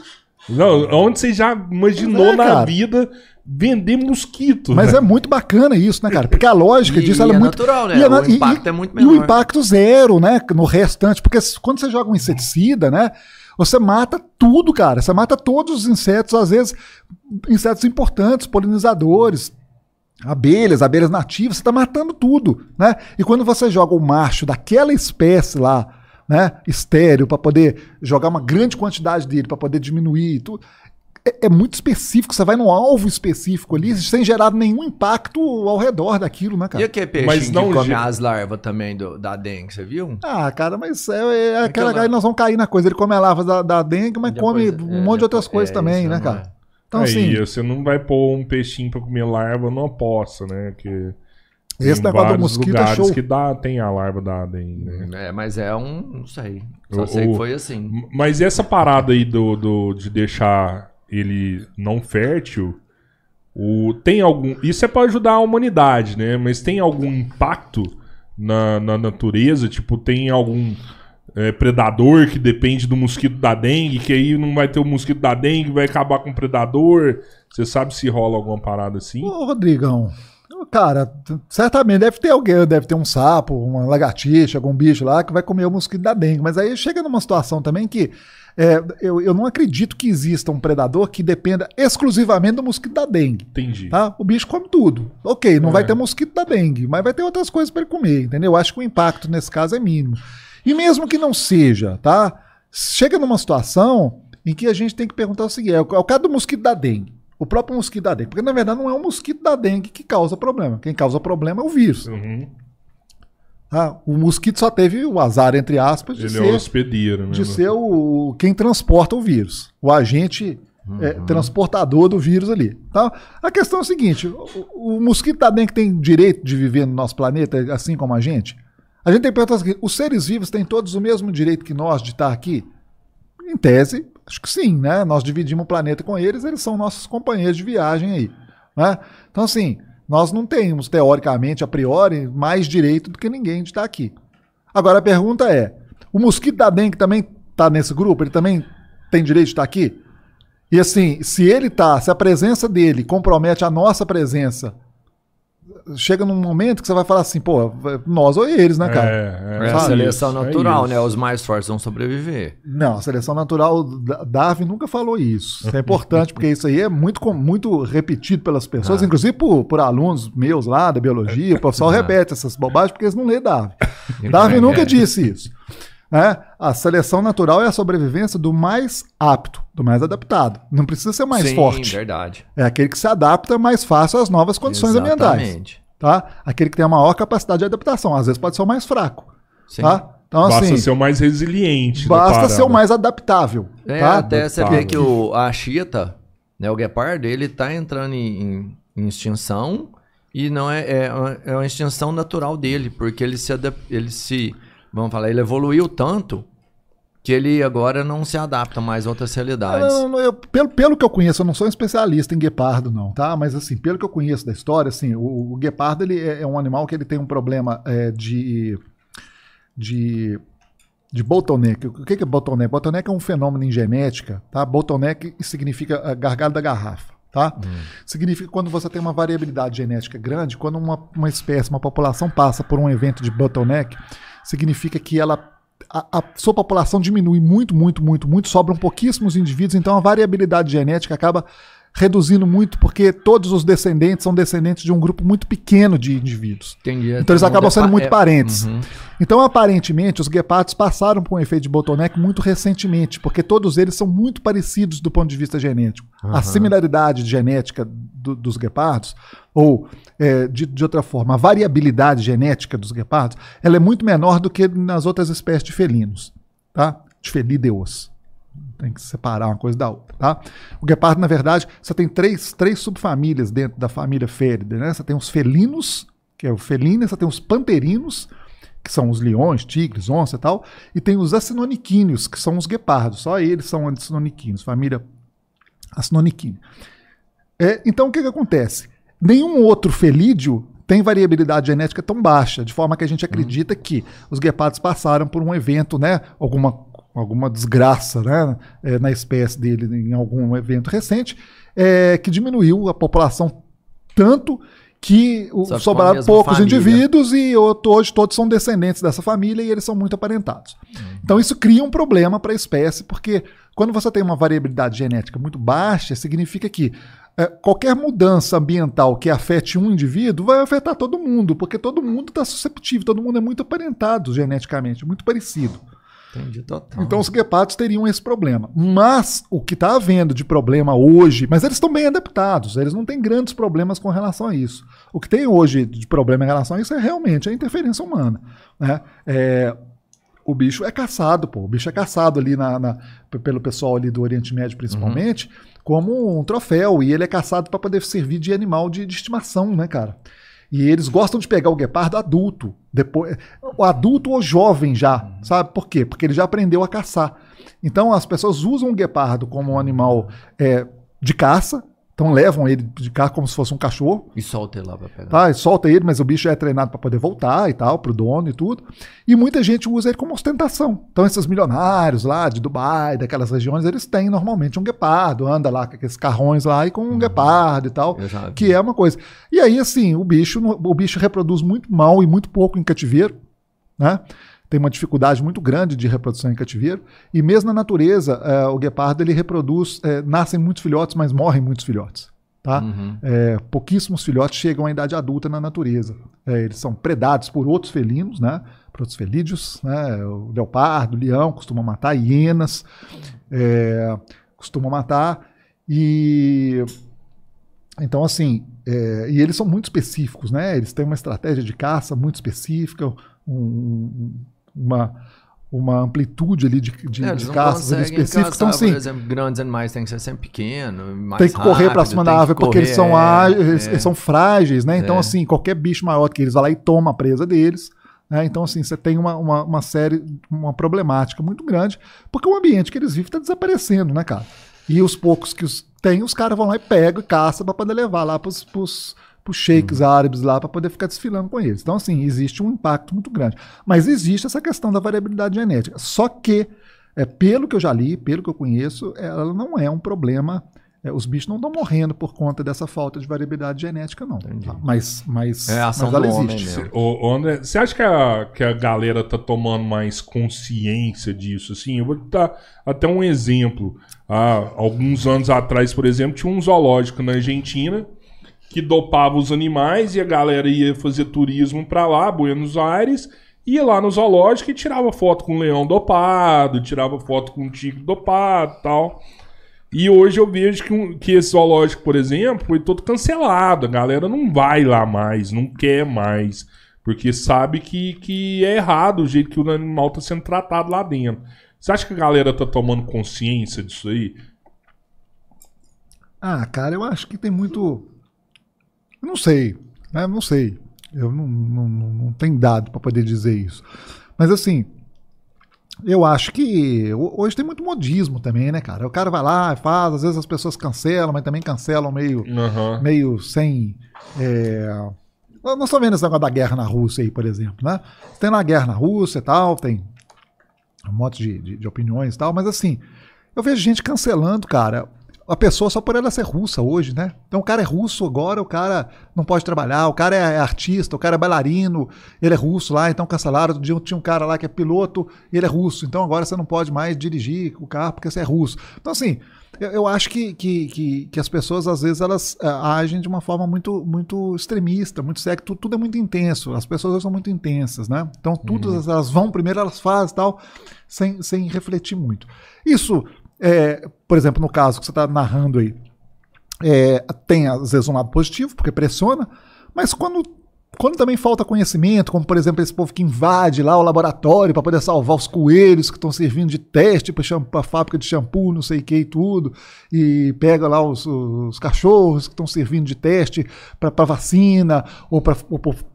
Não, onde você já imaginou é, na vida vender mosquito? Mas é muito bacana isso, né, cara? Porque a lógica E- disso ela é é muito. natural, né? e O na- e- impacto e- é muito E o menor. impacto zero, né? No restante. Porque quando você joga um inseticida, né? Você mata tudo, cara. Você mata todos os insetos, às vezes, insetos importantes, polinizadores, abelhas, abelhas nativas, você está matando tudo, né? E quando você joga o macho daquela espécie lá, né, estéreo, para poder jogar uma grande quantidade dele, para poder diminuir e tudo, é, é muito específico. Você vai num alvo específico ali, sem gerar nenhum impacto ao redor daquilo, né, E cara? aquele peixinho Mas não que come as larvas também do, da dengue, você viu? Ah, cara, mas é, é aquela, Aquela- aí nós vamos cair na coisa. Ele come a larva da, da dengue, mas Depois- come um é, monte de outras depois- coisas é, também, né, cara? É. Então, aí, assim, você não vai pôr um peixinho pra comer larva numa poça, né? Que esse tem negócio do vários mosquito é lugares show. que dá, tem a larva da dengue, né? É, mas é um. Não sei. Só O- sei que foi assim. Mas essa parada aí do, do- de deixar ele não fértil, o, tem algum. Isso é pra ajudar a humanidade, né? Mas tem algum impacto na, na natureza? Tipo, tem algum é, predador que depende do mosquito da dengue, que aí não vai ter o mosquito da dengue, vai acabar com o predador? Você sabe se rola alguma parada assim? Ô, Rodrigão, cara, certamente deve ter alguém, deve ter um sapo, uma lagartixa, algum bicho lá que vai comer o mosquito da dengue. Mas aí chega numa situação também que é, eu, eu não acredito que exista um predador que dependa exclusivamente do mosquito da dengue. Entendi. Tá? O bicho come tudo. Ok, não É. vai ter mosquito da dengue, mas vai ter outras coisas para ele comer, entendeu? Eu acho que o impacto nesse caso é mínimo. E mesmo que não seja, tá? Chega numa situação em que a gente tem que perguntar o seguinte: é o é o caso do mosquito da dengue. O próprio mosquito da dengue. Porque na verdade não é o mosquito da dengue que causa problema. Quem causa problema é o vírus. Uhum. tá? O mosquito só teve o azar, entre aspas, de Ele é ser o hospedeiro, né? de ser o, quem transporta o vírus, o agente é, transportador do vírus ali. Tá? A questão é a seguinte: o, o mosquito da dengue tem direito de viver no nosso planeta, assim como a gente? A gente tem que perguntar os seres vivos têm todos o mesmo direito que nós de estar aqui? Em tese, acho que sim, né? Nós dividimos o planeta com eles, eles são nossos companheiros de viagem aí. Né? Então, assim, nós não temos, teoricamente, a priori, mais direito do que ninguém de estar aqui. Agora a pergunta é: o mosquito da dengue também está nesse grupo? Ele também tem direito de estar aqui? E assim, se ele tá, se a presença dele compromete a nossa presença, chega num momento que você vai falar assim, pô, nós ou eles, né, cara? É, É a isso, seleção é natural, isso. né? Os mais fortes vão sobreviver. Não, a seleção natural, Da- Darwin nunca falou isso. Isso é importante, porque isso aí é muito, com- muito repetido pelas pessoas, Ah. inclusive por, por alunos meus lá da biologia. O pessoal Ah. repete essas bobagens porque eles não lêem Darwin. Darwin nunca disse isso. Né? A seleção natural é a sobrevivência do mais apto, do mais adaptado. Não precisa ser mais Sim, forte. verdade. É aquele que se adapta mais fácil às novas condições ambientais. Exatamente. Tá? Aquele que tem a maior capacidade de adaptação. Às vezes pode ser o mais fraco. Sim. Tá? Então, Basta assim, ser o mais resiliente. basta ser o mais adaptável. É, tá? até você Tá. vê que o, a chita, né, o guepardo, ele tá entrando em, em- em extinção e não é, é, uma- é uma extinção natural dele, porque ele se, adap- ele se, vamos falar, ele evoluiu tanto que ele agora não se adapta mais a outras realidades. Não, eu- pelo, pelo que eu conheço, eu não sou um especialista em guepardo, não, tá? Mas assim, pelo que eu conheço da história, assim, o, o guepardo ele é, é um animal que ele tem um problema é, de, de de bottleneck. O que que é bottleneck? Bottleneck é um fenômeno em genética, tá? Bottleneck significa ah, gargalo da garrafa, tá? Significa quando você tem uma variabilidade genética grande, quando uma, uma espécie, uma população passa por um evento de bottleneck, significa que ela a, a sua população diminui muito, muito, muito, muito, sobram pouquíssimos indivíduos, então a variabilidade genética acaba reduzindo muito, porque todos os descendentes são descendentes de um grupo muito pequeno de indivíduos. Entendi. Então eles acabam é sendo muito é- parentes. Uhum. Então, aparentemente, os guepardos passaram por um efeito de bottleneck muito recentemente, porque todos eles são muito parecidos do ponto de vista genético. A similaridade genética do- dos guepardos, ou é, de, de outra forma, a variabilidade genética dos guepardos, ela é muito menor do que nas outras espécies de felinos, tá? De felídeos. Tem que separar uma coisa da outra, tá? O guepardo, na verdade, você tem três, três subfamílias dentro da família Féridae, né? Você tem os felinos, que é o felino, você tem os panterinos, que são os leões, tigres, onça e tal, e tem os acinoniquíneos, que são os guepardos. Só eles são acinoniquíneos, família acinoniquínea. É, então, o que, que acontece? Nenhum outro felídeo tem variabilidade genética tão baixa, de forma que a gente acredita que os guepardos passaram por um evento, né, alguma, alguma desgraça né, é, na espécie dele em algum evento recente, é, que diminuiu a população tanto que o- Só sobraram poucos família. indivíduos e hoje todos são descendentes dessa família e eles são muito aparentados. Então isso cria um problema para a espécie, porque quando você tem uma variabilidade genética muito baixa, significa que é, qualquer mudança ambiental que afete um indivíduo vai afetar todo mundo, porque todo mundo está susceptível, todo mundo é muito aparentado geneticamente, muito parecido. Entendi total. Então os guepardos teriam esse problema. Mas o que está havendo de problema hoje, mas eles estão bem adaptados, eles não têm grandes problemas com relação a isso. O que tem hoje de problema em relação a isso é realmente a interferência humana. Né? É, o bicho é caçado, pô. O bicho é caçado ali na, na- pelo pessoal ali do Oriente Médio, principalmente, como um troféu. E ele é caçado para poder servir de animal de, de estimação, né, cara? E eles gostam de pegar o guepardo adulto, depois, o adulto ou jovem já, sabe por quê? Porque ele já aprendeu a caçar. Então as pessoas usam o guepardo como um animal é, de caça, então levam ele de caça como se fosse um cachorro, E solta ele lá pra pegar. tá? E solta ele, mas o bicho é treinado para poder voltar e tal, pro dono e tudo. E muita gente usa ele como ostentação. Então esses milionários lá de Dubai, daquelas regiões, eles têm normalmente um guepardo, anda lá com aqueles carrões lá e com um guepardo e tal, que é uma coisa. E aí assim, o bicho, o bicho reproduz muito mal e muito pouco em cativeiro, né? Tem uma dificuldade muito grande de reprodução em cativeiro. E mesmo na natureza, eh, o guepardo ele reproduz, eh, nascem muitos filhotes, mas morrem muitos filhotes. Tá? Uhum. É, pouquíssimos filhotes chegam à idade adulta na natureza. É, eles são predados por outros felinos, né? por outros felídeos. Né? O leopardo, o leão costumam matar, hienas é, costumam matar. E então, assim, é, e eles são muito específicos, né? Eles têm uma estratégia de caça muito específica, um- um- uma, uma amplitude ali de, de, É, de caças específicos. caçar, Então, assim, por exemplo, grandes animais têm que ser sempre pequeno, mais tem que correr para cima da árvore porque eles correr, são, é, ágeis, eles, é. são frágeis, né? Então, É. assim, qualquer bicho maior que eles vai lá e toma a presa deles. né? Então, assim, você tem uma, uma, uma série, uma problemática muito grande, porque o ambiente que eles vivem está desaparecendo, né, cara? E os poucos que os tem, os caras vão lá e pegam e caçam para poder levar lá para os sheiks árabes lá para poder ficar desfilando com eles. Então, assim, existe um impacto muito grande. Mas existe essa questão da variabilidade genética. Só que é, pelo que eu já li, pelo que eu conheço, ela não é um problema. é, os bichos não estão morrendo por conta dessa falta de variabilidade genética, não. tá? Mas, mas, É a ação mas ela do homem existe. ô, André, você acha que a, que a galera tá tomando mais consciência disso? Assim, eu vou dar até um exemplo. Há alguns anos atrás, por exemplo, tinha um zoológico na Argentina que dopava os animais e a galera ia fazer turismo pra lá, Buenos Aires, ia lá no zoológico e tirava foto com um leão dopado, tirava foto com um tigre dopado tal. E hoje eu vejo que, que esse zoológico, por exemplo, foi todo cancelado. A galera não vai lá mais, não quer mais. Porque sabe que, que é errado o jeito que o animal está sendo tratado lá dentro. Você acha que a galera tá tomando consciência disso aí? Ah, cara, eu acho que tem muito. Eu não sei, né? Não sei. Eu não, não, não, tenho dado para poder dizer isso. Mas assim, eu acho que ho- hoje tem muito modismo também, né, cara? O cara vai lá e faz, às vezes as pessoas cancelam, mas também cancelam meio, Aham. meio sem. É... Nós estamos vendo esse negócio da guerra na Rússia aí, por exemplo, né? Tem lá a guerra na Rússia e tal, tem um monte de, de, de opiniões e tal, mas assim, eu vejo gente cancelando, cara, a pessoa só por ela ser russa hoje, né? Então o cara é russo agora, o cara não pode trabalhar, o cara é artista, o cara é bailarino, ele é russo lá, então cancelaram. Outro dia tinha um cara lá que é piloto, ele é russo, então agora você não pode mais dirigir o carro porque você é russo. Então assim, eu, eu acho que, que, que, que as pessoas às vezes elas ah, agem de uma forma muito, muito extremista, muito cega, tudo, tudo é muito intenso, as pessoas são muito intensas, né? Então tudo elas vão, primeiro elas fazem e tal, sem, sem refletir muito. Isso é, por exemplo, no caso que você está narrando aí, é, tem às vezes um lado positivo, porque pressiona, mas quando, quando também falta conhecimento, como por exemplo esse povo que invade lá o laboratório para poder salvar os coelhos que estão servindo de teste para a fábrica de shampoo, não sei o que e tudo, e pega lá os, os cachorros que estão servindo de teste para vacina ou para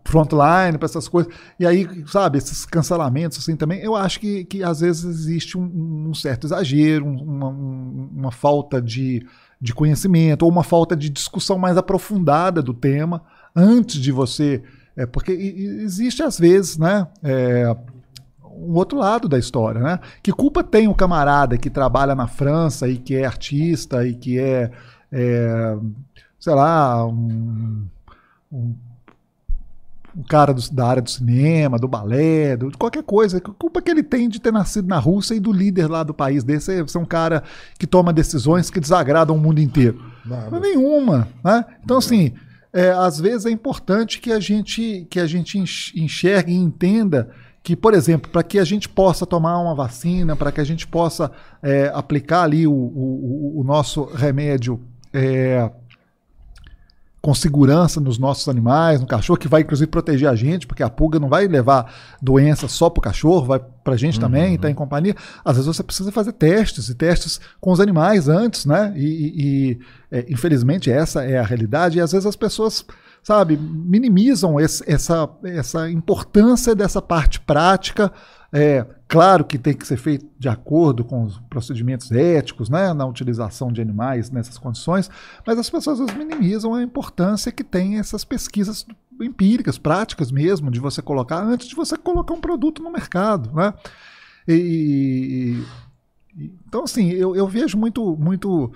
frontline, para essas coisas, e aí, sabe, esses cancelamentos assim também, eu acho que, que às vezes existe um, um certo exagero, um- uma, um- uma falta de de conhecimento ou uma falta de discussão mais aprofundada do tema antes de você. É, porque existe às vezes, né? é, um outro lado da história, né? Que culpa tem o camarada que trabalha na França e que é artista e que é, é, sei lá, um, um, um cara do- da área do cinema, do balé, do- de qualquer coisa. Que culpa que ele tem de ter nascido na Rússia e do líder lá do país desse ser, ser um cara que toma decisões que desagradam o mundo inteiro? Mas nenhuma, né? Então, assim, é, às vezes é importante que a gente, que a gente enx- enxergue e entenda que, por exemplo, para que a gente possa tomar uma vacina, para que a gente possa é, aplicar ali o, o- o- o nosso remédio é, com segurança nos nossos animais, no cachorro, que vai inclusive proteger a gente, porque a pulga não vai levar doença só para o cachorro, vai para a gente também, está em companhia. Às vezes você precisa fazer testes e testes com os animais antes, né? E, e- e, é, infelizmente essa é a realidade. E às vezes as pessoas, sabe, minimizam esse- essa, essa importância dessa parte prática. É, claro que tem que ser feito de acordo com os procedimentos éticos, né, na utilização de animais nessas condições, mas as pessoas minimizam a importância que tem essas pesquisas empíricas, práticas mesmo, de você colocar antes de você colocar um produto no mercado, né? E, e- então assim, eu, eu vejo muito, muito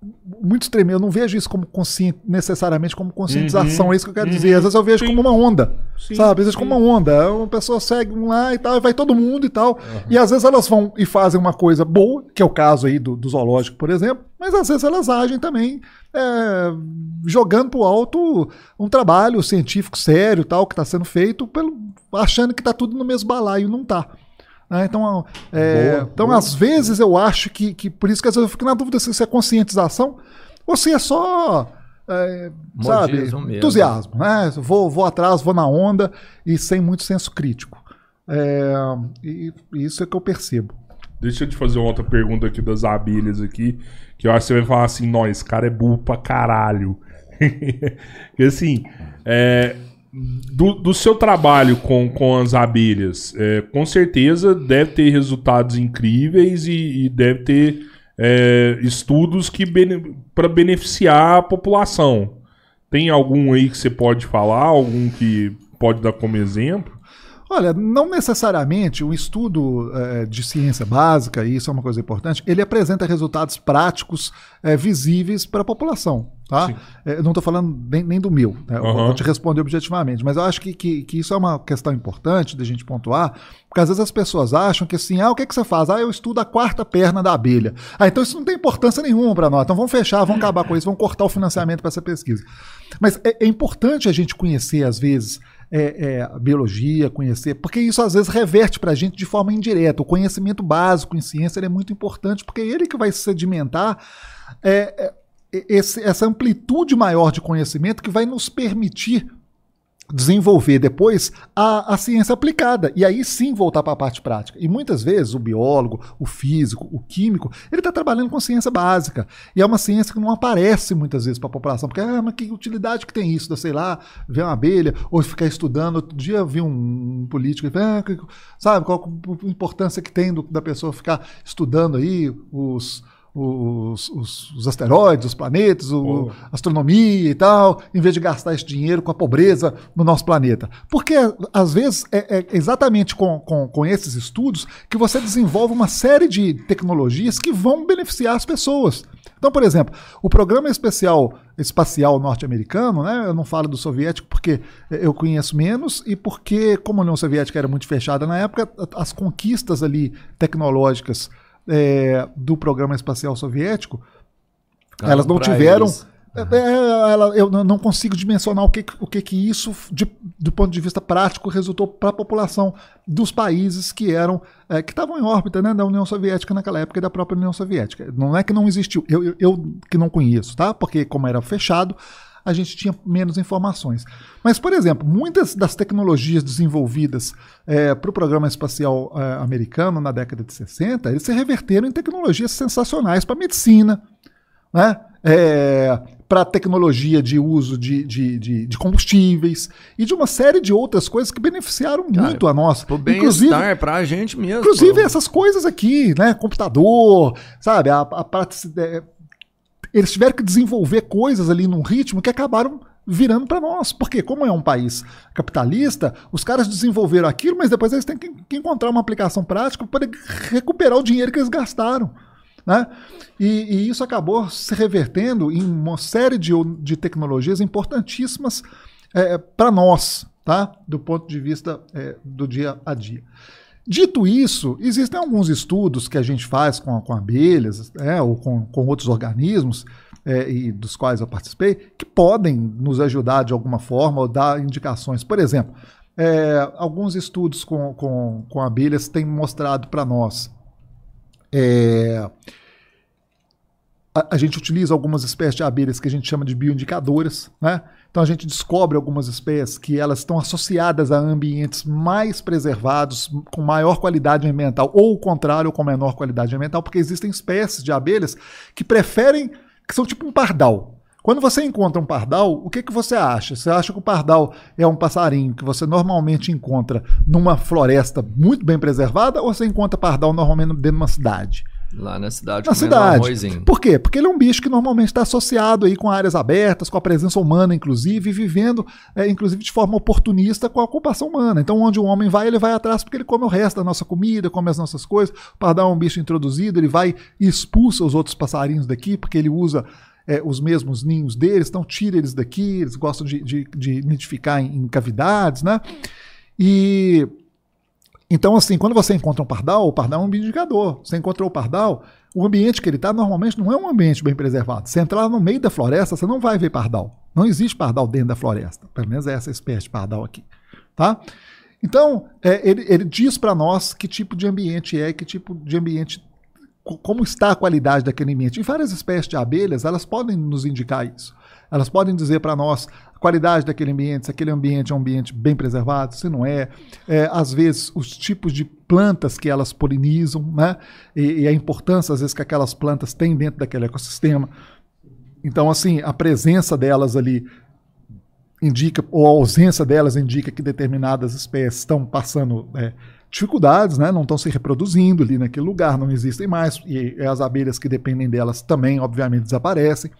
muito extremo. Eu não vejo isso como consci... necessariamente como conscientização. Uhum, É isso que eu quero uhum. dizer. Às vezes eu vejo Sim. como uma onda. Sim, sabe? Às vezes sim. como uma onda. Uma pessoa segue um lá e tal, e vai todo mundo e tal. E às vezes elas vão e fazem uma coisa boa, que é o caso aí do, do zoológico, por exemplo, mas às vezes elas agem também é, jogando pro alto um trabalho científico sério tal, que está sendo feito, pelo, achando que está tudo no mesmo balaio, não está. Então, é, Boa, então boa. às vezes eu acho que, que por isso que às vezes eu fico na dúvida se isso é conscientização ou se é só é, sabe, entusiasmo, né? Vou, vou atrás, vou na onda e sem muito senso crítico. É, e, e isso é que eu percebo. Deixa eu te fazer uma outra pergunta aqui das abelhas aqui, que eu acho que você vai falar assim, nós, esse cara é burro pra caralho. e assim, é, do, do seu trabalho com, com as abelhas, é, com certeza deve ter resultados incríveis e, e deve ter é, estudos que bene, para beneficiar a população. Tem algum aí que você pode falar? Algum que pode dar como exemplo? Olha, não necessariamente um estudo é, de ciência básica, e isso é uma coisa importante, ele apresenta resultados práticos é, visíveis para a população. Tá? É, não estou falando nem, nem, do meu, né? uhum. vou te responder objetivamente, mas eu acho que, que, que, isso é uma questão importante da gente pontuar, porque às vezes as pessoas acham que assim, ah, o que, que você faz? Ah, eu estudo a quarta perna da abelha. Ah, então isso não tem importância nenhuma para nós, então vamos fechar, vamos acabar com isso, vamos cortar o financiamento para essa pesquisa. Mas é, é importante a gente conhecer, às vezes, é, é, biologia, conhecer, porque isso às vezes reverte para a gente de forma indireta. O conhecimento básico em ciência é muito importante, porque é ele que vai sedimentar é, é, esse, essa amplitude maior de conhecimento que vai nos permitir desenvolver depois a, a ciência aplicada e aí sim voltar para a parte prática. E muitas vezes o biólogo, o físico, o químico, ele está trabalhando com ciência básica e é uma ciência que não aparece muitas vezes para a população, porque ah, mas que utilidade que tem isso, da sei lá, ver uma abelha ou ficar estudando. Outro dia vi um, um político, ah, sabe qual a importância que tem do, da pessoa ficar estudando aí os os, os, os, asteroides, os planetas, o, astronomia e tal, em vez de gastar esse dinheiro com a pobreza no nosso planeta. Porque, às vezes, é, é exatamente com, com, com, esses estudos que você desenvolve uma série de tecnologias que vão beneficiar as pessoas. Então, por exemplo, o programa especial espacial norte-americano, né, eu não falo do soviético porque eu conheço menos e porque, como a União Soviética era muito fechada na época, as conquistas ali tecnológicas é, do programa espacial soviético, elas não tiveram. É, é, ela, eu não consigo dimensionar o que, o que, que isso, de, do ponto de vista prático, resultou para a população dos países que eram é, que estavam em órbita né, da União Soviética naquela época e da própria União Soviética. Não é que não existiu, eu, eu, eu que não conheço, tá? Porque como era fechado, a gente tinha menos informações. Mas, por exemplo, muitas das tecnologias desenvolvidas é, para o programa espacial é, americano na década de 60, eles se reverteram em tecnologias sensacionais para a medicina, né? É, para tecnologia de uso de, de, de, de, combustíveis e de uma série de outras coisas que beneficiaram Cara, muito a nós. Inclusive para a gente mesmo. Inclusive essas coisas aqui, né? Computador, sabe? A, a, a, eles tiveram que desenvolver coisas ali num ritmo que acabaram virando para nós. Porque, como é um país capitalista, os caras desenvolveram aquilo, mas depois eles têm que, encontrar uma aplicação prática para recuperar o dinheiro que eles gastaram. Né? E, e, isso acabou se revertendo em uma série de, de tecnologias importantíssimas é, para nós, tá? do ponto de vista é, do dia a dia. Dito isso, existem alguns estudos que a gente faz com, com abelhas é, ou com, com outros organismos, é, e dos quais eu participei, que podem nos ajudar de alguma forma ou dar indicações. Por exemplo, é, alguns estudos com, com, com abelhas têm mostrado para nós. É, a, a, gente utiliza algumas espécies de abelhas que a gente chama de bioindicadoras, né? Então a gente descobre algumas espécies que elas estão associadas a ambientes mais preservados, com maior qualidade ambiental, ou o contrário, com menor qualidade ambiental, porque existem espécies de abelhas que preferem, que são tipo um pardal. Quando você encontra um pardal, o que, que você acha? Você acha que o pardal é um passarinho que você normalmente encontra numa floresta muito bem preservada, ou você encontra pardal normalmente dentro de uma cidade? Lá na cidade, na cidade. Um Por quê? Porque ele é um bicho que normalmente está associado aí com áreas abertas, com a presença humana, inclusive, e vivendo, é, inclusive, de forma oportunista com a ocupação humana. Então, onde o homem vai, ele vai atrás porque ele come o resto da nossa comida, come as nossas coisas. O pardal é um bicho introduzido, ele vai e expulsa os outros passarinhos daqui, porque ele usa é, os mesmos ninhos deles, então tira eles daqui, eles gostam de, de, de nidificar em, em cavidades, né? E então, assim, quando você encontra um pardal, o pardal é um indicador. Você encontrou o pardal, o ambiente que ele está normalmente não é um ambiente bem preservado. Se entrar no meio da floresta, você não vai ver pardal. Não existe pardal dentro da floresta. Pelo menos é essa espécie de pardal aqui. Tá? Então, é, ele, ele diz para nós que tipo de ambiente é, que tipo de ambiente, como está a qualidade daquele ambiente. E várias espécies de abelhas, elas podem nos indicar isso. Elas podem dizer para nós a qualidade daquele ambiente, se aquele ambiente é um ambiente bem preservado, se não é. é às vezes, os tipos de plantas que elas polinizam, né? E, e, a importância, às vezes, que aquelas plantas têm dentro daquele ecossistema. Então, assim, a presença delas ali indica, ou a ausência delas indica que determinadas espécies estão passando é, dificuldades, né? não estão se reproduzindo ali naquele lugar, não existem mais, e as abelhas que dependem delas também, obviamente, desaparecem.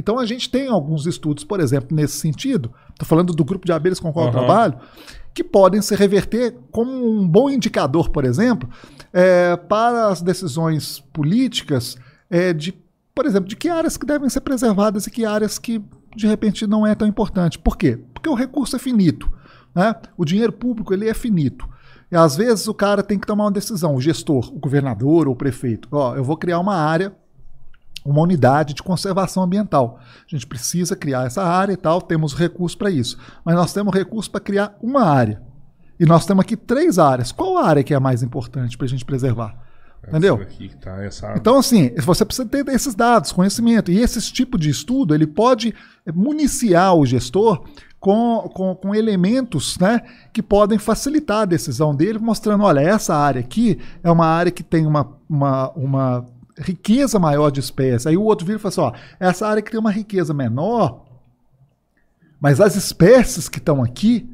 Então a gente tem alguns estudos, por exemplo, nesse sentido. Estou falando do grupo de abelhas com o qual uhum. eu trabalho, que podem se reverter como um bom indicador, por exemplo, é, para as decisões políticas é, de, por exemplo, de que áreas que devem ser preservadas e que áreas que de repente não é tão importante. Por quê? Porque o recurso é finito. Né? O dinheiro público ele é finito. E às vezes o cara tem que tomar uma decisão, o gestor, o governador ou o prefeito. Ó, eu vou criar uma área, uma unidade de conservação ambiental. A gente precisa criar essa área e tal, temos recursos para isso. Mas nós temos recursos para criar uma área. E nós temos aqui três áreas. Qual área que é a mais importante para a gente preservar? Entendeu? Tá. Então, assim, você precisa ter esses dados, conhecimento. E esse tipo de estudo, ele pode municiar o gestor com, com, com, elementos né, que podem facilitar a decisão dele, mostrando: olha, essa área aqui é uma área que tem uma, uma, uma riqueza maior de espécies. Aí o outro vira e fala assim: ó, essa área que tem uma riqueza menor, mas as espécies que estão aqui,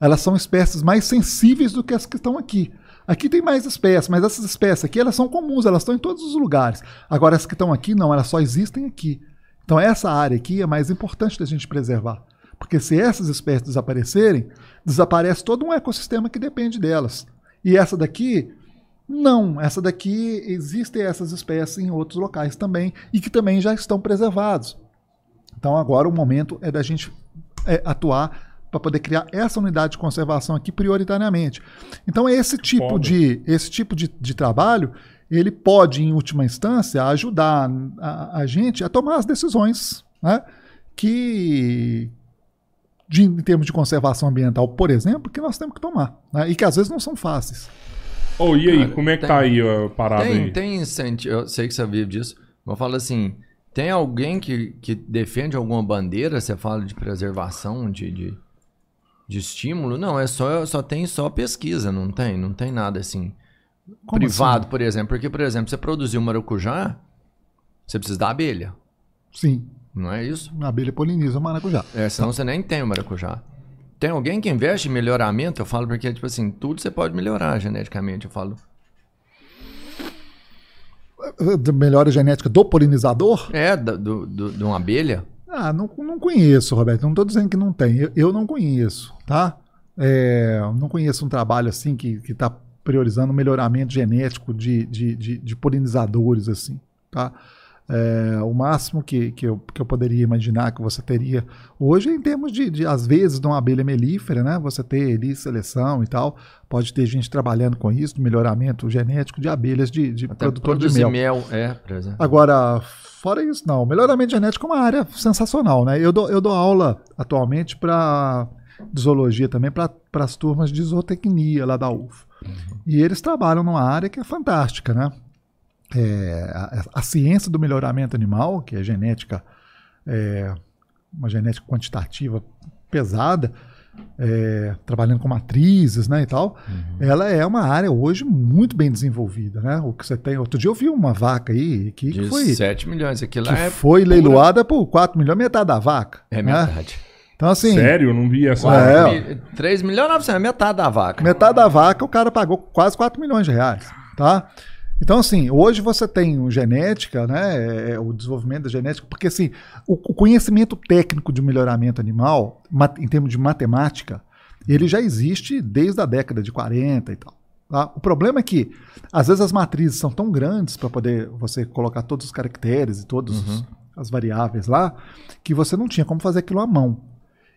elas são espécies mais sensíveis do que as que estão aqui. Aqui tem mais espécies, mas essas espécies aqui elas são comuns, elas estão em todos os lugares. Agora, as que estão aqui, não, elas só existem aqui. Então, essa área aqui é mais importante da gente preservar. Porque se essas espécies desaparecerem, desaparece todo um ecossistema que depende delas. E essa daqui, não. Essa daqui, existem essas espécies em outros locais também, e que também já estão preservados. Então, agora o momento é da gente é, atuar para poder criar essa unidade de conservação aqui prioritariamente. Então esse tipo de esse tipo de, de, trabalho ele pode em última instância ajudar a, a gente a tomar as decisões, né, que de, em termos de conservação ambiental, por exemplo, que nós temos que tomar né, e que às vezes não são fáceis. Oh, e aí, Cara, como é que tem, tá aí a parada tem, aí? Tem incentivo, eu sei que você vive disso, mas falo assim, tem alguém que, que defende alguma bandeira, você fala de preservação, de, de de estímulo? Não, é só, só tem só pesquisa, não tem, não tem nada assim. Como privado, assim? por exemplo. Porque, por exemplo, você produzir um maracujá, você precisa da abelha. Sim. Não é isso? A abelha poliniza o maracujá. É, senão tá. você nem tem o maracujá. Tem alguém que investe em melhoramento? Eu falo porque, tipo assim, tudo você pode melhorar geneticamente. Eu falo. Melhora a genética do polinizador? É, do, do, de uma abelha. Ah, não, não conheço, Roberto. Não estou dizendo que não tem. Eu, eu não conheço, tá? É, não conheço um trabalho assim que está priorizando o melhoramento genético de, de, de, de polinizadores, assim, tá? É, o máximo que, que, eu, que eu poderia imaginar que você teria hoje, em termos de, de às vezes, de uma abelha melífera, né? Você ter ali seleção e tal, pode ter gente trabalhando com isso, melhoramento genético de abelhas de, de produtor de mel. mel é. Agora, Fora isso, não. Melhoramento genético é uma área sensacional, né? Eu dou, eu dou aula atualmente para zoologia também, para as turmas de zootecnia lá da UF. Uhum. E eles trabalham numa área que é fantástica, né? É, a, a, ciência do melhoramento animal, que é genética, é, uma genética quantitativa pesada, é, trabalhando com matrizes, né, e tal, uhum. ela é uma área hoje muito bem desenvolvida, né? O que você tem, outro dia eu vi uma vaca aí que, De foi 7 milhões, aquilo que é foi pura... leiloada por 4 milhões, metade da vaca. É né? metade. Então assim, Sério, eu não vi essa. É, 3 milhões 900, é metade da vaca. Metade da vaca, o cara pagou quase 4 milhões de reais, tá? Então, assim, hoje você tem genética, né, é, é, o desenvolvimento da genética, porque assim, o, o conhecimento técnico de melhoramento animal, em termos de matemática, ele já existe desde a década de 40 e tal. Tá? O problema é que, às vezes, as matrizes são tão grandes para poder você colocar todos os caracteres e todas uhum. as variáveis lá, que você não tinha como fazer aquilo à mão.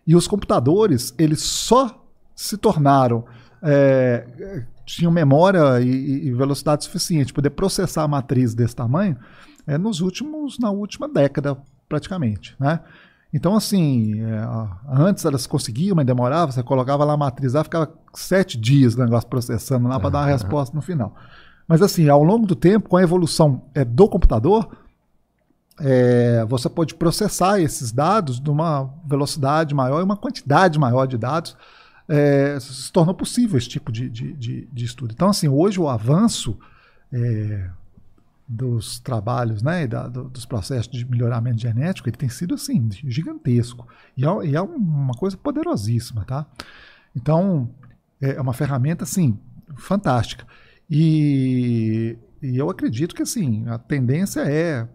E os computadores, eles só se tornaram é, tinham memória e, e, velocidade suficiente para poder processar a matriz desse tamanho é, nos últimos, na última década, praticamente. Né? Então, assim, é, antes elas conseguiam, mas demorava, você colocava lá a matriz lá, ficava sete dias o negócio processando lá para dar uma resposta no final. Mas, assim, ao longo do tempo, com a evolução é, do computador, é, você pode processar esses dados numa velocidade maior e uma quantidade maior de dados é, se tornou possível esse tipo de, de, de, de, estudo. Então, assim, hoje o avanço é, dos trabalhos, né, da, do, dos processos de melhoramento genético, ele tem sido, assim, gigantesco. E é, e é uma coisa poderosíssima, tá? Então, é uma ferramenta, assim, fantástica. E, e eu acredito que, assim, a tendência é,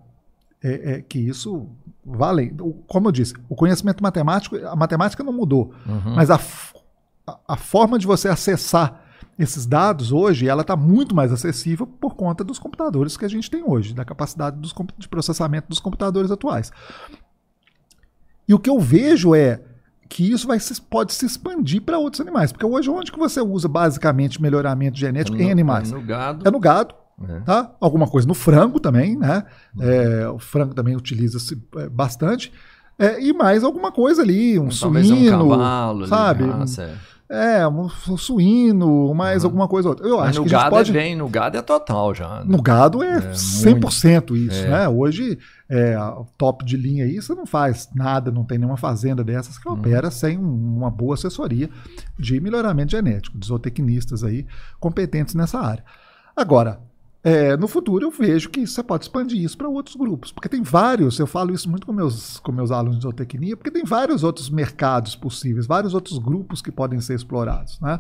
é, é que isso vale. Como eu disse, o conhecimento matemático, a matemática não mudou, uhum. mas a a, forma de você acessar esses dados hoje, ela está muito mais acessível por conta dos computadores que a gente tem hoje, da capacidade dos, de processamento dos computadores atuais. E o que eu vejo é que isso vai se, pode se expandir para outros animais. Porque hoje, onde que você usa basicamente melhoramento genético no, em animais? É no gado. É no gado. É. Tá? Alguma coisa no frango também, né? É, o frango também utiliza-se é, bastante. É, e mais alguma coisa ali, um Talvez suíno, um cavalo, sabe? Ali, raça, é. É, um suíno, mais alguma coisa ou outra. Eu Mas acho no que a gente gado pode... é bem, no gado é total já. né? No gado é, É, 100% isso, É. né? Hoje, é, top de linha aí, você não faz nada, não tem nenhuma fazenda dessas que opera sem um- uma boa assessoria de melhoramento genético, de zootecnistas aí competentes nessa área. Agora, é, no futuro eu vejo que você pode expandir isso para outros grupos, porque tem vários, eu falo isso muito com meus, com meus alunos de zootecnia, porque tem vários outros mercados possíveis, vários outros grupos que podem ser explorados, né?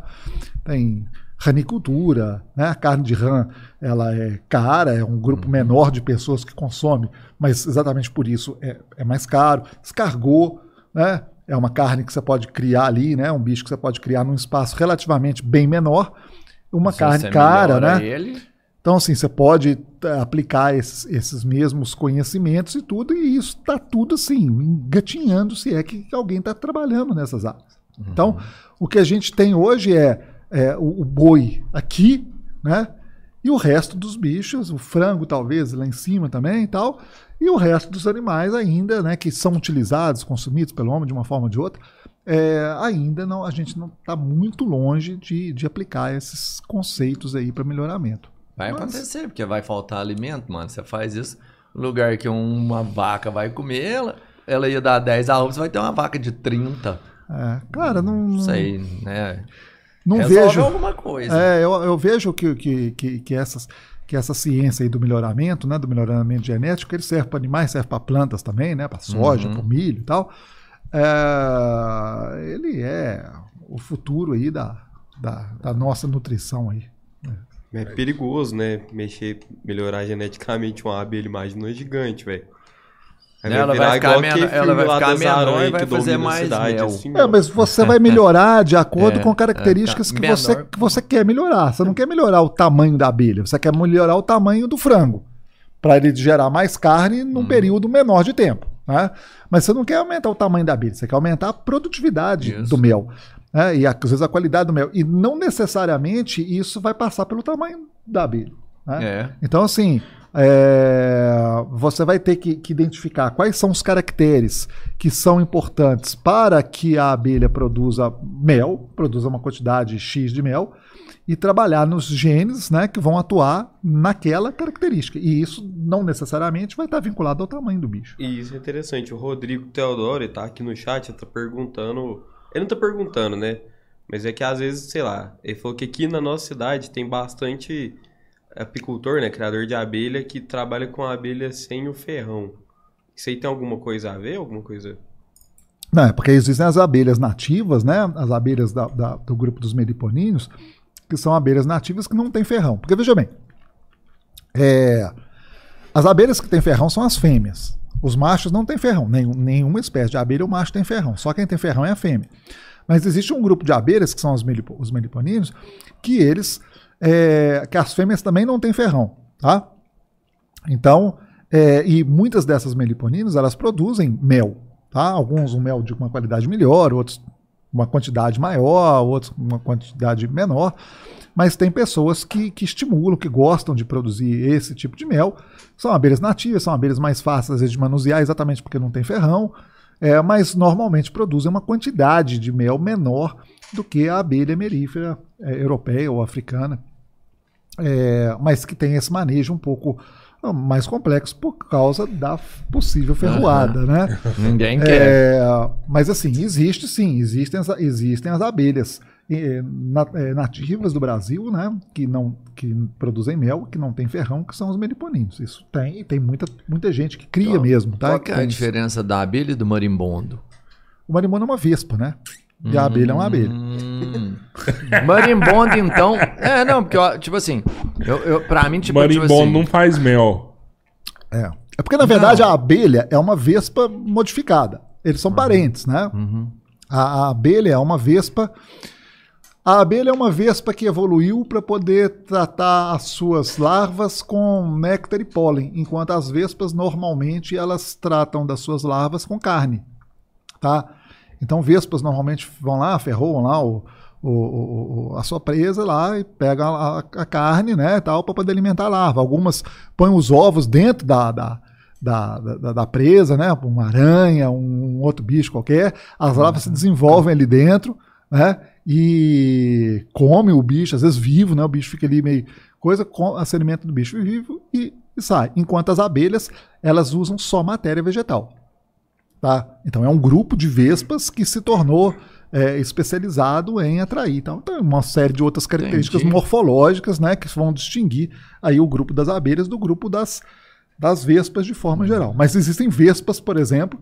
Tem ranicultura, né? A carne de rã, ela é cara, é um grupo menor de pessoas que consome, mas exatamente por isso é, é mais caro. Escargot, né? É uma carne que você pode criar ali, né? Um bicho que você pode criar num espaço relativamente bem menor. Uma Se carne você cara, né? Ele, Então, assim, você pode eh, aplicar esses, esses mesmos conhecimentos e tudo, e isso está tudo assim, engatinhando se é que alguém está trabalhando nessas áreas. Então, o que a gente tem hoje é, é, o, o boi aqui, né? E o resto dos bichos, o frango talvez lá em cima também e tal, e o resto dos animais ainda, né, que são utilizados, consumidos pelo homem de uma forma ou de outra, é, ainda não, a gente não está muito longe de, de aplicar esses conceitos aí para melhoramento. Vai Mas- acontecer, porque vai faltar alimento, mano. Você faz isso no lugar que uma vaca vai comer, ela, ela ia dar 10 arrobas, você vai ter uma vaca de 30. É, cara, não, Não não, sei, né? não Resolve vejo. alguma coisa. É, eu, eu vejo que, que, que, que, essas, que essa ciência aí do melhoramento, né, do melhoramento genético, ele serve para animais, serve para plantas também, né, para soja, Uhum. para milho e tal. É, ele é o futuro aí da, da, da nossa nutrição aí. É perigoso, né? Mexer, melhorar geneticamente uma abelha, imagina gigante, velho. Aí Ela vai virar ficar igual ela vai lá ficar menor e vai fazer mais cidade, mel. assim, É, mas você vai melhorar de acordo É, com características é, que, menor. você, que você quer melhorar. Você não quer melhorar o tamanho da abelha, você quer melhorar o tamanho do frango. Para ele gerar mais carne num período menor de tempo. Né? Mas você não quer aumentar o tamanho da abelha, você quer aumentar a produtividade Isso. do mel. Né? E às vezes a qualidade do mel. E não necessariamente isso vai passar pelo tamanho da abelha. né? É. Então, assim, é, você vai ter que, que identificar quais são os caracteres que são importantes para que a abelha produza mel, produza uma quantidade X de mel, e trabalhar nos genes né, que vão atuar naquela característica. E isso não necessariamente vai estar vinculado ao tamanho do bicho. E isso é interessante. O Rodrigo Teodoro, ele tá aqui no chat, ele tá perguntando. Ele não tá perguntando, né? Mas é que às vezes, sei lá, ele falou que aqui na nossa cidade tem bastante apicultor, né? Criador de abelha que trabalha com a abelha sem o ferrão. Isso aí tem alguma coisa a ver? Alguma coisa. Não, é porque existem as abelhas nativas, né? As abelhas da- da- do grupo dos meliponíneos, que são abelhas nativas que não têm ferrão. Porque veja bem, é, as abelhas que têm ferrão são as fêmeas. Os machos não têm ferrão. Nenhum, nenhuma espécie de abelha o macho tem ferrão. Só quem tem ferrão é a fêmea. Mas existe um grupo de abelhas, que são os, melipo, os meliponíneos, que eles. é, que as fêmeas também não têm ferrão. Tá? Então, é, e muitas dessas meliponinas, elas produzem mel, tá? Alguns um mel de uma qualidade melhor, outros uma quantidade maior, outros uma quantidade menor, mas tem pessoas que, que estimulam, que gostam de produzir esse tipo de mel. São abelhas nativas, são abelhas mais fáceis às vezes, de manusear, exatamente porque não tem ferrão, é, mas normalmente produzem uma quantidade de mel menor do que a abelha melífera é, europeia ou africana é, mas que tem esse manejo um pouco ah, mais complexo por causa da possível ferroada, né? Ninguém quer. É, mas assim, existe sim, existem as, existem as abelhas nativas do Brasil, né? Que não que produzem mel, que não tem ferrão, que são os meliponinos. Isso tem, e tem muita, muita gente que cria Qual- mesmo, tá? Qual que é a diferença da abelha e do marimbondo? O marimbondo é uma vespa, né? E a abelha é uma abelha. Hum. Marimbondo, então. É, não, porque, ó, tipo assim, eu, eu, pra mim, tipo, tipo Marimbondo assim, não faz mel. É. É porque, na verdade, a abelha é uma vespa modificada. Eles são parentes, né? Uhum. A, a abelha é uma vespa A abelha é uma vespa que evoluiu para poder tratar as suas larvas com néctar e pólen, enquanto as vespas normalmente elas tratam das suas larvas com carne, tá? Então vespas normalmente vão lá, ferroam lá o, o, o, a sua presa lá e pegam a, a carne, né, tal, para poder alimentar a larva. Algumas põem os ovos dentro da, da da, da, da, presa, né? Uma aranha, um outro bicho qualquer. As larvas se desenvolvem ali dentro, né? E come o bicho, às vezes vivo, né? O bicho fica ali meio coisa, com, se alimenta do bicho vivo e, e sai. Enquanto as abelhas, elas usam só matéria vegetal. Tá? Então é um grupo de vespas que se tornou é, especializado em atrair. Então, tem uma série de outras características Entendi. morfológicas né, que vão distinguir aí o grupo das abelhas do grupo das, das vespas de forma geral. Mas existem vespas, por exemplo,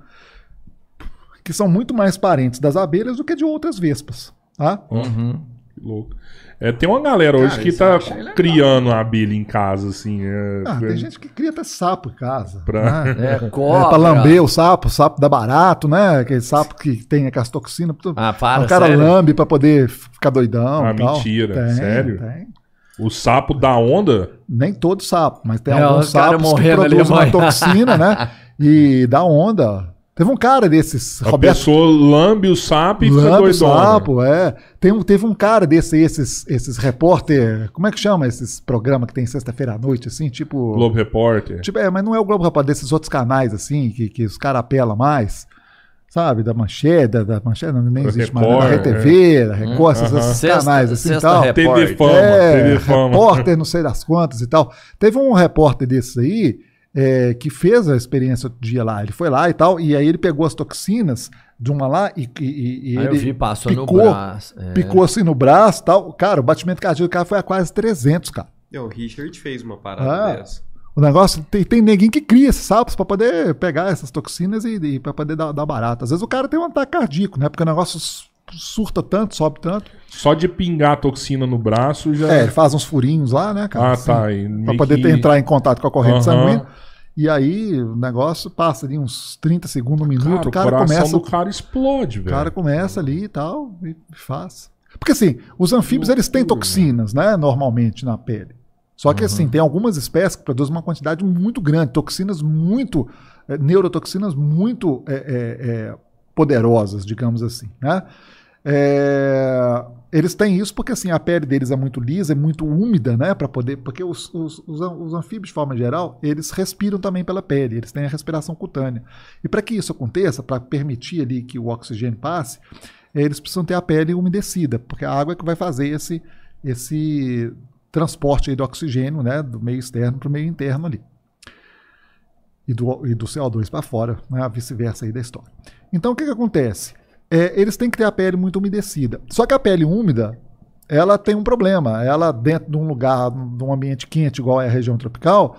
que são muito mais parentes das abelhas do que de outras vespas. Tá? Uhum. Que louco. É, tem uma galera hoje Cara, que tá criando abelha em casa, assim. É, ah, tem gente que cria até sapo em casa. Pra... Né? É, cobra. É, pra lamber o sapo, o sapo dá barato, né? Aquele sapo que tem aquelas toxinas. Ah, para, O cara sério? lambe pra poder ficar doidão. Ah, mentira. Tem, Sério? Tem. O sapo da onda? Nem todo sapo, mas tem é, alguns sapos que produzem uma toxina, né? E dá onda. Teve um cara desses. A Roberto... pessoa lambe o sapo e fica doidona. o sapo, é. Tem, teve um cara desse, esses, esses repórter. Como é que chama esses programas que tem sexta-feira à noite, assim? Tipo. Globo Repórter. Tipo, é, mas não é o Globo Repórter, desses outros canais, assim, que, que os caras apelam mais. Sabe? Da Manchete, da, da Manchete, não, nem existe mais. Né? Da RTV, é. da Record, esses, uh -huh. canais, assim e tal. TV Fama, é, TV Fama. Repórter, não sei das quantas e tal. Teve um repórter desses aí é, que fez a experiência outro dia lá. Ele foi lá e tal, e aí ele pegou as toxinas de uma lá e, e, e aí ele vi, passou picou, no braço. É. Picou assim no braço tal. Cara, o batimento cardíaco do cara foi a quase 300, cara. É, o Richard fez uma parada ah, dessa. O negócio, tem, tem neguinho que cria esses sapos para poder pegar essas toxinas e, e para poder dar, dar barato. Às vezes o cara tem um ataque cardíaco, né? Porque o negócio surta tanto, sobe tanto. Só de pingar a toxina no braço já. É, ele faz uns furinhos lá, né, cara? Ah, assim, tá. Pra poder que... ter, entrar em contato com a corrente uhum. sanguínea. E aí o negócio passa ali uns 30 segundos, um minuto, cara, o cara começa. O cara explode, velho. O cara começa ali e tal, e faz. Porque assim, os anfíbios eles têm toxinas, né? Normalmente na pele. Só que assim, uhum. assim, tem algumas espécies que produzem uma quantidade muito grande, toxinas muito. É, neurotoxinas muito é, é, é poderosas, digamos assim, né? É, eles têm isso porque assim a pele deles é muito lisa, é muito úmida, né, para poder, porque os, os, os, os, anfíbios de forma geral eles respiram também pela pele, eles têm a respiração cutânea. E para que isso aconteça, para permitir ali que o oxigênio passe, eles precisam ter a pele umedecida, porque a água é que vai fazer esse esse transporte do oxigênio, né, do meio externo para o meio interno ali. E do, e do CO2 para fora, né, a vice-versa aí da história. Então o que, que acontece? É, eles têm que ter a pele muito umedecida. Só que a pele úmida, ela tem um problema. Ela, dentro de um lugar, de um ambiente quente, igual é a região tropical,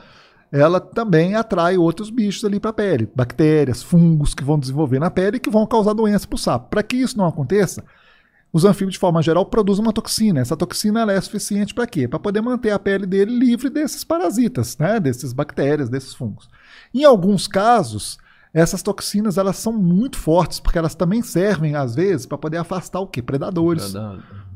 ela também atrai outros bichos ali para a pele. Bactérias, fungos que vão desenvolver na pele e que vão causar doença para o sapo. Para que isso não aconteça, os anfíbios, de forma geral, produzem uma toxina. Essa toxina é suficiente para quê? Para poder manter a pele dele livre desses parasitas, né? desses bactérias, desses fungos. Em alguns casos, essas toxinas elas são muito fortes porque elas também servem às vezes para poder afastar o que predadores.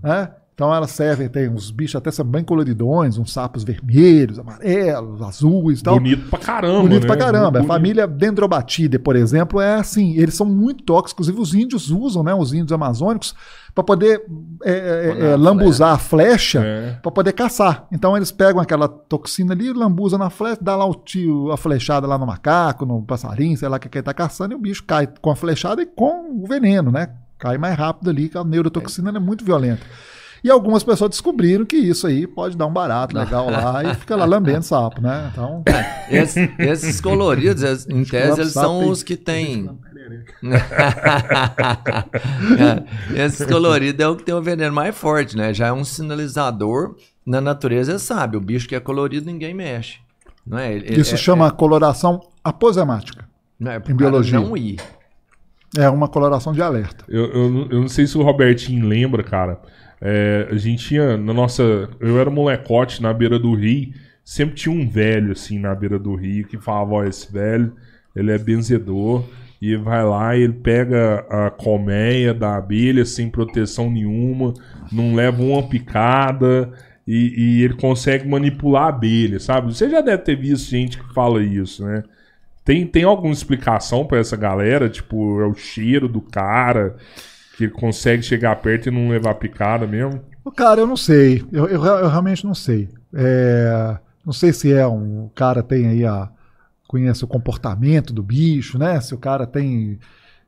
Né? Então elas servem tem uns bichos até são bem coloridões uns sapos vermelhos amarelos azuis tal bonito pra caramba bonito né? pra caramba a família Dendrobatidae por exemplo é assim eles são muito tóxicos inclusive os índios usam né os índios amazônicos para poder é, é, é lambuzar a flecha é. para poder caçar. Então eles pegam aquela toxina ali, lambuzam na flecha, dá lá o tio, a flechada lá no macaco, no passarinho, sei lá que ele está caçando, e o bicho cai com a flechada e com o veneno, né? Cai mais rápido ali, que a neurotoxina é muito violenta. E algumas pessoas descobriram que isso aí pode dar um barato legal lá e fica lá lambendo sapo, né? Então. É, esses, esses coloridos, em tese, eles são os que têm é, esse colorido é o que tem o veneno mais forte, né? Já é um sinalizador. Na natureza, sabe, o bicho que é colorido ninguém mexe. Não é? Isso é, chama é... coloração aposemática. Não é em biologia. Não ir. É uma coloração de alerta. Eu, eu, eu não sei se o Robertinho lembra, cara. É, a gente tinha na nossa. Eu era molecote na beira do rio. Sempre tinha um velho assim na beira do rio que falava: Ó, esse velho, ele é benzedor e vai lá e ele pega a colmeia da abelha sem proteção nenhuma, não leva uma picada e, e ele consegue manipular a abelha, sabe? Você já deve ter visto gente que fala isso, né? Tem, tem alguma explicação pra essa galera? Tipo, é o cheiro do cara que consegue chegar perto e não levar picada mesmo? Cara, eu não sei. Eu, eu, eu realmente não sei. É, não sei se é um o cara tem aí a conhece o comportamento do bicho, né? Se o cara tem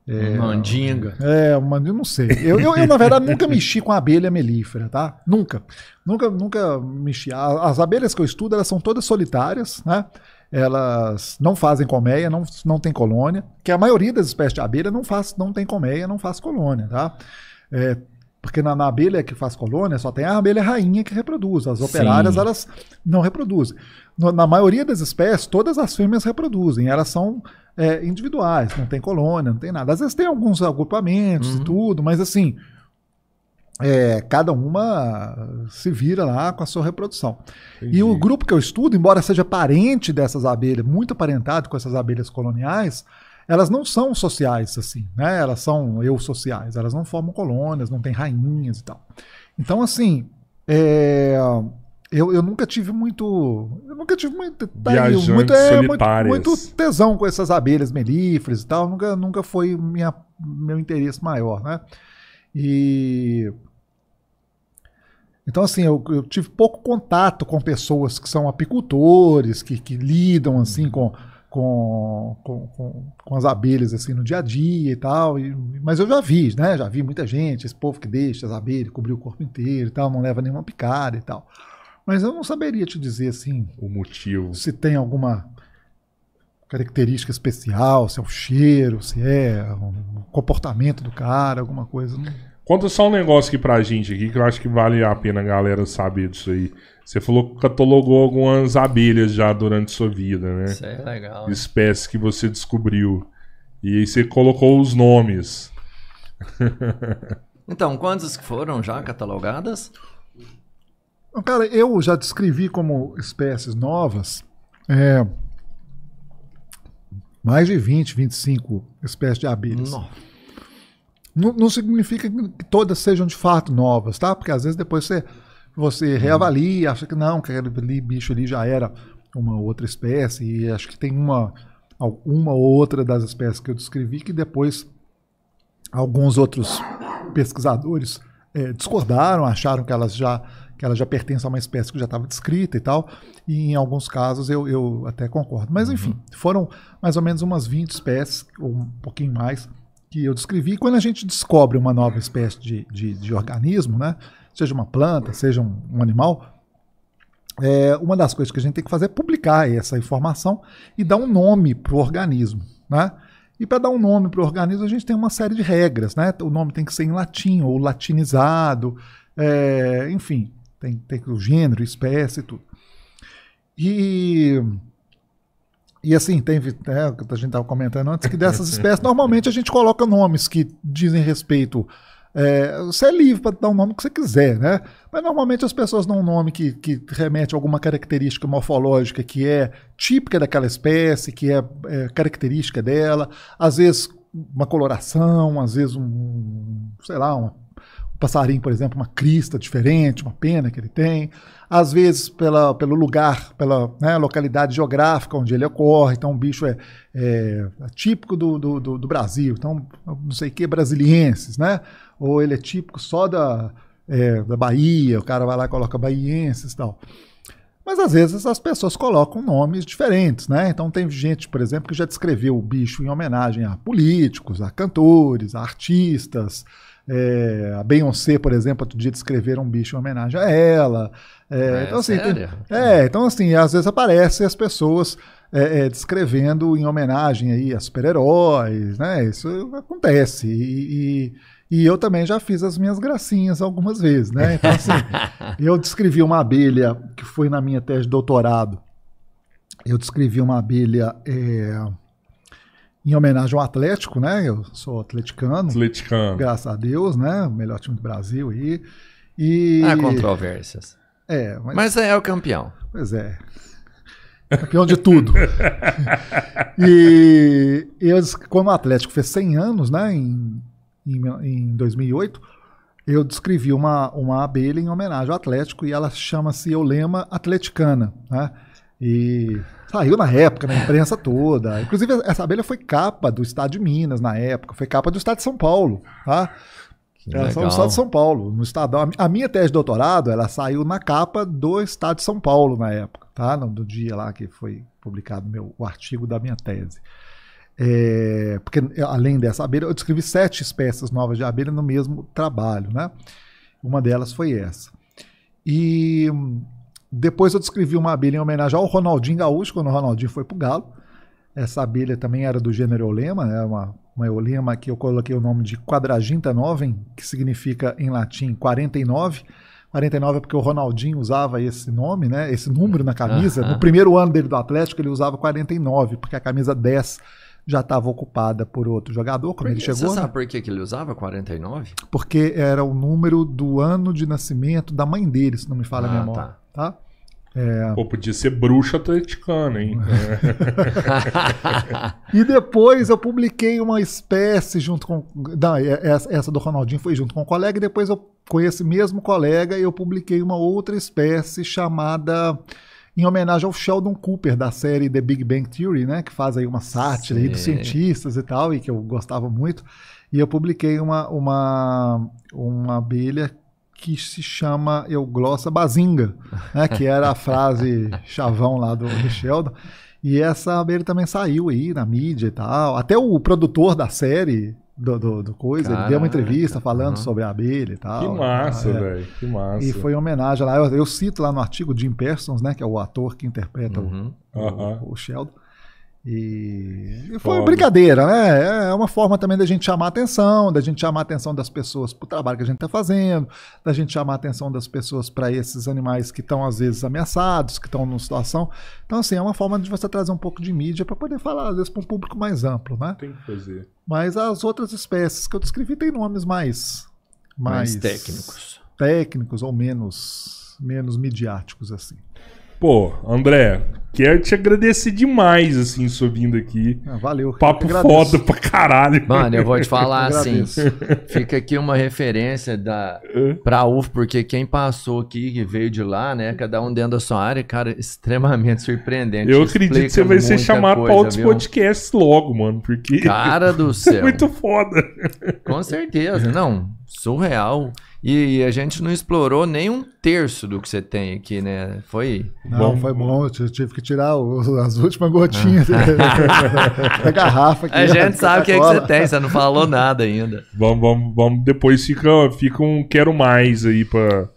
é, Mandinga. É, uma, eu não sei. Eu, eu, eu, na verdade, nunca mexi com abelha melífera, tá? Nunca. Nunca, nunca mexi. As abelhas que eu estudo, elas são todas solitárias, né? Elas não fazem colmeia, não, não tem colônia. Que a maioria das espécies de abelha não, faz, não tem colmeia, não faz colônia, tá? É, porque na, na abelha que faz colônia só tem a abelha rainha que reproduz. As operárias, Sim. elas não reproduzem. No- na maioria das espécies, todas as fêmeas reproduzem. Elas são é, individuais, não tem colônia, não tem nada. Às vezes tem alguns agrupamentos e Uhum. tudo, mas assim, é, cada uma se vira lá com a sua reprodução. E o grupo que eu estudo, embora seja parente dessas abelhas, muito aparentado com essas abelhas coloniais, elas não são sociais assim, né? Elas são eusociais, elas não formam colônias, não têm rainhas e tal. Então, assim, é, eu, eu nunca tive muito. Eu nunca tive muito. tá aí, muito, é, muito, muito tesão com essas abelhas melíferas e tal. Nunca, nunca foi minha, meu interesse maior, né? E. Então, assim, eu, eu tive pouco contato com pessoas que são apicultores, que, que lidam, assim, com, com, com, com, com as abelhas, assim, no dia a dia e tal. E- mas eu já vi, né? Já vi muita gente, esse povo que deixa as abelhas cobrir o corpo inteiro e tal, não leva nenhuma picada e tal. Mas eu não saberia te dizer, assim, O motivo. se tem alguma característica especial, se é o cheiro, se é o comportamento do cara, alguma coisa. Não- Conta só um negócio aqui pra gente aqui que eu acho que vale a pena a galera saber disso aí. Você falou que catalogou algumas abelhas já durante sua vida, né? Isso é legal. Espécies que você descobriu. E aí você colocou os nomes. Então, quantas que foram já catalogadas? Cara, eu já descrevi como espécies novas é, mais de 20, 25 espécies de abelhas. Não. Não, não significa que todas sejam de fato novas, tá? Porque às vezes depois você, você reavalia, acha que não, que aquele bicho ali já era uma outra espécie, e acho que tem uma, uma ou outra das espécies que eu descrevi que depois alguns outros pesquisadores eh, discordaram, acharam que elas já que elas já pertencem a uma espécie que já estava descrita e tal, e em alguns casos eu, eu até concordo. Mas enfim, foram mais ou menos umas 20 espécies, ou um pouquinho mais, que eu descrevi. Quando a gente descobre uma nova espécie de, de, de organismo, né, seja uma planta, seja um, um animal, é, uma das coisas que a gente tem que fazer é publicar essa informação e dar um nome para o organismo. Né? E para dar um nome para o organismo, a gente tem uma série de regras. Né? O nome tem que ser em latim ou latinizado, é, enfim, tem, tem o gênero, espécie e tudo. E, e assim, tem, é, o que a gente estava comentando antes, que dessas espécies, normalmente a gente coloca nomes que dizem respeito. É, você é livre para dar o nome que você quiser, né? Mas normalmente as pessoas dão um nome que, que remete a alguma característica morfológica que é típica daquela espécie, que é, é característica dela, às vezes uma coloração, às vezes um, sei lá, uma um passarinho, por exemplo, uma crista diferente, uma pena que ele tem, às vezes pela, pelo lugar, pela né, localidade geográfica onde ele ocorre, então o bicho é, é típico do, do, do, do Brasil, então não sei o que, brasilienses, né? Ou ele é típico só da, é, da Bahia, o cara vai lá e coloca baienses e tal. Mas às vezes as pessoas colocam nomes diferentes, né? Então tem gente, por exemplo, que já descreveu o bicho em homenagem a políticos, a cantores, a artistas, é, a Beyoncé, por exemplo, outro dia descreveram um bicho em homenagem a ela. É, É, então, assim, tem- é, então, assim, às vezes aparecem as pessoas é, é, descrevendo em homenagem aí a super-heróis, né? Isso acontece. E, e- e eu também já fiz as minhas gracinhas algumas vezes, né? Então, assim, eu descrevi uma abelha que foi na minha tese de doutorado. Eu descrevi uma abelha em homenagem ao Atlético, né? Eu sou atleticano Atleticano. graças a Deus, né? O melhor time do Brasil aí. E Há controvérsias. é, mas, Mas é o campeão. pois é. Campeão de tudo. e eu, quando o Atlético fez 100 anos, né, em, em, em 2008, eu descrevi uma, uma abelha em homenagem ao Atlético e ela chama-se Eulema atleticana, né? E saiu na época, na imprensa toda. Inclusive, essa abelha foi capa do Estado de Minas na época, foi capa do Estado de São Paulo, tá? Ela saiu no Estado de São Paulo, no Estadão. A minha tese de doutorado, ela saiu na capa do Estado de São Paulo na época, tá? No, no dia lá que foi publicado meu, o artigo da minha tese. É, porque além dessa abelha, eu descrevi sete espécies novas de abelha no mesmo trabalho, né? Uma delas foi essa. E depois eu descrevi uma abelha em homenagem ao Ronaldinho Gaúcho, quando o Ronaldinho foi para o Galo. Essa abelha também era do gênero Eulema, né? uma, uma Eulema que eu coloquei o nome de Quadraginta novem, que significa em latim 49. 49 é porque o Ronaldinho usava esse nome, né? esse número na camisa. No primeiro ano dele do Atlético, ele usava 49, porque a camisa 10 já estava ocupada por outro jogador quando ele chegou. Você sabe né? por que, que ele usava 49? Porque era o número do ano de nascimento da mãe dele, se não me falha ah, a memória. Tá. Tá? É... Pô, podia ser bruxa atleticana, hein? e depois eu publiquei uma espécie junto com. Não, é, é, essa do Ronaldinho foi junto com um colega, e depois eu, com esse mesmo colega, eu publiquei uma outra espécie chamada em homenagem ao Sheldon Cooper da série The Big Bang Theory, né, que faz aí uma sátira aí dos cientistas e tal, e que eu gostava muito. E eu publiquei uma, uma, uma abelha que se chama Euglossa Bazinga, né, que era a frase chavão lá do, do Sheldon. E essa abelha também saiu aí na mídia e tal. Até o produtor da série do, do, do coisa. Caraca, ele deu uma entrevista falando uhum. sobre a abelha e tal. Que massa, é. velho. Que massa. E foi em homenagem lá. Eu, eu, cito lá no artigo Jim Parsons, né? Que é o ator que interpreta uhum. o, uhum. o, o Sheldon. E, e foi brincadeira, né? É uma forma também da gente chamar a atenção, da gente chamar a atenção das pessoas para o trabalho que a gente está fazendo, da gente chamar a atenção das pessoas para esses animais que estão às vezes ameaçados, que estão numa situação. Então, assim, é uma forma de você trazer um pouco de mídia para poder falar, às vezes, para um público mais amplo, né? Tem que fazer. Mas as outras espécies que eu descrevi têm nomes mais, mais, mais técnicos. Técnicos ou menos, menos midiáticos, assim. Pô, André, quero te agradecer demais, assim, sua vinda aqui. Ah, valeu. Papo foda pra caralho. Mano, eu vou te falar assim. fica aqui uma referência da, pra UF, porque quem passou aqui, que veio de lá, né? Cada um dentro da sua área, cara, extremamente surpreendente. Eu acredito que você vai ser chamado coisa, pra outros viu? podcasts logo, mano, porque. Cara do céu. É muito foda. Com certeza, não. Surreal. E a gente não explorou nem um terço do que você tem aqui, né? Foi. Não, bom. foi bom. Eu tive que tirar o, as últimas gotinhas da garrafa. Aqui, a gente sabe o que, é que você tem, você não falou nada ainda. Vamos, vamos, vamos. Depois fica, fica um quero mais aí pra,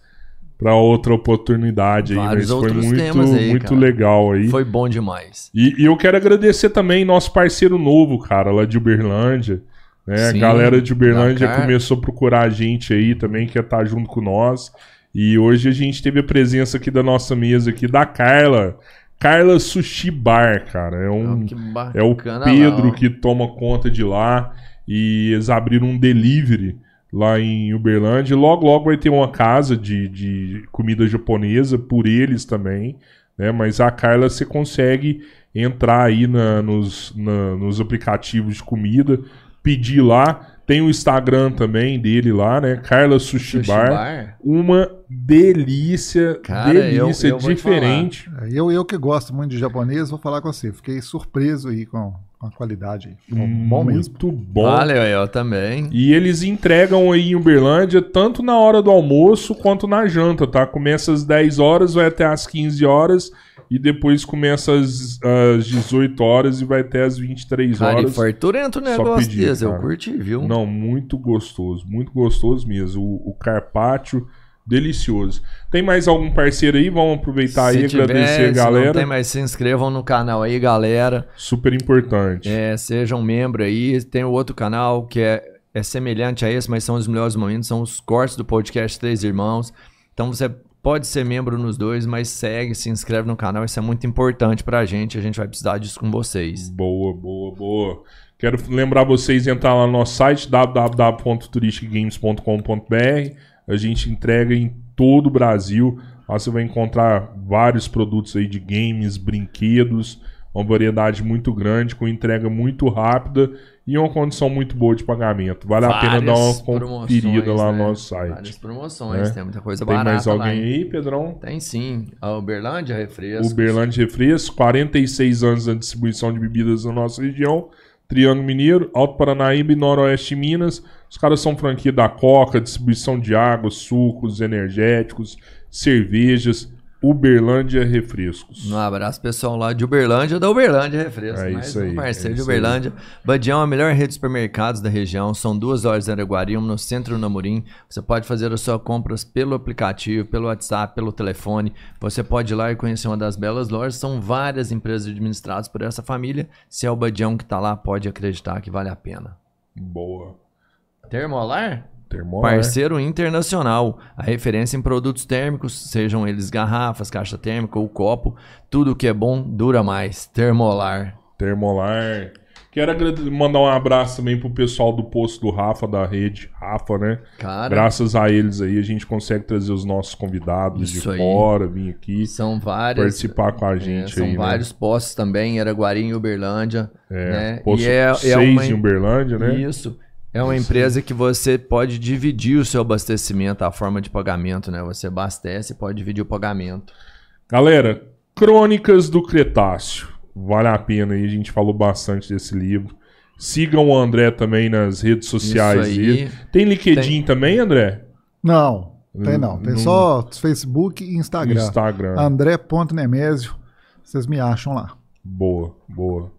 pra outra oportunidade aí. Vários mas foi muito, aí, muito legal aí. Foi bom demais. E, e eu quero agradecer também nosso parceiro novo, cara, lá de Uberlândia. Né? Sim, a galera de Uberlândia começou a procurar a gente aí também, que ia estar junto com nós. E hoje a gente teve a presença aqui da nossa mesa aqui da Carla. Carla Sushi Bar, cara. É, um, oh, é o Pedro lá, que toma conta de lá. E eles abriram um delivery lá em Uberlândia. Logo, logo vai ter uma casa de, de comida japonesa por eles também. Né? Mas a Carla você consegue entrar aí na, nos, na, nos aplicativos de comida pedir lá. Tem o Instagram também dele lá, né? Carla Sushi, Sushi Bar. Bar. Uma delícia, Cara, delícia eu, eu diferente. Eu, eu que gosto muito de japonês, vou falar com você. Fiquei surpreso aí com, com a qualidade. bom muito bom. Valeu, eu também. E eles entregam aí em Uberlândia tanto na hora do almoço quanto na janta, tá? Começa às 10 horas, vai até às 15 horas e depois começa às, às 18 horas e vai até às 23 horas. Cara, e farturento o negócio pedir, desse, eu curti, viu? Não, muito gostoso, muito gostoso mesmo. O, o carpaccio, delicioso. Tem mais algum parceiro aí? Vamos aproveitar se aí e agradecer a galera. não tem mais, se inscrevam no canal aí, galera. Super importante. É, sejam membro aí. Tem o outro canal que é, é semelhante a esse, mas são os melhores momentos, são os cortes do podcast Três Irmãos. Então você Pode ser membro nos dois, mas segue, se inscreve no canal, isso é muito importante pra gente, a gente vai precisar disso com vocês. Boa, boa, boa. Quero lembrar vocês de entrar lá no nosso site www.turisticgames.com.br. A gente entrega em todo o Brasil. Lá você vai encontrar vários produtos aí de games, brinquedos, uma variedade muito grande, com entrega muito rápida e uma condição muito boa de pagamento. Vale a pena dar uma conferida lá né? no nosso site. Várias promoções, É. tem muita coisa Tem barata mais lá, alguém hein? aí, Pedrão? Tem sim. A Uberlândia Refrescos. Uberlândia Refrescos, 46 anos da distribuição de bebidas na nossa região. Triângulo Mineiro, Alto Paranaíba e Noroeste Minas. Os caras são franquia da Coca, distribuição de água, sucos, energéticos, cervejas. Uberlândia Refrescos. Um abraço pessoal lá de Uberlândia, da Uberlândia Refrescos. É mais isso um aí, parceiro é de isso aí. Uberlândia. Badião é a melhor rede de supermercados da região. São duas lojas em Araguari, uma no centro do Namorim. Você pode fazer as suas compras pelo aplicativo, pelo WhatsApp, pelo telefone. Você pode ir lá e conhecer uma das belas lojas. São várias empresas administradas por essa família. Se é o Badião que tá lá, pode acreditar que vale a pena. Boa. Termolar? Termolar. Parceiro internacional, a referência em produtos térmicos, sejam eles garrafas, caixa térmica ou copo, tudo que é bom dura mais. Termolar. Termolar. Quero mandar um abraço também pro pessoal do posto do Rafa, da rede Rafa, né? Cara, Graças a eles aí, a gente consegue trazer os nossos convidados de aí. fora, vir aqui são várias. participar com a é, gente são aí, né? vários postos também, Araguari e Uberlândia. É, né? posto E é, é 6 uma, em Uberlândia, né? Isso. É uma empresa que você pode dividir o seu abastecimento, a forma de pagamento, né? Você abastece e pode dividir o pagamento. Galera, Crônicas do Cretáceo. Vale a pena aí, a gente falou bastante desse livro. Sigam o André também nas redes sociais. Isso aí. Tem LinkedIn também, André? Não, tem não. Tem Não- só Facebook e Instagram. Instagram. André.nemésio. Vocês me acham lá. Boa, boa.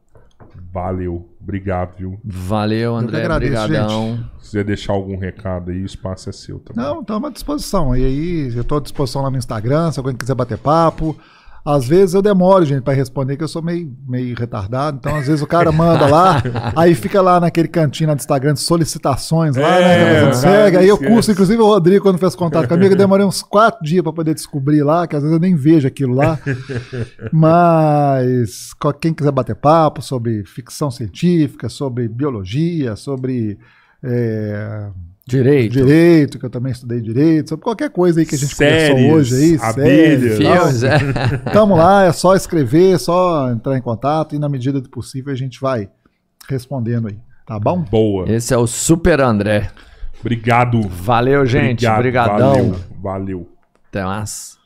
Valeu. Obrigado, viu? Valeu, André. agradeço, Obrigadão. Se quiser deixar algum recado aí, o espaço é seu também. Não, estamos à disposição. E aí, eu estou à disposição lá no Instagram, se alguém quiser bater papo. Às vezes eu demoro, gente, para responder, que eu sou meio, meio retardado. Então, às vezes o cara manda lá, aí fica lá naquele cantinho lá do Instagram de solicitações lá, É, né? Segue. Aí eu curso, inclusive o Rodrigo, quando fez contato comigo, eu demorei uns quatro dias para poder descobrir lá, que às vezes eu nem vejo aquilo lá. Mas quem quiser bater papo sobre ficção científica, sobre biologia, sobre. é, Direito. direito, que eu também estudei direito, sobre qualquer coisa aí que a gente Séries, conversou hoje aí, abelhas. séries. Fios, é. Tamo lá, é só escrever, só entrar em contato e na medida do possível a gente vai respondendo aí, tá bom? Boa. Esse é o Super André. Obrigado. Valeu, gente. Obrigado, Obrigadão. Valeu. valeu. Até mais.